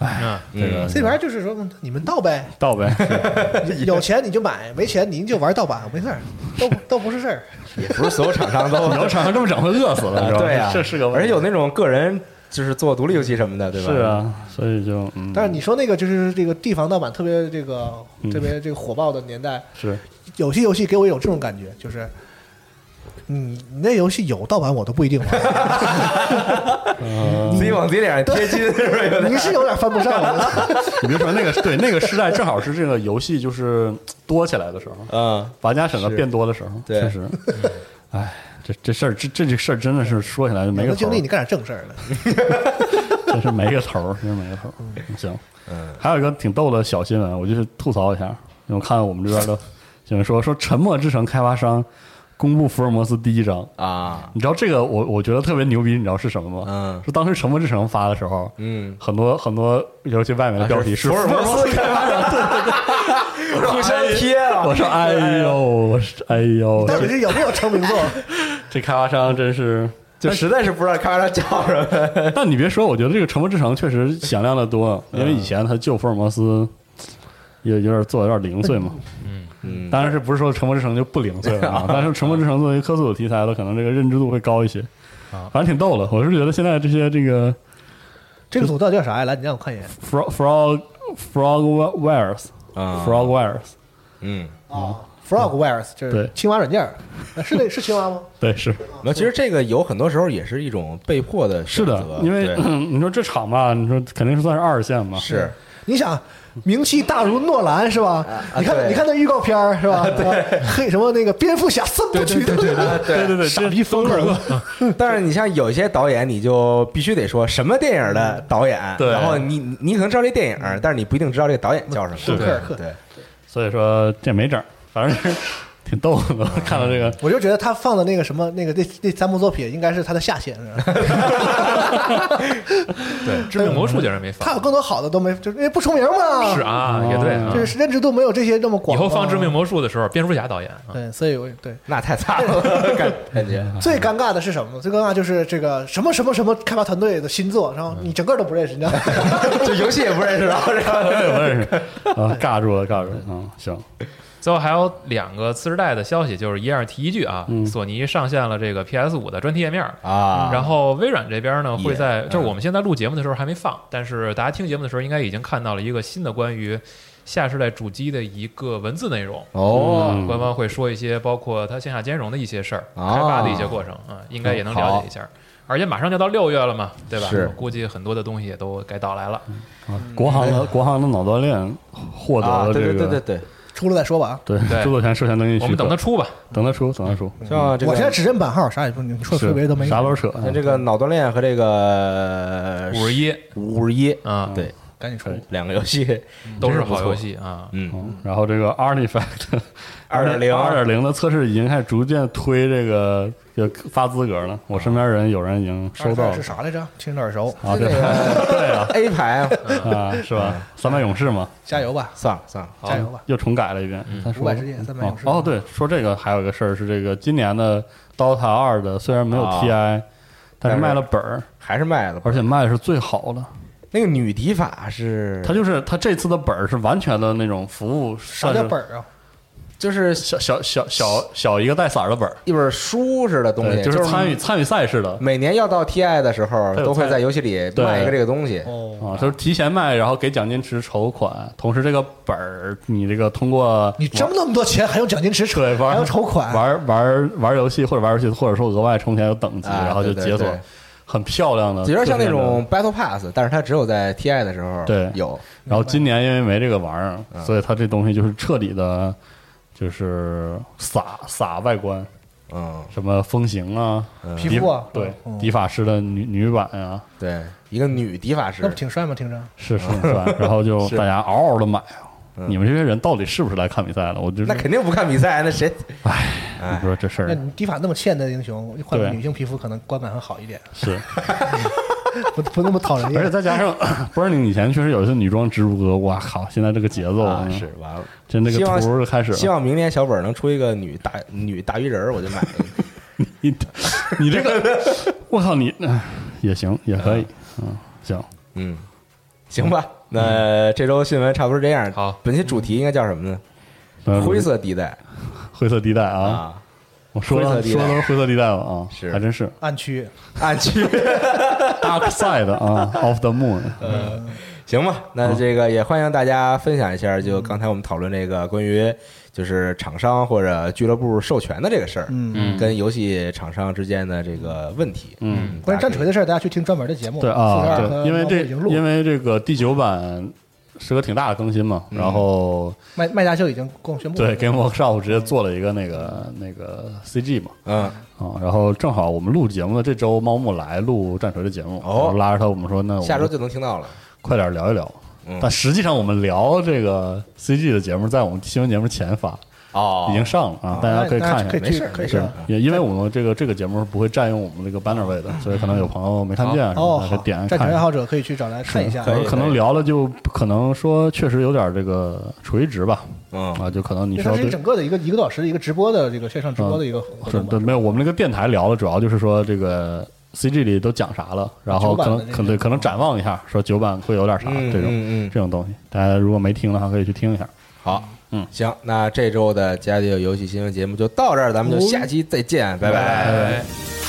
[SPEAKER 2] 嗯，
[SPEAKER 4] 这个
[SPEAKER 3] ？CDPR 就是说嗯你们盗呗，
[SPEAKER 4] 盗呗
[SPEAKER 3] 有钱你就买，没钱您就玩盗版，没事儿，都都不是事儿。
[SPEAKER 1] 也不是所有厂商都
[SPEAKER 4] 你要厂商这么整会饿死了，你知道吗？
[SPEAKER 1] 对呀，
[SPEAKER 4] 这是个
[SPEAKER 1] 而且有那种个人就是做独立游戏什么的，对吧？
[SPEAKER 4] 是，啊，所以就嗯，
[SPEAKER 3] 但是你说那个就是这个地方盗版特别这个
[SPEAKER 4] 嗯
[SPEAKER 3] 特别这个火爆的年代，
[SPEAKER 4] 是
[SPEAKER 3] 有些游戏给我有这种感觉，就是。嗯，你那游戏有盗版我都不一定玩，
[SPEAKER 1] 自己往自己脸上贴金，是不是有点？
[SPEAKER 3] 你是有点犯不上。我觉得
[SPEAKER 4] 你别说那个对那个时代正好是这个游戏就是多起来的时候，
[SPEAKER 1] 嗯，
[SPEAKER 4] 玩家选择变多的时候，确实，哎，这这事儿这这这事儿真的是说起来就没个头儿
[SPEAKER 3] 有的精力，你干点正事儿了。
[SPEAKER 4] 真是没个头儿，真是没个头儿。行，
[SPEAKER 1] 嗯，
[SPEAKER 4] 还有一个挺逗的小新闻，我就是吐槽一下，因为我看我们这边的新闻说说《沉默之城》开发商公布福尔摩斯第一章，
[SPEAKER 1] 啊，
[SPEAKER 4] 你知道这个我我觉得特别牛逼，你知道是什么吗？
[SPEAKER 1] 嗯
[SPEAKER 4] 是当时《沉默之城》发的时候，
[SPEAKER 1] 嗯，
[SPEAKER 4] 很多很多游戏外面的标题是
[SPEAKER 1] 福尔摩斯开发商，对对对，互相贴啊！
[SPEAKER 4] 我说哎呦，我说哎呦，
[SPEAKER 3] 到底是有没有成名作？
[SPEAKER 4] 这开发商真是。
[SPEAKER 1] 就实在是不知道开发商叫什么。
[SPEAKER 4] 但你别说，我觉得这个《沉默之城》确实响亮的多，因为以前他救福尔摩斯也有点做的有点零碎嘛。
[SPEAKER 1] 嗯，
[SPEAKER 4] 当然是不是说《沉默之城》就不零碎了啊？但是《沉默之城》作为科索题材的，可能这个认知度会高一些。
[SPEAKER 2] 啊
[SPEAKER 4] 反正挺逗的。我是觉得现在这些这个
[SPEAKER 3] 这个组到底叫啥呀？来，你让我看一眼。
[SPEAKER 4] frog frog frog wares
[SPEAKER 1] 啊
[SPEAKER 4] frog wares
[SPEAKER 1] 嗯，
[SPEAKER 3] 啊，Frogwares 就是青蛙软件是那是青蛙吗？
[SPEAKER 4] 对是
[SPEAKER 1] 那其实这个有很多时候也是一种被迫的
[SPEAKER 4] 是的
[SPEAKER 1] 选择，
[SPEAKER 4] 因为 你说这场吧，你说肯定是算是二线嘛，
[SPEAKER 1] 是
[SPEAKER 3] 你想，名气大如诺兰是吧？你看，你看那预告片儿是吧？对黑什么那个蝙蝠侠三部曲，对对
[SPEAKER 1] 啊对
[SPEAKER 4] 对对，
[SPEAKER 3] 傻逼风格。
[SPEAKER 1] 但是你像有些导演，你就必须得说什么电影的导演，
[SPEAKER 4] 对
[SPEAKER 1] 然后你你可能知道这电影，但是你不一定知道这个导演叫什么。
[SPEAKER 4] 是
[SPEAKER 3] 克尔
[SPEAKER 1] 对，
[SPEAKER 4] 所以说这没整，反正是挺逗的。看到这个，
[SPEAKER 3] 我就觉得他放的那个什么那个那那三部作品应该是他的下限，是吧
[SPEAKER 2] 对，致命魔术竟然没放
[SPEAKER 3] 他有，更多好的都没，就是因为不出名嘛。
[SPEAKER 2] 是啊，也对啊
[SPEAKER 3] 就。是认知度没有这些那么广以。
[SPEAKER 2] 后放致命魔术的时候，蝙蝠侠导演啊，
[SPEAKER 3] 对，所以我对
[SPEAKER 1] 那太惨了，感 感觉。
[SPEAKER 3] 最尴尬的是什么呢？最尴尬就是这个什么什么什么开发团队的新作，然后你整个都不认识，你知道吗？
[SPEAKER 1] 这游戏也不认识，然后这
[SPEAKER 4] 个也不认识啊，尬住了，尬住了。嗯，行，
[SPEAKER 2] 最后还有两个次世代的消息，就是一样提一句啊，
[SPEAKER 4] 嗯
[SPEAKER 2] 索尼上线了这个 PS 五的专题页面。
[SPEAKER 1] 啊，
[SPEAKER 2] 然后微软这边呢，会在就是
[SPEAKER 1] 嗯
[SPEAKER 2] 我们现在录节目的时候还没放，但是大家听节目的时候应该已经看到了一个新的关于下世代主机的一个文字内容。
[SPEAKER 1] 哦
[SPEAKER 4] 嗯
[SPEAKER 2] 官方会说一些包括它线下兼容的一些事儿，
[SPEAKER 1] 哦
[SPEAKER 2] 开发的一些过程啊，应该也能了解一下。而且马上就到六月了嘛，对吧？
[SPEAKER 1] 是
[SPEAKER 2] 估计很多的东西也都该到来了。
[SPEAKER 4] 啊国行的国行的脑锻炼获得了这个
[SPEAKER 1] 对对对对，
[SPEAKER 3] 出了再说吧啊。
[SPEAKER 4] 对
[SPEAKER 2] 对
[SPEAKER 4] 著作权授权登记许可，
[SPEAKER 2] 我们等它出吧。
[SPEAKER 4] 等它出，等它出，
[SPEAKER 3] 我现在只认版号，啥也不，你说特别的都没有。
[SPEAKER 4] 啥都扯。
[SPEAKER 1] 那这个脑锻炼和这个
[SPEAKER 2] 五十一
[SPEAKER 1] 五十一，
[SPEAKER 2] 啊，
[SPEAKER 1] 对，
[SPEAKER 3] 赶紧出。
[SPEAKER 1] 两个游戏
[SPEAKER 2] 都是好游戏啊。
[SPEAKER 1] 嗯，
[SPEAKER 4] 嗯，然后这个 Artifact
[SPEAKER 1] 二点零
[SPEAKER 4] 二点零的测试已经开始逐渐推这个就发资格了。我身边人有人已经收到了
[SPEAKER 3] 是啥来着？听着耳熟。
[SPEAKER 4] 啊，对
[SPEAKER 1] 这个
[SPEAKER 4] 对啊
[SPEAKER 1] A 牌啊，
[SPEAKER 4] 啊，是吧？三百勇士嘛，
[SPEAKER 3] 加油吧，
[SPEAKER 1] 算了算了，
[SPEAKER 3] 加油吧！
[SPEAKER 4] 又重改了一遍。
[SPEAKER 3] 五百世界三百
[SPEAKER 4] 哦
[SPEAKER 3] 勇士
[SPEAKER 4] 哦，对，说这个还有一个事儿是这个今年的 DOTA 二的虽然没有
[SPEAKER 1] 啊
[SPEAKER 4] TI，但是卖了本儿，
[SPEAKER 1] 还是卖了，
[SPEAKER 4] 而且卖的是最好的。
[SPEAKER 1] 那个女敌法是，
[SPEAKER 4] 他就是他这次的本儿是完全的那种服务，
[SPEAKER 3] 啥叫本儿啊？
[SPEAKER 1] 就是
[SPEAKER 4] 小小小小小一个带色儿的本儿，
[SPEAKER 1] 一本书似的东西，
[SPEAKER 4] 对，
[SPEAKER 1] 就
[SPEAKER 4] 就是参与参与赛事的
[SPEAKER 1] 每年要到 TI 的时候，
[SPEAKER 4] 它有
[SPEAKER 1] 都会在游戏里
[SPEAKER 4] 对
[SPEAKER 1] 卖一个这个东西。
[SPEAKER 3] 哦，
[SPEAKER 4] 啊，就是提前卖，然后给奖金池筹款，同时这个本儿你这个通过
[SPEAKER 3] 你挣那么多钱，还用奖金池筹，
[SPEAKER 4] 对玩
[SPEAKER 3] 还要筹款？
[SPEAKER 4] 玩玩玩游戏或者玩游戏，或者说额外充钱有等级，
[SPEAKER 1] 啊
[SPEAKER 4] 然后就解锁很漂亮的，
[SPEAKER 1] 有点像那
[SPEAKER 4] 种
[SPEAKER 1] 种 Battle Pass，但是它只有在 TI 的时候
[SPEAKER 4] 对
[SPEAKER 1] 有。
[SPEAKER 4] 然后今年因为没这个玩意儿，
[SPEAKER 1] 嗯
[SPEAKER 4] 所以它这东西就是彻底的，就是洒洒外观，
[SPEAKER 1] 嗯，
[SPEAKER 4] 什么风行啊，
[SPEAKER 1] 嗯
[SPEAKER 3] 皮肤啊，
[SPEAKER 4] 对
[SPEAKER 3] 嗯，
[SPEAKER 4] 迪法师的女女版呀，
[SPEAKER 1] 对，一个女敌法师
[SPEAKER 3] 那不，挺帅吗？听着，
[SPEAKER 4] 是是挺帅，然后就 是大家嗷嗷的买啊。
[SPEAKER 1] 嗯
[SPEAKER 4] 你们这些人到底是不是来看比赛的？我就是
[SPEAKER 1] 那肯定不看比赛，那谁？
[SPEAKER 4] 哎你
[SPEAKER 1] 哎，
[SPEAKER 4] 说这事儿
[SPEAKER 3] 那你迪法那么欠的英雄，换个
[SPEAKER 4] 对
[SPEAKER 3] 女性皮肤可能观感会好一点，
[SPEAKER 4] 是，
[SPEAKER 3] 不不那么讨人厌
[SPEAKER 4] 而且。再加上 Burning 以前确实有一些女装直播，哇靠！现在这个节奏
[SPEAKER 1] 是完了。
[SPEAKER 4] 真这个
[SPEAKER 1] 希望
[SPEAKER 4] 图就开始了。
[SPEAKER 1] 希望明年小本能出一个女大女大鱼人儿，我就买了。
[SPEAKER 4] 你你这个，我靠你哎也行也可以，嗯，行，
[SPEAKER 1] 嗯，行吧。那这周新闻差不多这样。
[SPEAKER 2] 好，
[SPEAKER 1] 本期主题应该叫什么呢？
[SPEAKER 4] 呃
[SPEAKER 1] 灰色地带
[SPEAKER 4] 灰色地带啊，
[SPEAKER 1] 啊，
[SPEAKER 4] 我说说的都是灰色地带了啊，
[SPEAKER 1] 是
[SPEAKER 4] 还真是
[SPEAKER 3] 暗区，
[SPEAKER 1] 暗区。
[SPEAKER 4] Dark Side 啊，Of the Moon，
[SPEAKER 1] 行吧，那这个也欢迎大家分享一下，就刚才我们讨论这个关于就是厂商或者俱乐部授权的这个事儿，
[SPEAKER 3] 嗯，
[SPEAKER 4] 嗯
[SPEAKER 1] 跟游戏厂商之间的这个问题。
[SPEAKER 4] 嗯，
[SPEAKER 3] 关于战锤的事儿，大家去听专门的节目。
[SPEAKER 4] 对啊，对，因为这
[SPEAKER 3] 已经录了
[SPEAKER 4] 因为这个第九版是个挺大的更新嘛，
[SPEAKER 1] 嗯
[SPEAKER 4] 然后
[SPEAKER 3] 卖卖家秀已经公宣布。
[SPEAKER 4] 对 Game Workshop 直接做了一个那个那个 CG 嘛，
[SPEAKER 1] 嗯，
[SPEAKER 4] 啊，然后正好我们录节目的这周，猫木来录战锤的节目，
[SPEAKER 1] 哦
[SPEAKER 4] 然后拉着他，我们说那我们
[SPEAKER 1] 下周就能听到了。
[SPEAKER 4] 快点聊一聊。
[SPEAKER 1] 嗯
[SPEAKER 4] 但实际上我们聊这个 CG 的节目，在我们新闻节目前发，
[SPEAKER 1] 哦
[SPEAKER 4] 已经上了啊，大家可以看一下。
[SPEAKER 3] 可以去
[SPEAKER 1] 没事没事
[SPEAKER 3] 可以去。
[SPEAKER 4] 也因为我们这个这个节目是不会占用我们这个 banner 位的，所以可能有朋友没看见，
[SPEAKER 3] 哦，
[SPEAKER 4] 大家
[SPEAKER 3] 好，战
[SPEAKER 4] 点看一下。
[SPEAKER 3] 锤爱好者可以去找来看一下。
[SPEAKER 1] 可
[SPEAKER 4] 能聊了就可能说确实有点这个垂直吧，
[SPEAKER 1] 嗯
[SPEAKER 4] 啊，就可能你
[SPEAKER 3] 因为它是一个
[SPEAKER 4] 需要对
[SPEAKER 3] 整个的一个一个多小时的一个直播的这个线上直播的一个活动吧
[SPEAKER 4] 是对，没有我们那个电台聊了，主要就是说这个 CG 里都讲啥了，然后可能可能对可能展望一下，说九版会有点啥
[SPEAKER 1] 嗯
[SPEAKER 4] 这种
[SPEAKER 1] 嗯嗯
[SPEAKER 4] 这种东西，大家如果没听的话，可以去听一下。
[SPEAKER 1] 好，
[SPEAKER 4] 嗯，
[SPEAKER 1] 行，那这周的家里有游戏新闻节目就到这儿，咱们就下期再见，拜拜。
[SPEAKER 2] 拜拜。